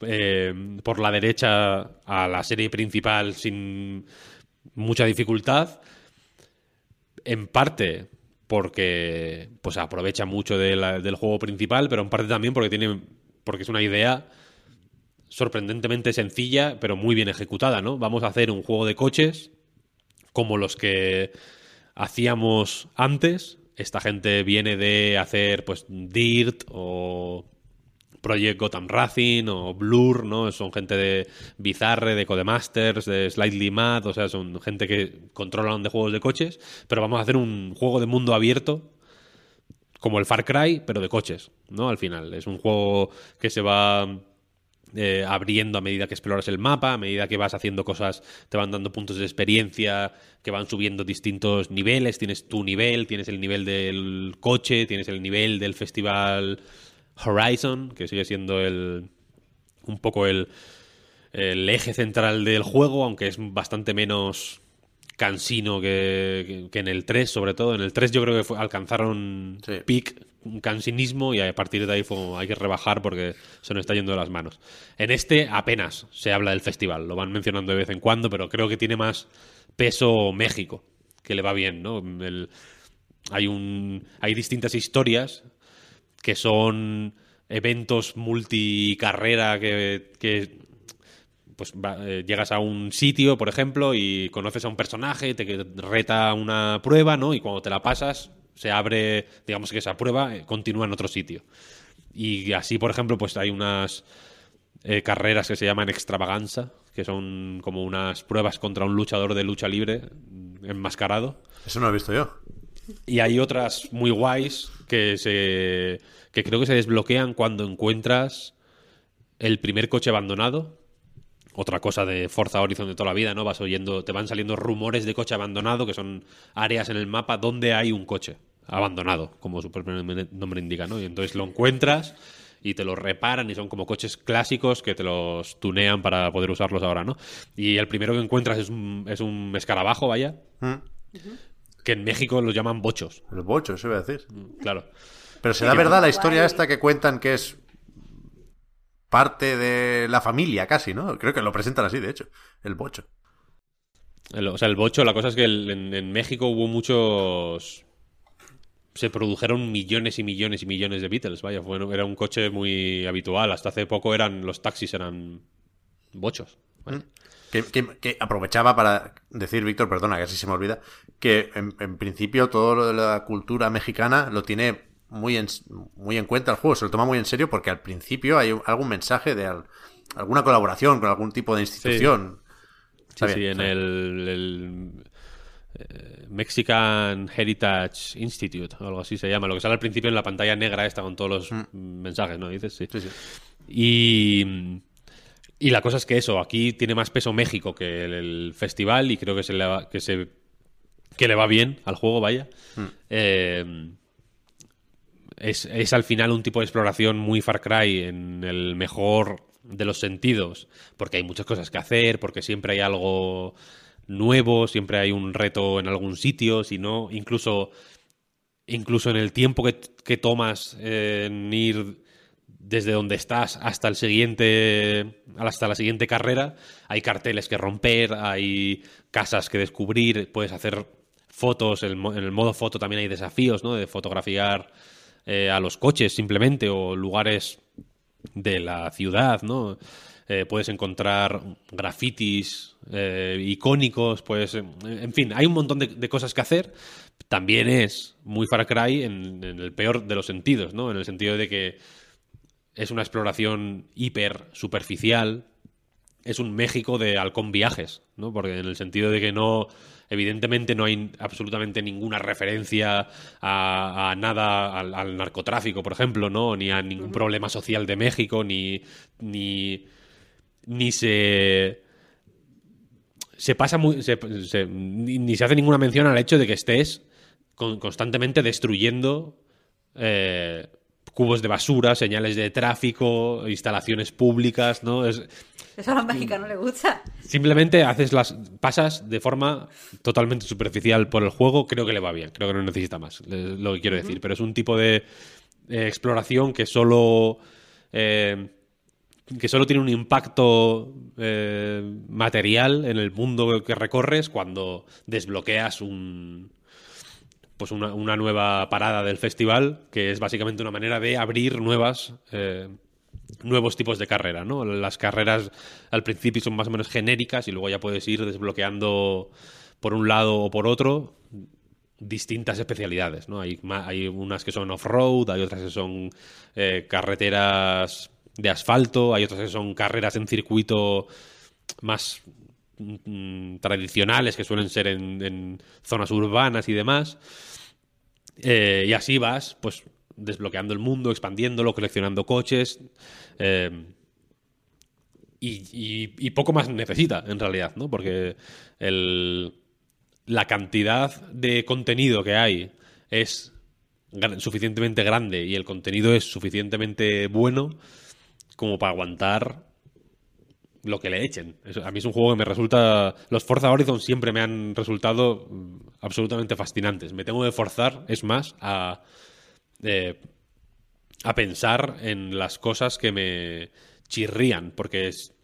eh, por la derecha a la serie principal sin mucha dificultad. En parte porque pues aprovecha mucho de del juego principal, pero en parte también porque tiene porque es una idea sorprendentemente sencilla, pero muy bien ejecutada, ¿no? Vamos a hacer un juego de coches como los que hacíamos antes. Esta gente viene de hacer pues Dirt o Project Gotham Racing o Blur, ¿no? Son gente de Bizarre, de Codemasters, de Slightly Mad, o sea, son gente que controlan de juegos de coches, pero vamos a hacer un juego de mundo abierto como el Far Cry, pero de coches, ¿no? Al final, es un juego que se va eh, abriendo a medida que exploras el mapa, a medida que vas haciendo cosas, te van dando puntos de experiencia, que van subiendo distintos niveles, tienes tu nivel, tienes el nivel del coche, tienes el nivel del festival Horizon, que sigue siendo el un poco el el eje central del juego, aunque es bastante menos cansino que, que- que en el 3, sobre todo. En el 3 yo creo que fue- alcanzaron Sí. peak un cansinismo y a partir de ahí fue hay que rebajar porque se nos está yendo de las manos. En este apenas se habla del festival, lo van mencionando de vez en cuando, pero creo que tiene más peso México, que le va bien, ¿no? El- hay un hay distintas historias que son eventos multicarrera que, que pues va- eh, llegas a un sitio, por ejemplo, y conoces a un personaje, te reta una prueba, ¿no? Y cuando te la pasas, se abre, digamos que esa prueba eh, continúa en otro sitio. Y así, por ejemplo, pues hay unas eh, carreras que se llaman extravaganza, que son como unas pruebas contra un luchador de lucha libre mm, enmascarado. Eso no lo he visto yo. Y hay otras muy guays que se que creo que se desbloquean cuando encuentras el primer coche abandonado. Otra cosa de Forza Horizon de toda la vida, ¿no? Vas oyendo, te van saliendo rumores de coche abandonado, que son áreas en el mapa donde hay un coche abandonado, como su propio nombre indica, ¿no? Y entonces lo encuentras y te lo reparan y son como coches clásicos que te los tunean para poder usarlos ahora, ¿no? Y el primero que encuentras es un, es un escarabajo, vaya, Mm. Que en México los llaman bochos, El bocho, eso iba a decir. claro. Pero será verdad la historia guay. esta que cuentan que es parte de la familia casi, ¿no? Creo que lo presentan así, de hecho. El bocho. El- o sea, el bocho, la cosa es que el- en, en México hubo muchos. Se produjeron millones y millones y millones de Beatles, vaya. fue- era un coche muy habitual. Hasta hace poco eran los taxis eran bochos. vaya. Que, que- que aprovechaba para decir, Víctor, perdona, que así se me olvida, que en, en principio todo lo de la cultura mexicana lo tiene muy en, muy en cuenta el juego, se lo toma muy en serio porque al principio hay algún mensaje de al- alguna colaboración con algún tipo de institución. Sí, sí, en el, el, eh, Mexican Heritage Institute, o algo así se llama. Lo que sale al principio en la pantalla negra esta con todos los mensajes, ¿no? Dices, sí. Sí, sí. Y, y la cosa es que eso, aquí tiene más peso México que el, el festival y creo que se le va, que se que le va bien al juego, vaya. Eh, es, es al final un tipo de exploración muy Far Cry en el mejor de los sentidos, porque hay muchas cosas que hacer, porque siempre hay algo nuevo, siempre hay un reto en algún sitio, si no, incluso incluso en el tiempo que, que tomas en ir desde donde estás hasta el siguiente hasta la siguiente carrera hay carteles que romper hay casas que descubrir puedes hacer fotos en el modo foto también hay desafíos no de fotografiar eh, a los coches simplemente o lugares de la ciudad no Eh, puedes encontrar grafitis eh, icónicos pues en fin hay un montón de, de cosas que hacer. También es muy Far Cry en, en el peor de los sentidos no en el sentido de que es una exploración hiper superficial. Es un México de halcón viajes, ¿no? Porque en el sentido de que no, evidentemente no hay absolutamente ninguna referencia a, a nada, al, al narcotráfico, por ejemplo, ¿no? Ni a ningún problema social de México, ni, ni, ni se se pasa muy. se- se- ni, se hace ninguna mención al hecho de que estés con- constantemente destruyendo eh, cubos de basura, señales de tráfico, instalaciones públicas, ¿no? Es, Eso a los mexicanos les gusta. simplemente haces las. pasas de forma totalmente superficial por el juego, creo que le va bien, creo que no necesita más, es lo que quiero decir. Pero es un tipo de eh, exploración que solo. eh, que solo tiene un impacto eh, material en el mundo que recorres cuando desbloqueas un pues una, nueva parada del festival que es básicamente una manera de abrir nuevas eh, nuevos tipos de carrera no las carreras al principio son más o menos genéricas y luego ya puedes ir desbloqueando por un lado o por otro distintas especialidades, ¿no? Hay unas que son off-road, hay otras que son eh, carreteras de asfalto, hay otras que son carreras en circuito más mm, tradicionales que suelen ser en, zonas urbanas y demás. Eh, y así vas, pues, desbloqueando el mundo, expandiéndolo, coleccionando coches. eh, y, y- poco más necesita, en realidad, ¿no? Porque el, la cantidad de contenido que hay es suficientemente grande y el contenido es suficientemente bueno como para aguantar lo que le echen. a mí es un juego que me resulta... Los Forza Horizon siempre me han resultado mm, absolutamente fascinantes. Me tengo que forzar, es más, a, eh, a pensar en las cosas que me chirrían, porque es,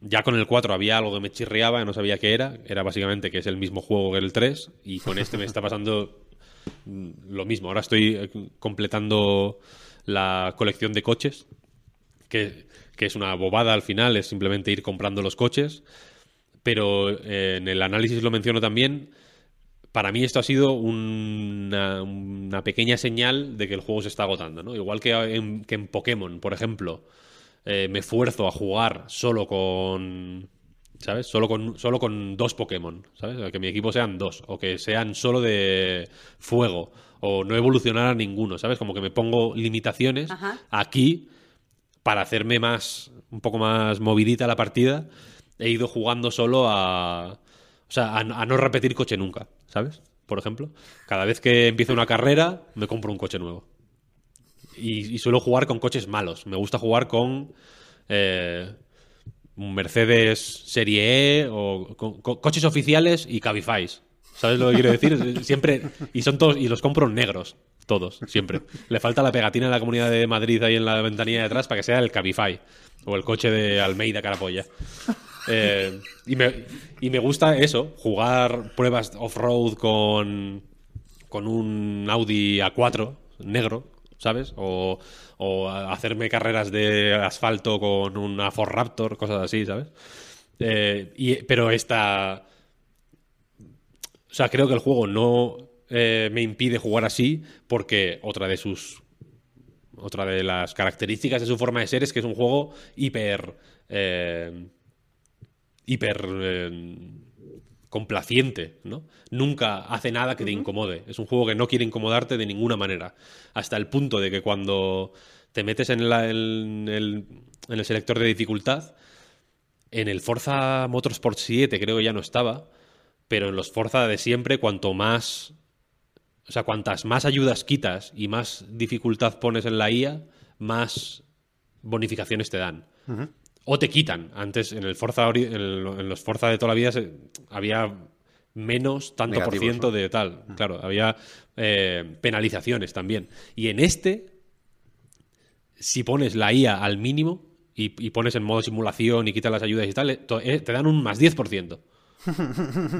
ya con el 4 había algo que me chirriaba, no sabía qué era. Era básicamente que es el mismo juego que el 3, y con este me está pasando mm, lo mismo. Ahora estoy eh, completando la colección de coches, que que es una bobada al final, es simplemente ir comprando los coches. Pero eh, en el análisis lo menciono también. Para mí esto ha sido una, pequeña señal de que el juego se está agotando, ¿no? Igual que en, que en Pokémon, por ejemplo, eh, me esfuerzo a jugar solo con... ¿Sabes? Solo con, solo con dos Pokémon, ¿sabes? Que mi equipo sean dos, o que sean solo de fuego, o no evolucionar a ninguno, ¿sabes? Como que me pongo limitaciones. Aquí para hacerme más, un poco más movidita la partida, he ido jugando solo a, o sea, a, no repetir coche nunca, ¿sabes? Por ejemplo, cada vez que empiezo una carrera, me compro un coche nuevo. Y, suelo jugar con coches malos. Me gusta jugar con eh, Mercedes Serie E o coches oficiales y Cabify. ¿Sabes lo que quiero decir? [LAUGHS] Siempre. Y son todos. Y los compro negros. Todos, siempre. Le falta la pegatina en la comunidad de Madrid ahí en la ventanilla de atrás para que sea el Cabify o el coche de Almeida Carapolla. Eh, y, me, y me gusta eso, jugar pruebas off-road con, con un Audi A4 negro, ¿sabes? O, o hacerme carreras de asfalto con una Ford Raptor, cosas así, ¿sabes? Eh, pero esta... O sea, creo que el juego no eh, me impide jugar así porque otra de sus otra de las características de su forma de ser es que es un juego hiper eh, hiper eh, complaciente, ¿no? Nunca hace nada que te incomode. Es un juego que no quiere incomodarte de ninguna manera. Hasta el punto de que cuando te metes en, en, el, en el selector de dificultad, en el Forza Motorsport 7 creo que ya no estaba, pero en los Forza de siempre, cuanto más o sea, cuantas más ayudas quitas y más dificultad pones en la IA, más bonificaciones te dan. O te quitan. Antes, en el Forza en, los Forza de toda la vida había menos tanto por ciento de tal. Claro, había eh, penalizaciones también. Y en este, si pones la IA al mínimo y, y, pones en modo simulación y quitas las ayudas y tal, eh, te dan un más 10%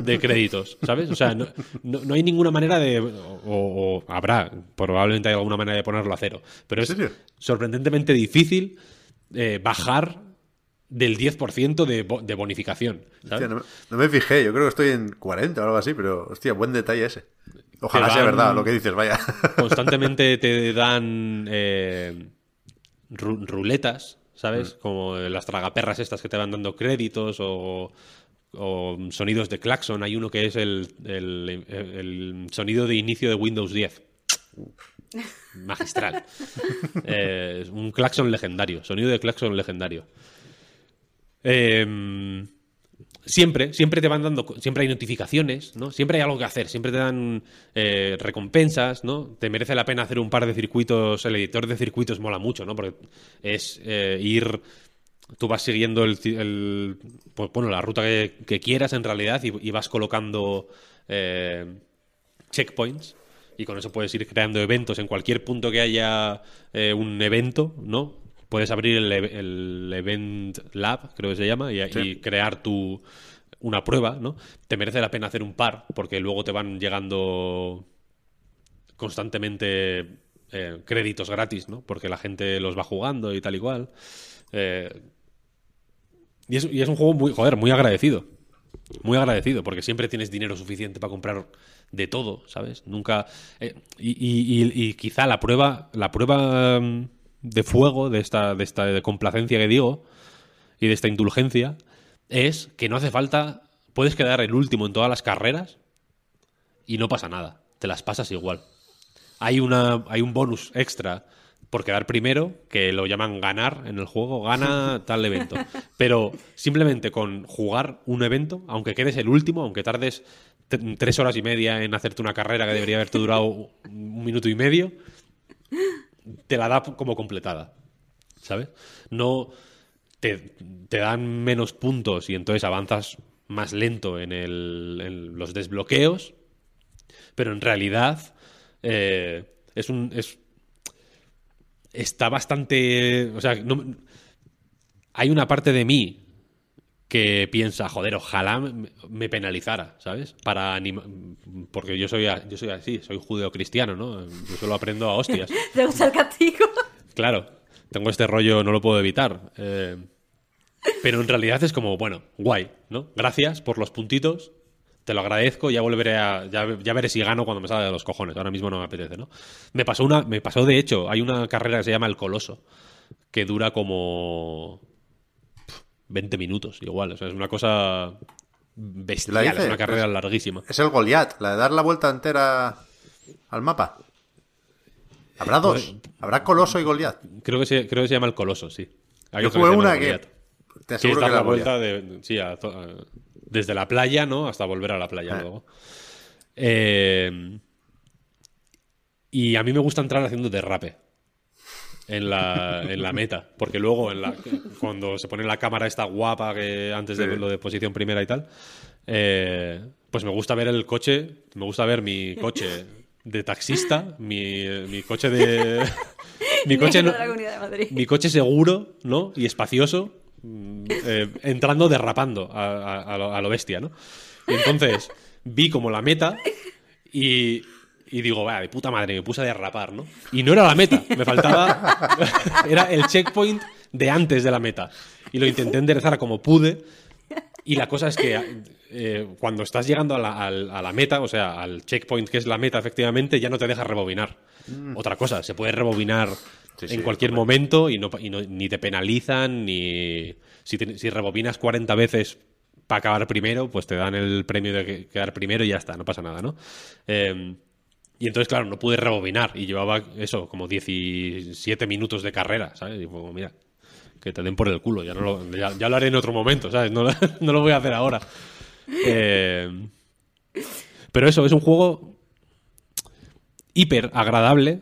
de créditos, ¿sabes? O sea, no, hay ninguna manera de. O, habrá, probablemente hay alguna manera de ponerlo a cero. Pero es sorprendentemente difícil eh, bajar del 10% de, de bonificación. no, me fijé, yo creo que estoy en 40 o algo así, pero hostia, buen detalle ese. Ojalá sea verdad lo que dices, vaya. Constantemente te [LAUGHS] dan eh, ruletas, ¿sabes? Mm. Como las tragaperras estas que te van dando créditos o o sonidos de claxon. Hay uno que es el, el, sonido de inicio de Windows 10. Magistral. [LAUGHS] Eh, un claxon legendario. Sonido de claxon legendario. Em, siempre, siempre te van dando, siempre hay notificaciones, ¿no? Siempre hay algo que hacer, siempre te dan eh, recompensas, ¿no? Te merece la pena hacer un par de circuitos, el editor de circuitos mola mucho, ¿no? Porque es eh, ir tú vas siguiendo el, pues, bueno, la ruta que, quieras en realidad y, vas colocando eh, checkpoints y con eso puedes ir creando eventos en cualquier punto que haya eh, un evento, ¿no? Puedes abrir el, Event Lab, creo que se llama, y, crear tu una prueba, ¿no? Te merece la pena hacer un par porque luego te van llegando constantemente eh, créditos gratis, ¿no? Porque la gente los va jugando y tal y cual. Y es, un juego muy, joder, muy agradecido. Muy agradecido, porque siempre tienes dinero suficiente para comprar de todo, ¿sabes? Nunca. Eh, y, quizá la prueba. La prueba mm, de fuego de esta, de esta complacencia que digo. Y de esta indulgencia. Es que no hace falta. Puedes quedar el último en todas las carreras. Y no pasa nada. Te las pasas igual. Hay una. Hay un bonus extra por quedar primero, que lo llaman ganar en el juego, gana [LAUGHS] tal evento. Pero simplemente con jugar un evento, aunque quedes el último, aunque tardes tres horas y media en hacerte una carrera que debería haberte durado un minuto y medio, te la da como completada. ¿Sabes? No. te, te dan menos puntos y entonces avanzas más lento en, el- en los desbloqueos, pero en realidad eh, es un... Es, está bastante... O sea, no- hay una parte de mí que piensa, joder, ojalá me, penalizara, ¿sabes? Para porque yo soy, yo soy así, soy judeocristiano, ¿no? Yo solo aprendo a hostias. [LAUGHS] ¿Te gusta el castigo? Claro, tengo este rollo, no lo puedo evitar. Eh, pero en realidad es como, bueno, guay, ¿no? Gracias por los puntitos, te lo agradezco, ya volveré a. Ya, ya veré si gano cuando me salga de los cojones. Ahora mismo no me apetece, ¿no? Me pasó una. Me pasó, de hecho, hay una carrera que se llama El Coloso, que dura como. pf, 20 minutos, igual. O sea, es una cosa bestial, ¿La es una carrera Pues- larguísima. Es el Goliath, la de dar la vuelta entera al mapa. Habrá dos. Habrá Coloso y Goliath. Creo que se, creo que se llama El Coloso, sí. Hay Yo jugué una que. Te aseguro que la vuelta de, sí, a- desde la playa, ¿no? Hasta volver a la playa Ah. luego. Eh, y a mí me gusta entrar haciendo derrape en la, en la meta, porque luego en la, cuando se pone la cámara esta guapa que antes de Sí. lo de posición primera y tal, eh, pues me gusta ver el coche, me gusta ver mi coche de taxista, mi, mi coche de... [LAUGHS] mi coche no- de la Comunidad de Madrid. mi coche seguro, ¿no? Y espacioso, eh, entrando derrapando a, a lo bestia, ¿no? Y entonces vi como la meta y, y digo, vaya, de puta madre, me puse a derrapar, ¿no? Y no era la meta, me faltaba. [LAUGHS] era el checkpoint de antes de la meta. Y lo intenté enderezar como pude. Y la cosa es que eh, cuando estás llegando a la, al- a la meta, o sea, al checkpoint que es la meta, efectivamente, ya no te deja rebobinar. Otra cosa, se puede rebobinar Sí, en sí, cualquier momento y, no, y no- ni te penalizan, ni si, te- si rebobinas 40 veces para acabar primero, pues te dan el premio de que- quedar primero y ya está, no pasa nada, ¿no? Eh, y entonces, claro, no pude rebobinar y llevaba eso, como 17 minutos de carrera, ¿sabes? Y como, mira, que te den por el culo, ya, no lo, ya, ya lo haré en otro momento, ¿sabes? No, lo- [LAUGHS] no lo voy a hacer ahora. Eh, pero eso, es un juego hiper agradable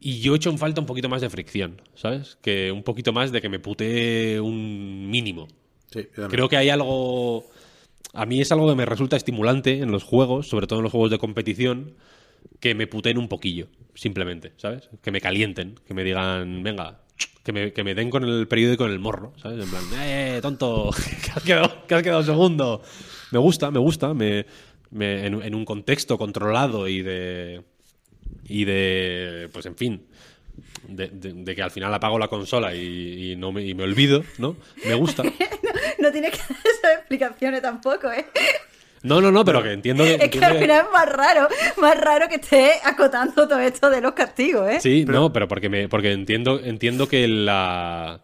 y yo he hecho en falta un poquito más de fricción, ¿sabes? Que un poquito más de que me putee un mínimo. Sí. Creo que hay algo. A mí es algo que me resulta estimulante en los juegos, sobre todo en los juegos de competición, que me puteen un poquillo, simplemente, ¿sabes? Que me calienten, que me digan, venga, que me, que me den con el periódico en el morro, ¿sabes? En plan, ¡eh, tonto! [LAUGHS] que has quedado, que has quedado segundo. Me gusta, me gusta, me, me- en, un contexto controlado y de. Y de. Pues en fin. De, de- que al final apago la consola y, no me, y me olvido, ¿no? Me gusta. [LAUGHS] No tienes que [LAUGHS] dar esas explicaciones tampoco, ¿eh? No, no, no, pero que entiendo que. Es que al final es más raro, más raro que estés acotando todo esto de los castigos, ¿eh? Sí, no, pero porque me, porque entiendo, entiendo que la.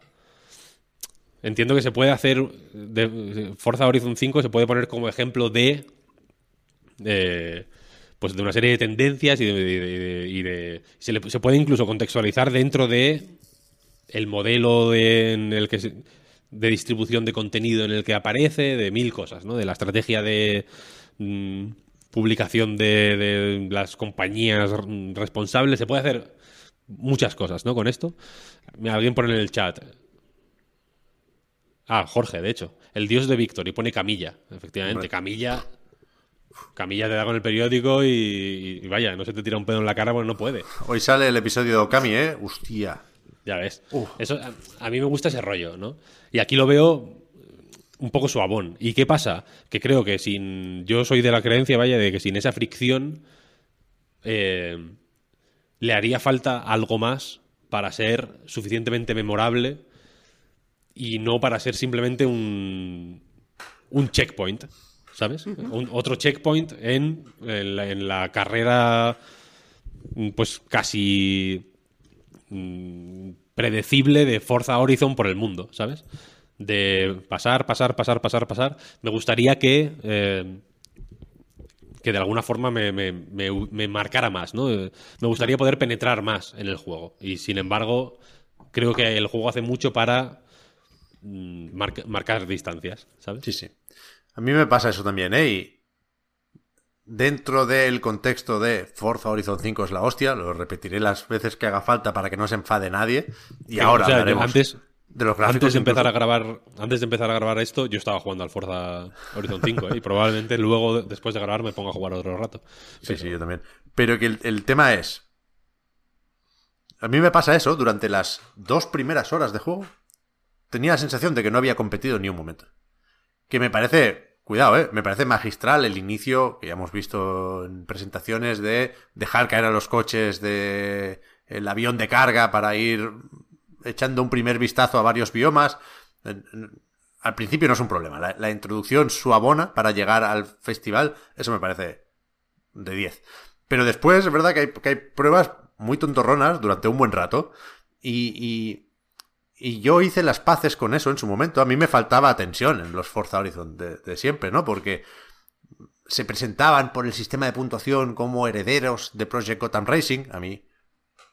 Entiendo que se puede hacer. De, Forza Horizon 5 se puede poner como ejemplo de. eh, pues de una serie de tendencias y de. y de- y de- se, le- se puede incluso contextualizar dentro de. El modelo de, en el que se- de distribución de contenido en el que aparece, de mil cosas, ¿no? De la estrategia de mm, publicación de, de las compañías responsables. Se puede hacer muchas cosas, ¿no? Con esto. Alguien pone en el chat. Ah, Jorge, de hecho. El dios de Víctor y pone Camilla. Efectivamente, Hombre. Camilla. Camilla te da con el periódico y, y vaya, no se te tira un pedo en la cara porque no puede. Hoy sale el episodio de Okami, ¿eh? Hostia. Ya ves. Uf. Eso, a, a mí me gusta ese rollo, ¿no? Y aquí lo veo un poco suavón. ¿Y qué pasa? Que creo que sin. Yo soy de la creencia, vaya, de que sin esa fricción. eh, le haría falta algo más para ser suficientemente memorable y no para ser simplemente un. un checkpoint. ¿Sabes? Un- otro checkpoint en, en la- en la carrera. Pues casi mm, predecible de Forza Horizon por el mundo, ¿sabes? De pasar, pasar, pasar, pasar, pasar. Me gustaría que. eh, que de alguna forma me, me- me- marcara más, ¿no? Eh, Me gustaría poder penetrar más en el juego. Y sin embargo, creo que el juego hace mucho para mm, marca- marcar distancias, ¿sabes? Sí, sí. A mí me pasa eso también, ¿eh? Dentro del contexto de Forza Horizon 5 es la hostia, lo repetiré las veces que haga falta para que no se enfade nadie. Y ahora o sea, yo hablaremos. antes, De los gráficos Antes de empezar incluso. a grabar, antes de empezar a grabar esto, yo estaba jugando al Forza Horizon 5, ¿eh? y probablemente luego, después de grabar, me ponga a jugar otro rato. Sí, sí, yo también. Pero que el, el tema es. A mí me pasa eso, durante las dos primeras horas de juego, tenía la sensación de que no había competido ni un momento. Que me parece, cuidado, eh, me parece magistral el inicio, que ya hemos visto en presentaciones, de dejar caer a los coches de el avión de carga para ir echando un primer vistazo a varios biomas. Al principio no es un problema. La, introducción suavona para llegar al festival, eso me parece de 10. Pero después es verdad que hay, pruebas muy tontorronas durante un buen rato. Y, y yo hice las paces con eso en su momento. A mí me faltaba tensión en los Forza Horizon de, siempre, ¿no? Porque se presentaban por el sistema de puntuación como herederos de Project Gotham Racing. A mí,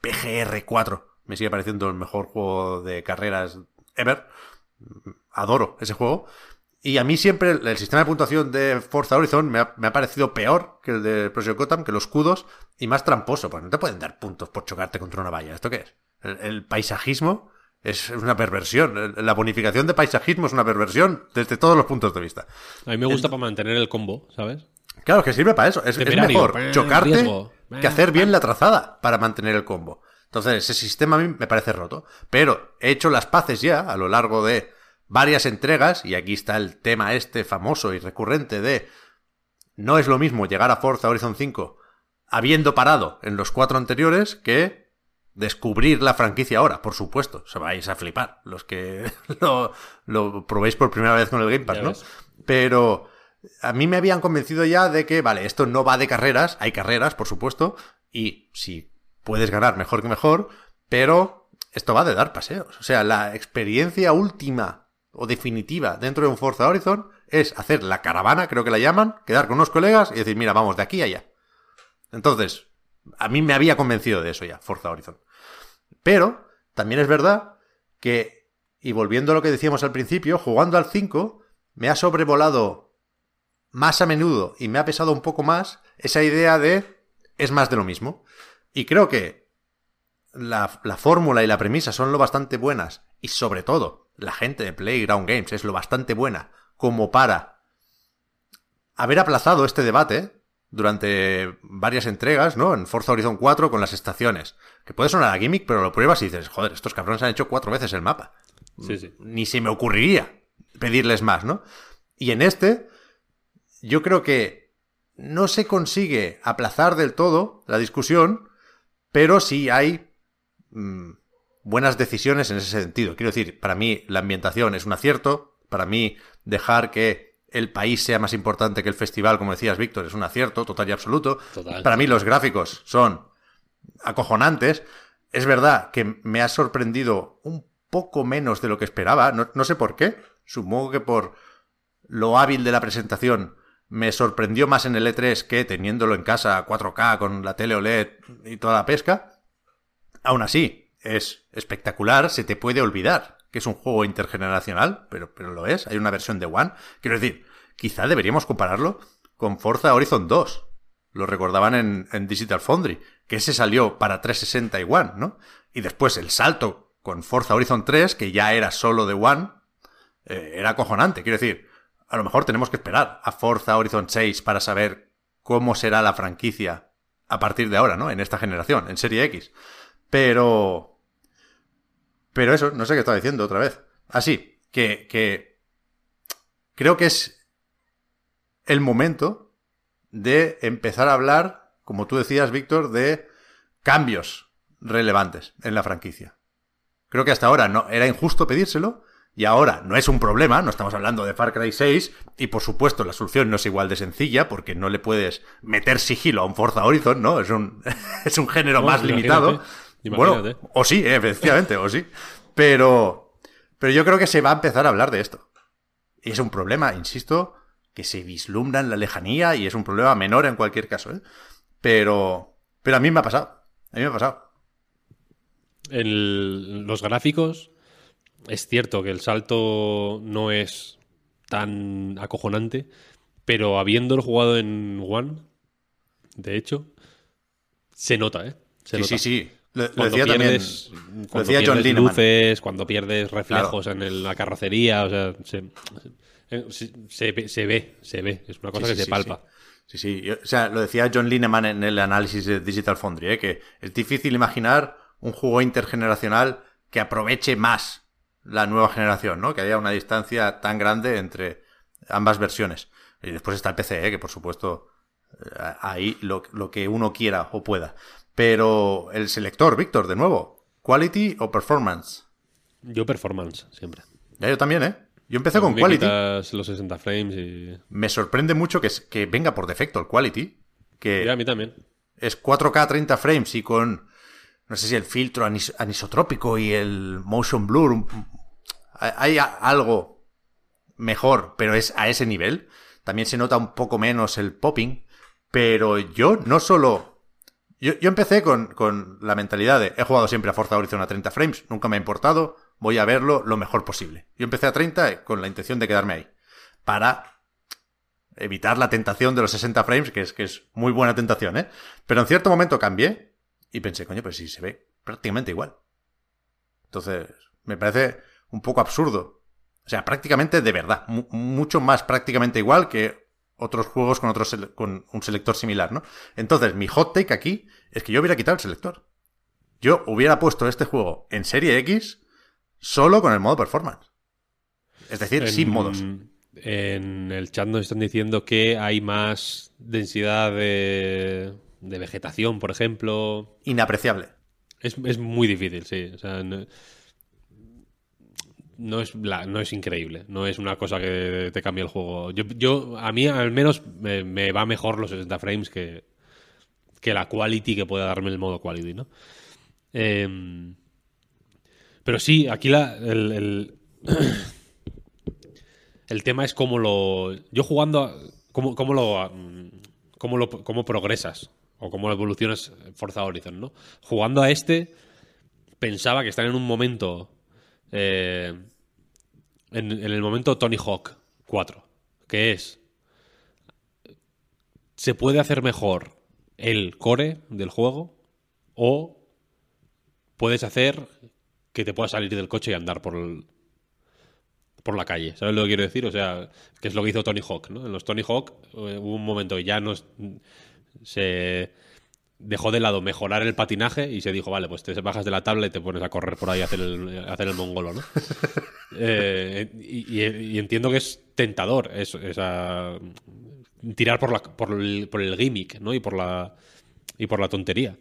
PGR 4 me sigue pareciendo el mejor juego de carreras ever. Adoro ese juego. Y a mí siempre el, sistema de puntuación de Forza Horizon me ha, me ha parecido peor que el de Project Gotham, que los cudos, y más tramposo. Pues no te pueden dar puntos por chocarte contra una valla. ¿Esto qué es? El paisajismo es una perversión. La bonificación de paisajismo es una perversión desde todos los puntos de vista. A mí me gusta para mantener el combo, ¿sabes? Claro, que sirve para eso. Es, mejor chocarte riesgo. que hacer bien la trazada para mantener el combo. Entonces, ese sistema a mí me parece roto. Pero he hecho las paces ya a lo largo de varias entregas, y aquí está el tema este famoso y recurrente de no es lo mismo llegar a Forza Horizon 5 habiendo parado en los cuatro anteriores que descubrir la franquicia ahora, por supuesto. Se vais a flipar los que [LAUGHS] lo, lo probéis por primera vez con el Game Pass, Ya ¿no? ves. Pero a mí me habían convencido ya de que, vale, esto no va de carreras, hay carreras, por supuesto, y si puedes ganar, mejor que mejor, pero esto va de dar paseos. O sea, la experiencia última o definitiva dentro de un Forza Horizon es hacer la caravana, creo que la llaman, quedar con unos colegas y decir, mira, vamos de aquí a allá. Entonces, a mí me había convencido de eso ya, Forza Horizon. Pero también es verdad que, y volviendo a lo que decíamos al principio, jugando al 5, me ha sobrevolado más a menudo y me ha pesado un poco más esa idea de es más de lo mismo. Y creo que la, la fórmula y la premisa son lo bastante buenas y sobre todo la gente de Playground Games es lo bastante buena como para haber aplazado este debate durante varias entregas, ¿no? En Forza Horizon 4 con las estaciones. Que puede sonar a gimmick, pero lo pruebas y dices, joder, estos cabrones han hecho cuatro veces el mapa. Sí, sí. Ni se me ocurriría pedirles más, ¿no? Y en este, yo creo que no se consigue aplazar del todo la discusión, pero sí hay mm, buenas decisiones en ese sentido. Quiero decir, para mí la ambientación es un acierto, para mí dejar que el país sea más importante que el festival, como decías, Víctor, es un acierto total y absoluto. Total. Para mí los gráficos son acojonantes. Es verdad que me ha sorprendido un poco menos de lo que esperaba, no, no sé por qué. Supongo que por lo hábil de la presentación me sorprendió más en el E3 que teniéndolo en casa a 4K con la tele OLED y toda la pesca. Aún así, es espectacular, se te puede olvidar que es un juego intergeneracional, pero, pero lo es, hay una versión de One. Quiero decir, quizá deberíamos compararlo con Forza Horizon 2. Lo recordaban en, Digital Foundry, que ese salió para 360 y One, ¿no? Y después el salto con Forza Horizon 3, que ya era solo de One, eh, era acojonante. Quiero decir, a lo mejor tenemos que esperar a Forza Horizon 6 para saber cómo será la franquicia a partir de ahora, ¿no? En esta generación, en Serie X. Pero... Pero eso, no sé qué estaba diciendo otra vez. Así, que, que creo que es el momento de empezar a hablar, como tú decías, Víctor, de cambios relevantes en la franquicia. Creo que hasta ahora no era injusto pedírselo y ahora no es un problema, no estamos hablando de Far Cry 6 y por supuesto la solución no es igual de sencilla porque no le puedes meter sigilo a un Forza Horizon, ¿no? Es un, [LAUGHS] es un género No, más imagínate, Bueno, o sí, eh, efectivamente, o sí. Pero, pero yo creo que se va a empezar a hablar de esto. Y es un problema, insisto, que se vislumbra en la lejanía y es un problema menor en cualquier caso, ¿eh? Pero, pero a mí me ha pasado. A mí me ha pasado. En los gráficos, es cierto que el salto no es tan acojonante, pero habiéndolo jugado en One, de hecho, se nota, ¿eh? Se Sí, nota. sí, sí. Lo, lo Cuando decía también. pierdes, Lo cuando decía John pierdes Lineman. luces, cuando pierdes reflejos en el- la carrocería, o sea, se, se- se ve, se ve, se ve. Es una cosa Sí, que sí, se sí, palpa. Sí, sí. O sea, lo decía John Lineman en el análisis de Digital Foundry, ¿eh? que es difícil imaginar un juego intergeneracional que aproveche más la nueva generación, ¿no? Que haya una distancia tan grande entre ambas versiones. Y después está el PC, ¿eh? que por supuesto eh, ahí lo, lo que uno quiera o pueda. Pero el selector, Víctor, de nuevo, ¿quality o performance? Yo performance, siempre. Ya yo también, ¿eh? Yo empecé con Me quality. los 60 frames y... Me sorprende mucho que, venga por defecto el quality. Que Ya, a mí también. es 4K 30 frames y con, no sé si el filtro anis- anisotrópico y el motion blur. Hay algo mejor, pero es a ese nivel. También se nota un poco menos el popping. Pero yo no solo... Yo, yo empecé con, con la mentalidad de he jugado siempre a Forza Horizon a 30 frames, nunca me ha importado, voy a verlo lo mejor posible. Yo empecé a 30 con la intención de quedarme ahí. Para evitar la tentación de los 60 frames, que es, que es muy buena tentación, ¿eh? Pero en cierto momento cambié y pensé, coño, pues sí, se ve prácticamente igual. Entonces, me parece un poco absurdo. O sea, prácticamente de verdad. mu- mucho más prácticamente igual que otros juegos con, otros con un selector similar, ¿no? Entonces, mi hot take aquí es que yo hubiera quitado el selector. Yo hubiera puesto este juego en serie X solo con el modo performance. Es decir, sin modos. En el chat nos están diciendo que hay más densidad de, de vegetación, por ejemplo. Inapreciable. Es, es muy difícil, sí. O sea, no, no es, no es increíble. No es una cosa que te cambie el juego. Yo, yo a mí al menos me, va mejor los 60 frames que, que la quality que pueda darme el modo quality, ¿no? Em, pero sí, aquí la, el, [CLEARS THROAT] el, tema es cómo lo. Yo jugando. a- cómo, cómo lo. Cómo, lo, cómo progresas. O cómo evolucionas Forza Horizon, ¿no? Jugando a este, pensaba que están en un momento. eh, en, el momento Tony Hawk 4. Que es. Se puede hacer mejor el core del juego. O puedes hacer que te puedas salir del coche y andar por el- por la calle. ¿Sabes lo que quiero decir? O sea, que es lo que hizo Tony Hawk, ¿no? En los Tony Hawk eh, hubo un momento que ya no se dejó de lado mejorar el patinaje y se dijo, vale, pues te bajas de la tabla y te pones a correr por ahí a hacer el, a hacer el mongolo, ¿no? [LAUGHS] Eh, y, entiendo que es tentador eso, esa, tirar por, la, por, el, por el gimmick, ¿no? Y por la, y por la tontería.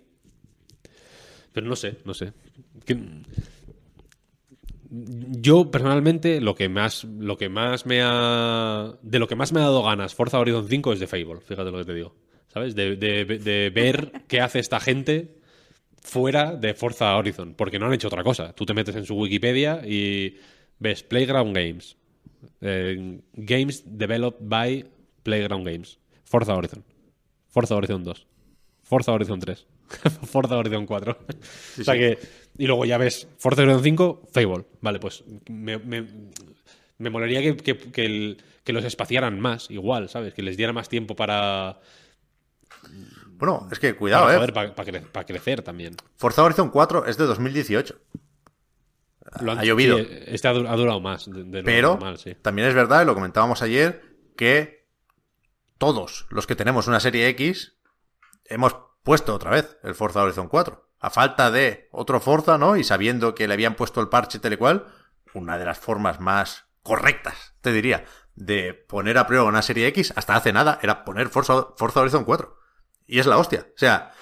Pero no sé, no sé. Yo personalmente lo que más lo que más me ha de lo que más me ha dado ganas Forza Horizon 5 es de Fable, fíjate lo que te digo. ¿Sabes? De, de- de ver qué hace esta gente fuera de Forza Horizon, porque no han hecho otra cosa. Tú te metes en su Wikipedia y ves Playground Games. eh, games developed by Playground Games. Forza Horizon. Forza Horizon 2. Forza Horizon 3. [LAUGHS] Forza Horizon 4. o sea que. Y luego ya ves Forza Horizon 5, Fable. Vale, pues me, me, me molaría que, que- que el- que los espaciaran más, igual, ¿sabes? Que les diera más tiempo para. Bueno, es que cuidado, para, ¿eh? para- cre- para crecer también. Forza Horizon 4 es de 2018. Lo han- Ha llovido. sí, este ha, dur- ha durado más de, de lo Pero normal, sí. también es verdad, y lo comentábamos ayer, que todos los que tenemos una serie X hemos puesto otra vez el Forza Horizon 4. A falta de otro Forza, ¿no? Y sabiendo que le habían puesto el parche tal y cual, una de las formas más correctas, te diría, de poner a prueba una serie X hasta hace nada era poner Forza, Forza Horizon 4. Y es la hostia. O sea,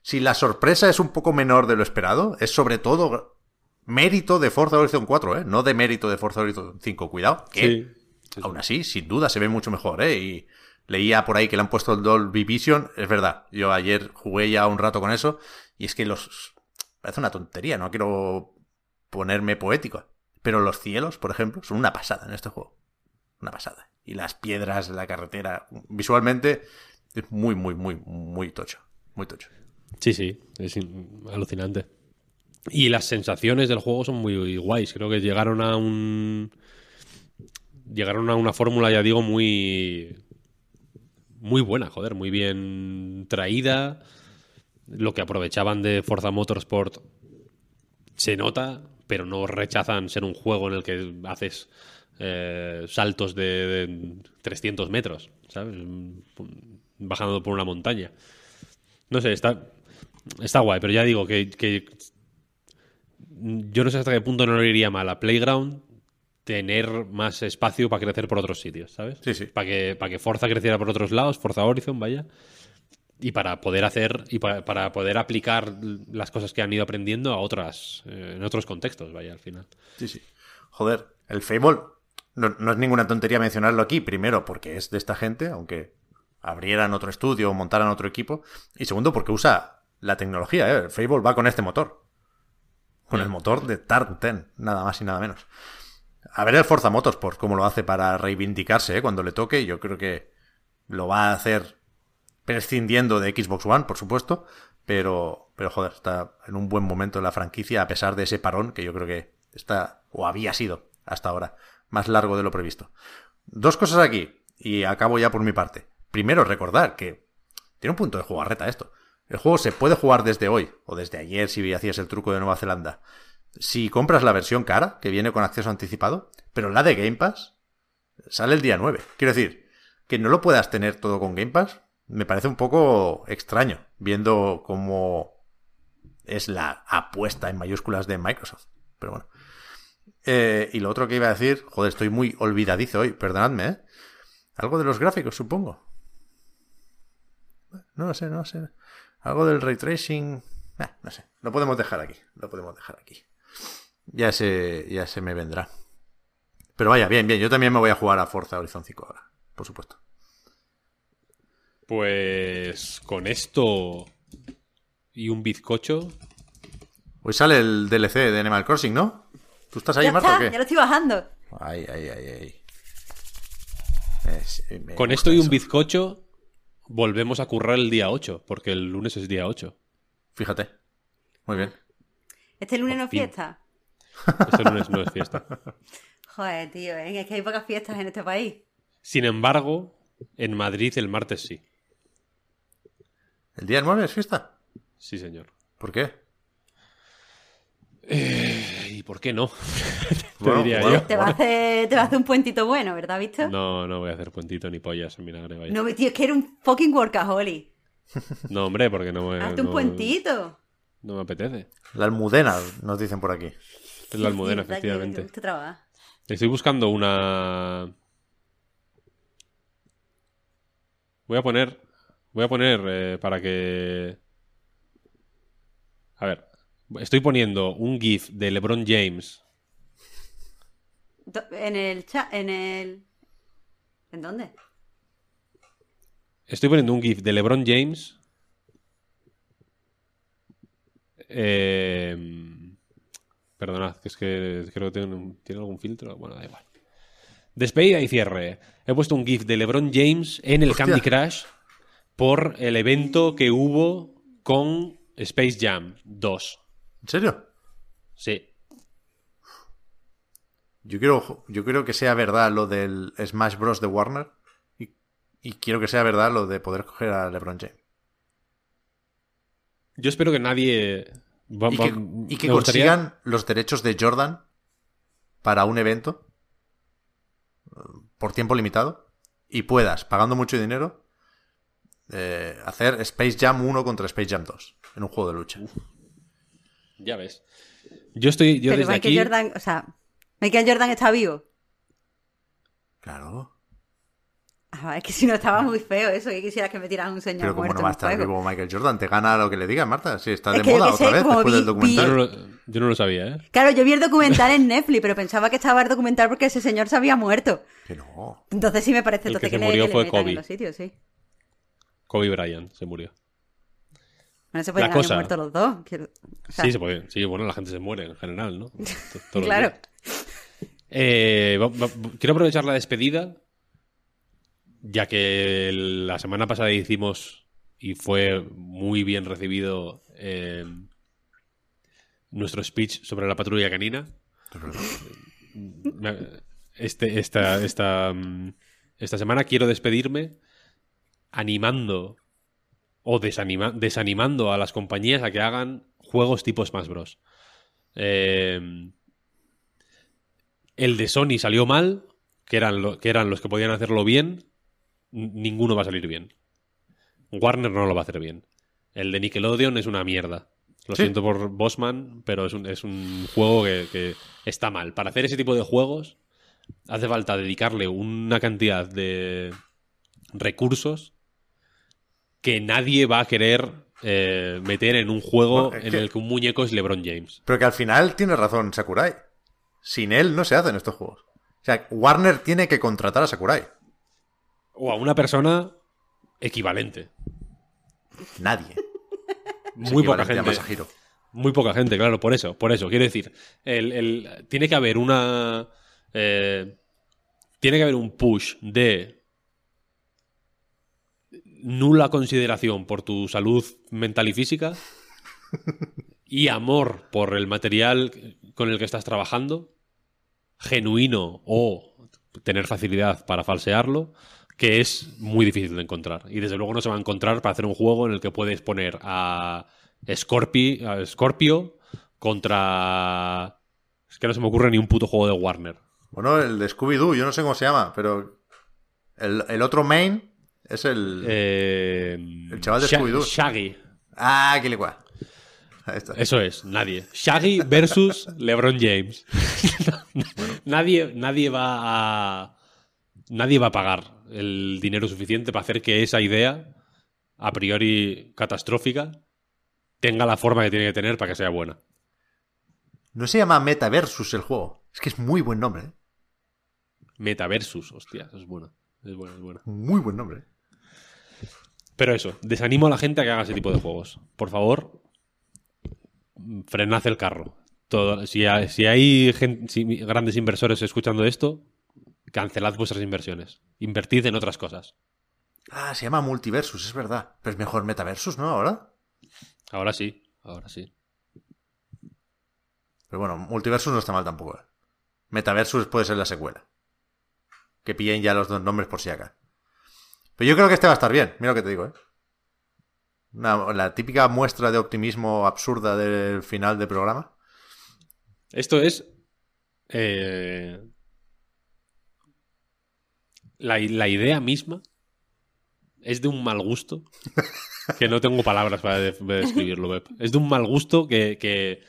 si la sorpresa es un poco menor de lo esperado, es sobre todo mérito de Forza Horizon 4, ¿eh? No de mérito de Forza Horizon 5. Cuidado, que Sí. aún así, sin duda, se ve mucho mejor, ¿eh? Y leía por ahí que le han puesto el Dolby Vision. Es verdad, yo ayer jugué ya un rato con eso y es que los... Parece una tontería, no quiero ponerme poético. Pero los cielos, por ejemplo, son una pasada en este juego. Una pasada. Y las piedras la carretera, visualmente, es muy, muy, muy, muy tocho. Muy tocho. Sí, sí, es in- alucinante. Y las sensaciones del juego son muy guays. Creo que llegaron a un. Llegaron a una fórmula, ya digo, muy. Muy buena, joder, muy bien traída. lo que aprovechaban de Forza Motorsport se nota, pero no rechazan ser un juego en el que haces eh, saltos de, de 300 metros, ¿sabes? Bajando por una montaña. No sé, está, está guay, pero ya digo que, que yo no sé hasta qué punto no le iría mal a Playground tener más espacio para crecer por otros sitios, ¿sabes? Sí, sí. Para que, para que Forza creciera por otros lados, Forza Horizon, vaya. Y para poder hacer y para, para poder aplicar las cosas que han ido aprendiendo a otras, eh, en otros contextos, vaya, al final. Sí, sí. Joder, el Fable no, no es ninguna tontería mencionarlo aquí. Primero, porque es de esta gente, aunque abrieran otro estudio o montaran otro equipo. Y segundo, porque usa la tecnología. ¿eh? El Fable va con este motor. Con el motor de Tarn 10, nada más y nada menos. A ver el Forza Motorsport, cómo lo hace para reivindicarse ¿eh? cuando le toque. Yo creo que lo va a hacer prescindiendo de Xbox One, por supuesto. Pero, pero joder, está en un buen momento en la franquicia, a pesar de ese parón que yo creo que está, o había sido hasta ahora, más largo de lo previsto. Dos cosas aquí, y acabo ya por mi parte. Primero, recordar que tiene un punto de jugarreta esto. El juego se puede jugar desde hoy, o desde ayer si hacías el truco de Nueva Zelanda. Si compras la versión cara, que viene con acceso anticipado, pero la de Game Pass sale el día 9. Quiero decir, que no lo puedas tener todo con Game Pass, me parece un poco extraño, viendo cómo es la apuesta en mayúsculas de Microsoft. Pero bueno. Eh, y lo otro que iba a decir, joder, estoy muy olvidadizo hoy, perdonadme, ¿eh? Algo de los gráficos, supongo. No lo sé, no lo sé. Algo del ray tracing. Eh, no sé. Lo podemos dejar aquí. Lo podemos dejar aquí. Ya se, ya se me vendrá. Pero vaya, bien, bien. Yo también me voy a jugar a Forza Horizon 5 ahora, por supuesto. Pues con esto y un bizcocho. Hoy sale el DLC de Animal Crossing, ¿no? ¿Tú estás ahí, ya Marta, está, o qué? ya lo estoy bajando. Ay, ay, ay, ay. Es- me Con esto y un eso. bizcocho volvemos a currar el día 8, porque el lunes es día 8. Fíjate. Muy bien. Este lunes no es fiesta. [LAUGHS] Este lunes no es fiesta. [LAUGHS] Joder, tío, ¿eh? es que hay pocas fiestas en este país. Sin embargo, en Madrid el martes sí. ¿El día 9 es fiesta? Sí, señor. ¿Por qué? ¿Y por qué no? [LAUGHS] Te Bueno, diría bueno. yo. Te va, a hacer, te va a hacer un puentito bueno, ¿verdad, Víctor? No, no voy a hacer puentito ni pollas en vinagre, vaya. No, tío, es que era un fucking workaholic. No, hombre, porque no me. Hazte un puentito. No me apetece. La almudena, nos dicen por aquí. Es la almudena, Sí, que efectivamente. Estoy buscando una. Voy a poner. Voy a poner eh, para que. A ver. Estoy poniendo un GIF de LeBron James. En el chat, en el... ¿En dónde? Estoy poniendo un GIF de LeBron James. Eh, perdonad, que es que creo que tiene, un- tiene algún filtro. Bueno, da igual. Despedida y cierre. He puesto un GIF de LeBron James en el Hostia. Candy Crush por el evento que hubo con Space Jam 2. ¿En serio? Sí. Yo quiero, yo quiero que sea verdad lo del Smash Bros. de Warner. Y, y quiero que sea verdad lo de poder coger a LeBron James. Yo espero que nadie. va- Y va- que, y que gustaría- consigan los derechos de Jordan para un evento eh, por tiempo limitado y puedas, pagando mucho dinero, eh, hacer Space Jam 1 contra Space Jam 2 en un juego de lucha. Ya ves. Yo estoy. Yo Pero desde Michael aquí. Jordan, o sea, Michael Jordan está vivo. Claro. Ah, es que si no estaba muy feo eso, que quisieras que me tiras un señor Pero como no va a estar juego. vivo Michael Jordan, te gana lo que le digas, Marta. Sí, está Es de que yo moda otra sé, vez después vi- del Yo documental. no, lo, yo no lo sabía, ¿eh? Claro, yo vi el documental en Netflix, pero pensaba que estaba el documental porque ese señor se había muerto. Que no. Entonces sí me parece El que se le- murió que le fue metan en Kobe. los sitios, sí. Kobe Bryant se murió. Bueno, se pueden La haber cosa- muerto los dos. quiero- o sea, Sí, se puede. Sí, bueno, la gente se muere en general, ¿no? [LAUGHS] Claro. Eh, va- va- quiero aprovechar la despedida, ya que la semana pasada hicimos y fue muy bien recibido eh, nuestro speech sobre la patrulla canina. Este, esta, esta, mm, esta semana quiero despedirme animando o desanima- desanimando a las compañías a que hagan juegos tipo Smash Bros. Eh, el de Sony salió mal, que eran, lo- que eran los que podían hacerlo bien, ninguno va a salir bien. Warner no lo va a hacer bien. El de Nickelodeon es una mierda. Lo Sí. siento por Bossman, pero es un, es un juego que, que está mal. Para hacer ese tipo de juegos hace falta dedicarle una cantidad de recursos que nadie va a querer eh, meter en un juego en que- el que un muñeco es LeBron James. Pero que al final tiene razón Sakurai. Sin él no se hacen estos juegos. O sea, Warner tiene que contratar a Sakurai. O a una persona equivalente. Nadie. [LAUGHS] Muy poca a gente. Masahiro. Muy poca gente, claro, por eso, por eso. Quiero decir, el, el- tiene que haber una. eh, tiene que haber un push de nula consideración por tu salud mental y física y amor por el material con el que estás trabajando, genuino o tener facilidad para falsearlo, que es muy difícil de encontrar. Y desde luego no se va a encontrar para hacer un juego en el que puedes poner a, Scorpi- a Scorpio contra... Es que no se me ocurre ni un puto juego de Warner. Bueno, el de Scooby-Doo, yo no sé cómo se llama, pero el, el otro main es el... Eh, El chaval de Sha- Scooby-Doo. Shaggy. Ah. Ahí está. Eso es, nadie. Shaggy versus LeBron James. [LAUGHS] nadie, nadie va a. Nadie va a pagar el dinero suficiente para hacer que esa idea, a priori catastrófica, tenga la forma que tiene que tener para que sea buena. No se llama Metaversus el juego. Es que es muy buen nombre, ¿eh? Metaversus, hostia, es bueno. Es bueno, es bueno. Muy buen nombre. Pero eso, desanimo a la gente a que haga ese tipo de juegos. Por favor, frenad el carro. Todo, si, hay, si hay si grandes inversores escuchando esto, cancelad vuestras inversiones. Invertid en otras cosas. Ah, se llama Multiversus, es verdad. Pero es mejor Metaversus, ¿no? Ahora. Ahora sí, ahora sí. Pero bueno, Multiversus no está mal tampoco. ¿eh? Metaversus puede ser la secuela. Que pillen ya los dos nombres por si acá. Pero yo creo que este va a estar bien. Mira lo que te digo, ¿eh? Una- la típica muestra de optimismo absurda del final del programa. Esto es. eh, la, la idea misma es de un mal gusto [LAUGHS] que no tengo palabras para de- para describirlo, Pep. Es de un mal gusto que. que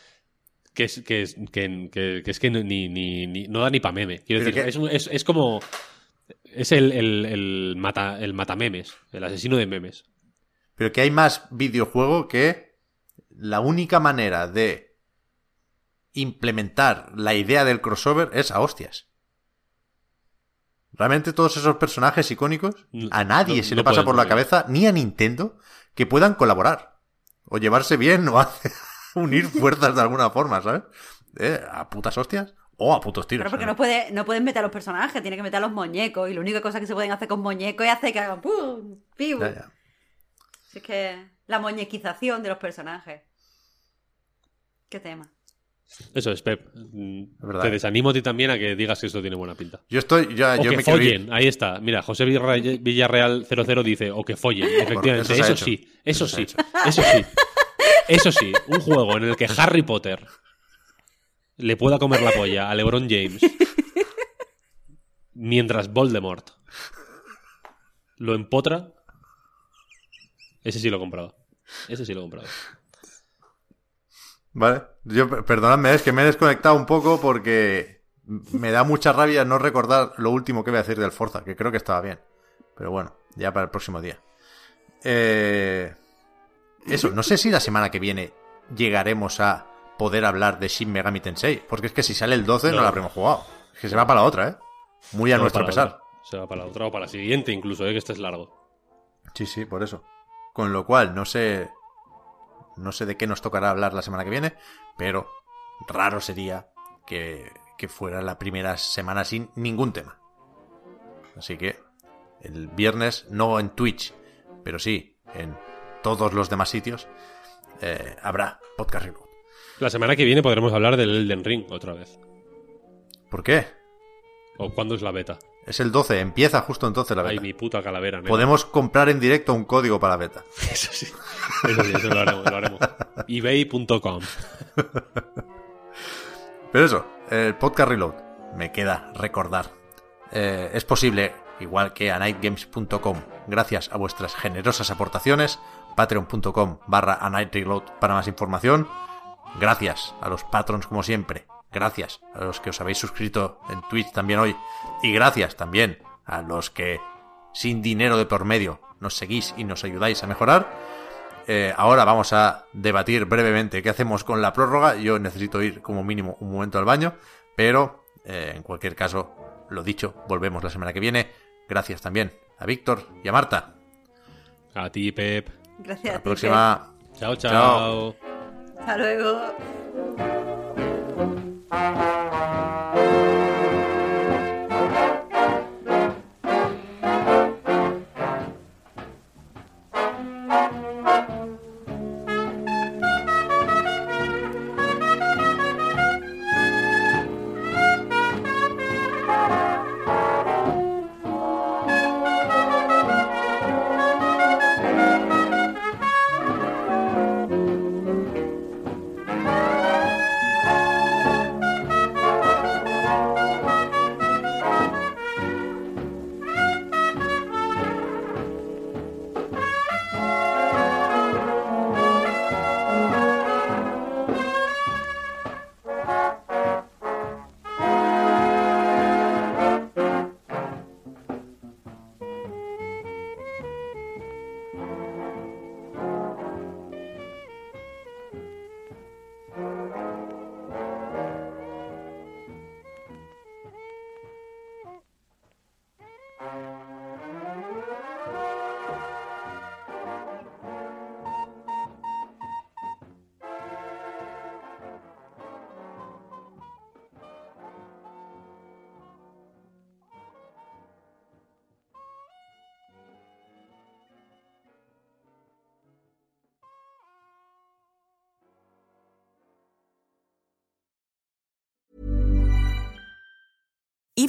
que es, que, que, es que ni, ni- ni- no da ni pa' meme. Quiero decir, es, es- es como. Es el, el, el mata, el matamemes, el asesino de memes. Pero que hay más videojuego que la única manera de implementar la idea del crossover es a hostias. Realmente todos esos personajes icónicos, a nadie No- se no le pasa pueden por la cabeza, ni a Nintendo, que puedan colaborar. O llevarse bien, o [LAUGHS] hacer- unir fuerzas de alguna forma, ¿sabes? Eh, a putas hostias o a putos tiros. Pero porque ¿sabes? no, puede, no pueden meter a los personajes, tienen que meter a los muñecos. Y la única cosa que se pueden hacer con muñecos es hacer que hagan ¡pum! ¡piu! Ya, ya. Que la muñequización de los personajes. ¿Qué tema? Eso es, Pep. Verdad. Te desanimo a ti también a que digas que esto tiene buena pinta. Yo estoy, ya, O yo que me quiero ir. follen, ahí está. Mira, José Villarreal 00 dice, o que follen, efectivamente. eso sí, eso, sí, eso sí. Eso sí, un juego en el que Harry Potter le pueda comer la polla a LeBron James [LAUGHS] mientras Voldemort lo empotra, ese sí lo he comprado. Ese sí lo he comprado. Vale, yo per- perdonadme, es que me he desconectado un poco porque me da mucha rabia no recordar lo último que voy a decir del Forza, que creo que estaba bien. Pero bueno, ya para el próximo día. Eh, eso, no sé si la semana que viene llegaremos a poder hablar de Shin Megami Tensei, porque es que si sale el 12 no, No. la habremos jugado. Es que se va para la otra, ¿eh? Muy a nuestro pesar. Se va para la otra o para la siguiente incluso, eh, que este es largo. Sí, sí, por eso. Con lo cual, no sé. No sé de qué nos tocará hablar la semana que viene, pero raro sería que, que fuera la primera semana sin ningún tema. Así que el viernes, no en Twitch, pero sí en todos los demás sitios, eh, habrá podcast reboot. La semana que viene podremos hablar del Elden Ring otra vez. ¿Por qué? ¿O cuándo es la beta? Es el 12, empieza justo entonces la Ay, beta. mi puta calavera, nena. Podemos comprar en directo un código para la beta. [LAUGHS] Eso sí. Eso sí, eso lo haremos, lo haremos. ebay.com. Pero eso, el podcast Reload, me queda recordar. Eh, es posible, igual que a nightgames.com, gracias a vuestras generosas aportaciones, patreon.com barra a nightreload para más información. Gracias a los patrons como siempre. Gracias a los que os habéis suscrito en Twitch también hoy. Y gracias también a los que sin dinero de por medio nos seguís y nos ayudáis a mejorar. Eh, ahora vamos a debatir brevemente qué hacemos con la prórroga. Yo necesito ir como mínimo un momento al baño, pero eh, en cualquier caso, lo dicho, volvemos la semana que viene. Gracias también a Víctor y a Marta. A ti, Pep. Gracias. Hasta la a ti, próxima. Chao, chao. Chao. Hasta.